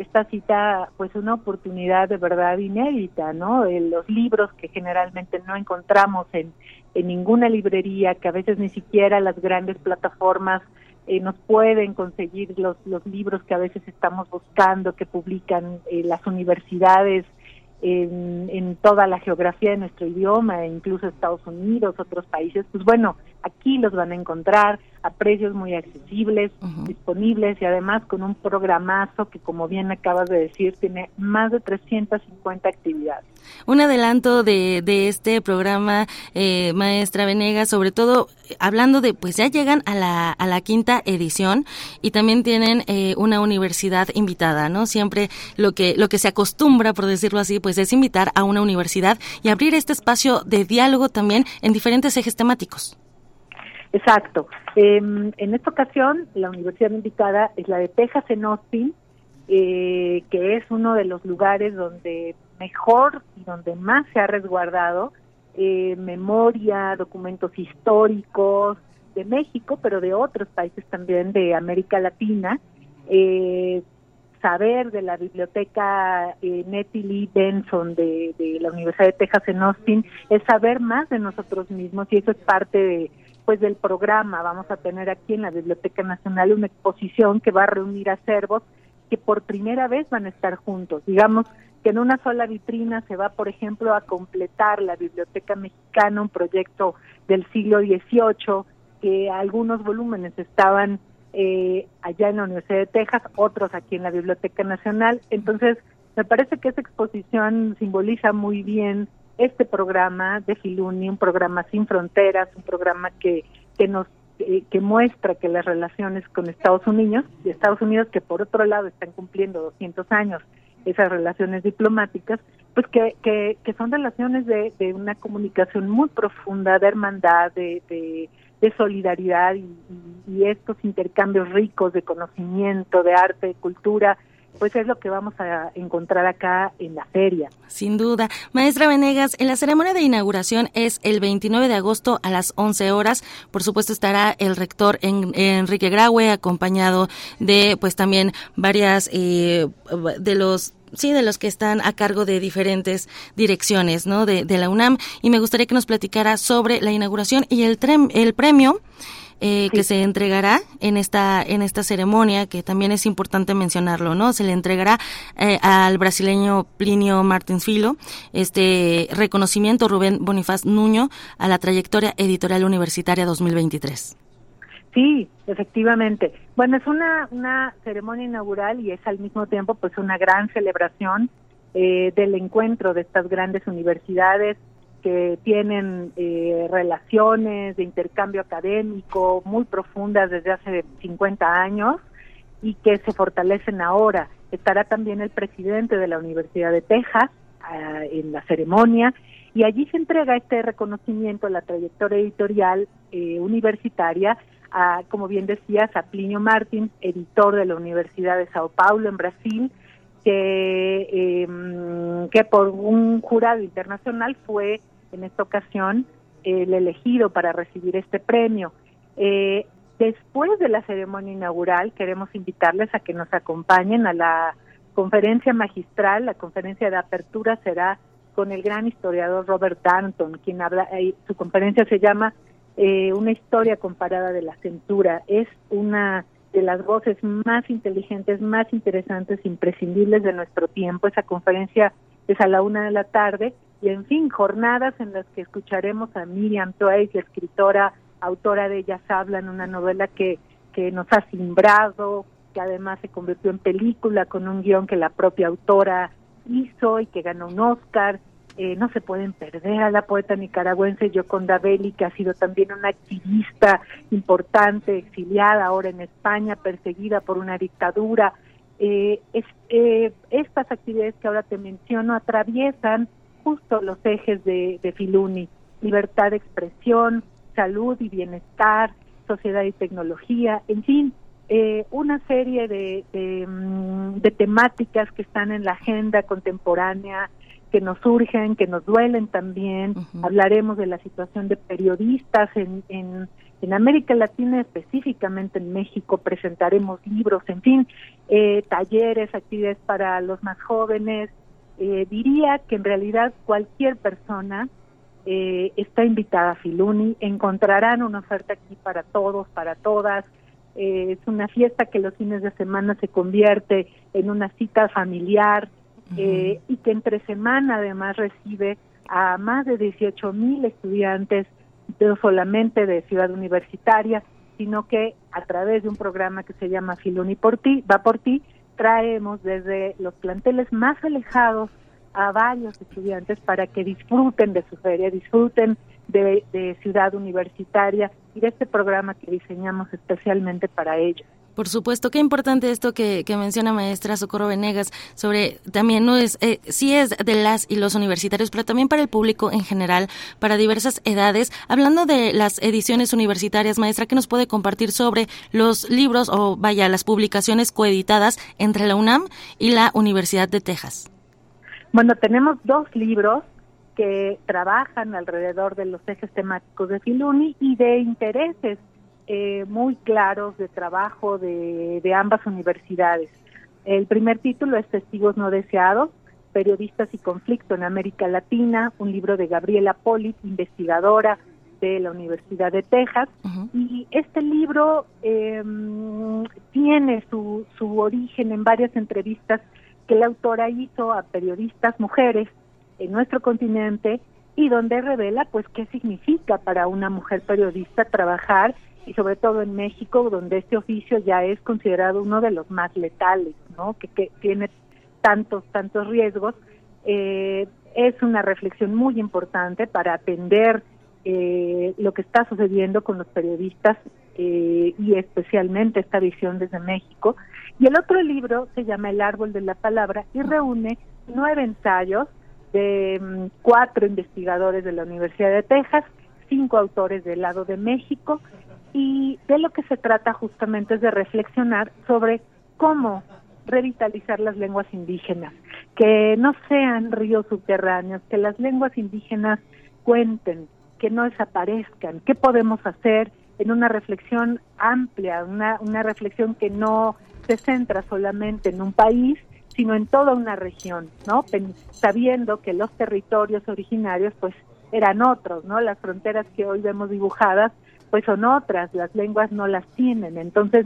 [SPEAKER 33] esta cita pues una oportunidad de verdad inédita, ¿no? los libros que generalmente no encontramos en, en ninguna librería, que a veces ni siquiera las grandes plataformas eh, nos pueden conseguir los, los libros que a veces estamos buscando, que publican eh, las universidades en, en toda la geografía de nuestro idioma, incluso Estados Unidos, otros países, pues bueno, aquí los van a encontrar a precios muy accesibles, disponibles y además con un programazo que, como bien acabas de decir, tiene más de 350 actividades.
[SPEAKER 32] Un adelanto de, de este programa, eh, maestra Venegas, sobre todo hablando de, pues ya llegan a la, a la quinta edición y también tienen eh, una universidad invitada, ¿no? Siempre lo que, lo que se acostumbra, por decirlo así, pues es invitar a una universidad y abrir este espacio de diálogo también en diferentes ejes temáticos.
[SPEAKER 33] Exacto. Em, en esta ocasión, la universidad invitada es la de Texas en Austin, eh, que es uno de los lugares donde mejor y donde más se ha resguardado eh, memoria, documentos históricos de México, pero de otros países también de América Latina. Eh, saber de la biblioteca eh, Nettie Lee Benson de, la Universidad de Texas en Austin es saber más de nosotros mismos y eso es parte de, pues del programa. Vamos a tener aquí en la Biblioteca Nacional una exposición que va a reunir acervos que por primera vez van a estar juntos. Digamos que en una sola vitrina se va, por ejemplo, a completar la Biblioteca Mexicana, un proyecto del siglo XVIII, que algunos volúmenes estaban eh, allá en la Universidad de Texas, otros aquí en la Biblioteca Nacional. Entonces, me parece que esa exposición simboliza muy bien este programa de Filuni, un programa sin fronteras, un programa que, que nos eh, que muestra que las relaciones con Estados Unidos, y Estados Unidos que por otro lado están cumpliendo 200 años esas relaciones diplomáticas, pues que, que, que son relaciones de, de, una comunicación muy profunda, de hermandad, de, de, de solidaridad y, y, estos intercambios ricos de conocimiento, de arte, de cultura, pues es lo que vamos a encontrar acá en la feria.
[SPEAKER 32] Sin duda. Maestra Venegas, en la ceremonia de inauguración es el 29 de agosto a las 11 horas. Por supuesto estará el rector Enrique Graue acompañado de pues también varias eh, de los sí, de los que están a cargo de diferentes direcciones, ¿no? De, de la UNAM. Y me gustaría que nos platicara sobre la inauguración y el, el premio eh, que se entregará en esta en esta ceremonia, que también es importante mencionarlo, ¿no? Se le entregará eh, al brasileño Plinio Martins Filo este reconocimiento Rubén Bonifaz Nuño a la trayectoria editorial universitaria 2023.
[SPEAKER 33] Sí, efectivamente. Bueno, es una, una ceremonia inaugural y es al mismo tiempo pues una gran celebración eh, del encuentro de estas grandes universidades que tienen eh, relaciones de intercambio académico muy profundas desde hace 50 años y que se fortalecen ahora. Estará también el presidente de la Universidad de Texas uh, en la ceremonia y allí se entrega este reconocimiento a la trayectoria editorial eh, universitaria a, como bien decías, a Plinio Martins, editor de la Universidad de Sao Paulo en Brasil, que, eh, que por un jurado internacional fue en esta ocasión el elegido para recibir este premio. Eh, después de la ceremonia inaugural, queremos invitarles a que nos acompañen a la conferencia magistral. La conferencia de apertura será con el gran historiador Robert Danton, quien habla, eh, su conferencia se llama eh, Una historia comparada de la cintura. Es una de las voces más inteligentes, más interesantes, imprescindibles de nuestro tiempo. Esa conferencia es a la una de la tarde y en fin, jornadas en las que escucharemos a Miriam Toews, la escritora, autora de Ellas Hablan, una novela que, que nos ha simbrado, que además se convirtió en película con un guion que la propia autora hizo y que ganó un Oscar. Eh, no se pueden perder a la poeta nicaragüense Yoconda Belli, que ha sido también una activista importante, exiliada ahora en España, perseguida por una dictadura. Eh, eh, estas actividades que ahora te menciono atraviesan justo los ejes de, Filuni, libertad de expresión, salud y bienestar, sociedad y tecnología, en fin, eh, una serie de, de, mm, de, temáticas que están en la agenda contemporánea, que nos surgen, que nos duelen también. Hablaremos de la situación de periodistas en, en, en, América Latina, específicamente en México, presentaremos libros, en fin, eh, talleres, actividades para los más jóvenes, eh, diría que en realidad cualquier persona eh, está invitada a Filuni, encontrarán una oferta aquí para todos, para todas. Eh, es una fiesta que los fines de semana se convierte en una cita familiar eh, y que entre semana además recibe a más de 18 mil estudiantes, no solamente de ciudad universitaria, sino que a través de un programa que se llama Filuni por ti, va por ti, traemos desde los planteles más alejados a varios estudiantes para que disfruten de su feria, disfruten de, de, ciudad universitaria y de este programa que diseñamos especialmente para ellos.
[SPEAKER 32] Por supuesto, qué importante esto que, menciona maestra Socorro Venegas sobre también no es eh, sí es de las y los universitarios, pero también para el público en general, para diversas edades. Hablando de las ediciones universitarias, maestra, ¿qué nos puede compartir sobre los libros o vaya las publicaciones coeditadas entre la UNAM y la Universidad de Texas?
[SPEAKER 33] Bueno, tenemos dos libros que trabajan alrededor de los ejes temáticos de Filuni y de intereses eh, muy claros de trabajo de, de, ambas universidades. El primer título es Testigos no deseados, periodistas y conflicto en América Latina, un libro de Gabriela Polit, investigadora de la Universidad de Texas. Uh -huh. Y este libro eh, tiene su, su origen en varias entrevistas que la autora hizo a periodistas mujeres en nuestro continente y donde revela pues qué significa para una mujer periodista trabajar y sobre todo en México donde este oficio ya es considerado uno de los más letales, ¿no? Que, que tiene tantos tantos riesgos. Eh, es una reflexión muy importante para atender eh, lo que está sucediendo con los periodistas eh, y especialmente esta visión desde México. Y el otro libro se llama El árbol de la palabra y reúne nueve ensayos de mm, cuatro investigadores de la Universidad de Texas, cinco autores del lado de México y de lo que se trata justamente es de reflexionar sobre cómo revitalizar las lenguas indígenas, que no sean ríos subterráneos, que las lenguas indígenas cuenten, que no desaparezcan, qué podemos hacer en una reflexión amplia, una, una reflexión que no se centra solamente en un país, sino en toda una región, ¿no? sabiendo que los territorios originarios pues eran otros, ¿no? Las fronteras que hoy vemos dibujadas pues son otras, las lenguas no las tienen. Entonces,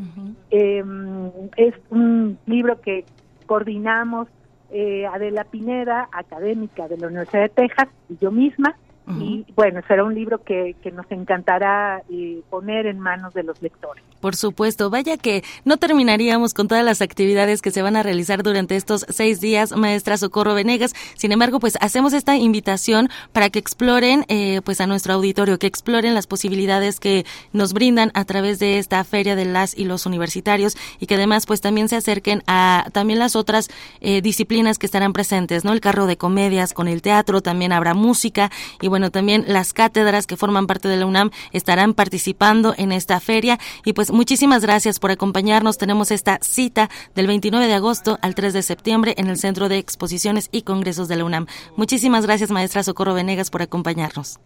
[SPEAKER 33] em, es un libro que coordinamos eh, Adela Pineda, académica de la Universidad de Texas, y yo misma, y bueno, será un libro que, que nos encantará eh, poner en manos de los lectores.
[SPEAKER 32] Por supuesto, vaya que no terminaríamos con todas las actividades que se van a realizar durante estos seis días, maestra Socorro Venegas. Sin embargo, pues hacemos esta invitación para que exploren, eh, pues a nuestro auditorio, que exploren las posibilidades que nos brindan a través de esta feria de las y los universitarios y que además, pues también se acerquen a también las otras eh, disciplinas que estarán presentes, ¿no? El carro de comedias con el teatro, también habrá música y bueno, también las cátedras que forman parte de la UNAM estarán participando en esta feria y pues muchísimas gracias por acompañarnos. Tenemos esta cita del 29 de agosto al 3 de septiembre en el Centro de Exposiciones y Congresos de la UNAM. Muchísimas gracias, maestra Socorro Venegas, por acompañarnos.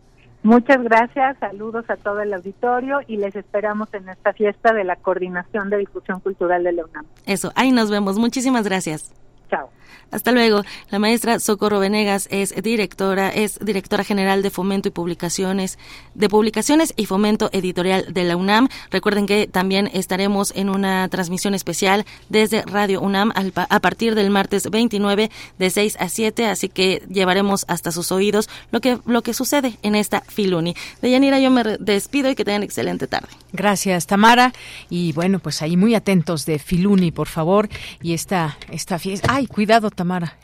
[SPEAKER 33] Muchas gracias, saludos a todo el auditorio y les esperamos en esta fiesta de la Coordinación de Difusión Cultural de la UNAM.
[SPEAKER 32] Eso, ahí nos vemos. Muchísimas gracias.
[SPEAKER 33] Chao.
[SPEAKER 32] Hasta luego. La maestra Socorro Venegas es directora, es directora general de Fomento y Publicaciones, de Publicaciones y Fomento Editorial de la UNAM. Recuerden que también estaremos en una transmisión especial desde Radio UNAM a partir del martes 29 de 6 a 7, así que llevaremos hasta sus oídos lo que lo que sucede en esta Filuni. De Yanira yo me despido y que tengan excelente tarde.
[SPEAKER 1] Gracias, Tamara. Y bueno, pues ahí muy atentos de Filuni, por favor, y esta esta fiesta. Ay, cuidado Tamara.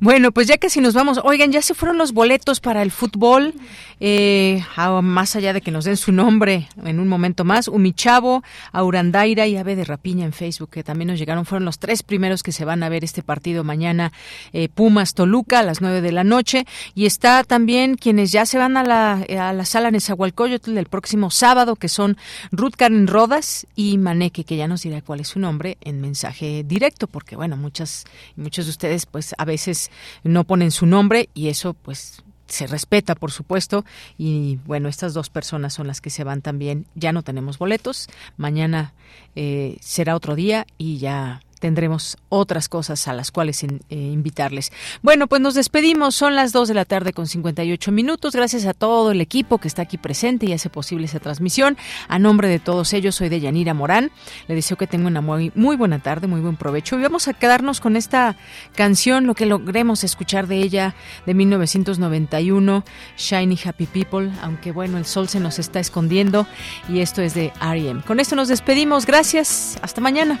[SPEAKER 1] Bueno, pues ya que si nos vamos, oigan, ya se fueron los boletos para el fútbol, eh, más allá de que nos den su nombre en un momento más, Umichavo, Aurandaira y Ave de Rapiña en Facebook, que también nos llegaron, fueron los tres primeros que se van a ver este partido mañana, eh, Pumas Toluca a las nueve de la noche, y está también quienes ya se van a la, a la sala Nezahualcóyotl el próximo sábado, que son Ruth Karen Rodas y Maneque, que ya nos dirá cuál es su nombre en mensaje directo, porque bueno, muchas, muchos de ustedes pues veces no ponen su nombre y eso pues se respeta, por supuesto, y bueno, estas dos personas son las que se van también. Ya no tenemos boletos, mañana eh, será otro día y ya tendremos otras cosas a las cuales eh, invitarles. Bueno, pues nos despedimos. Son las 2 de la tarde con 58 minutos. Gracias a todo el equipo que está aquí presente y hace posible esa transmisión. A nombre de todos ellos, soy de Yanira Morán. Le deseo que tenga una muy, muy buena tarde, muy buen provecho. Y vamos a quedarnos con esta canción, lo que logremos escuchar de ella de 1991, Shiny Happy People. Aunque bueno, el sol se nos está escondiendo. Y esto es de R.E.M. Con esto nos despedimos. Gracias. Hasta mañana.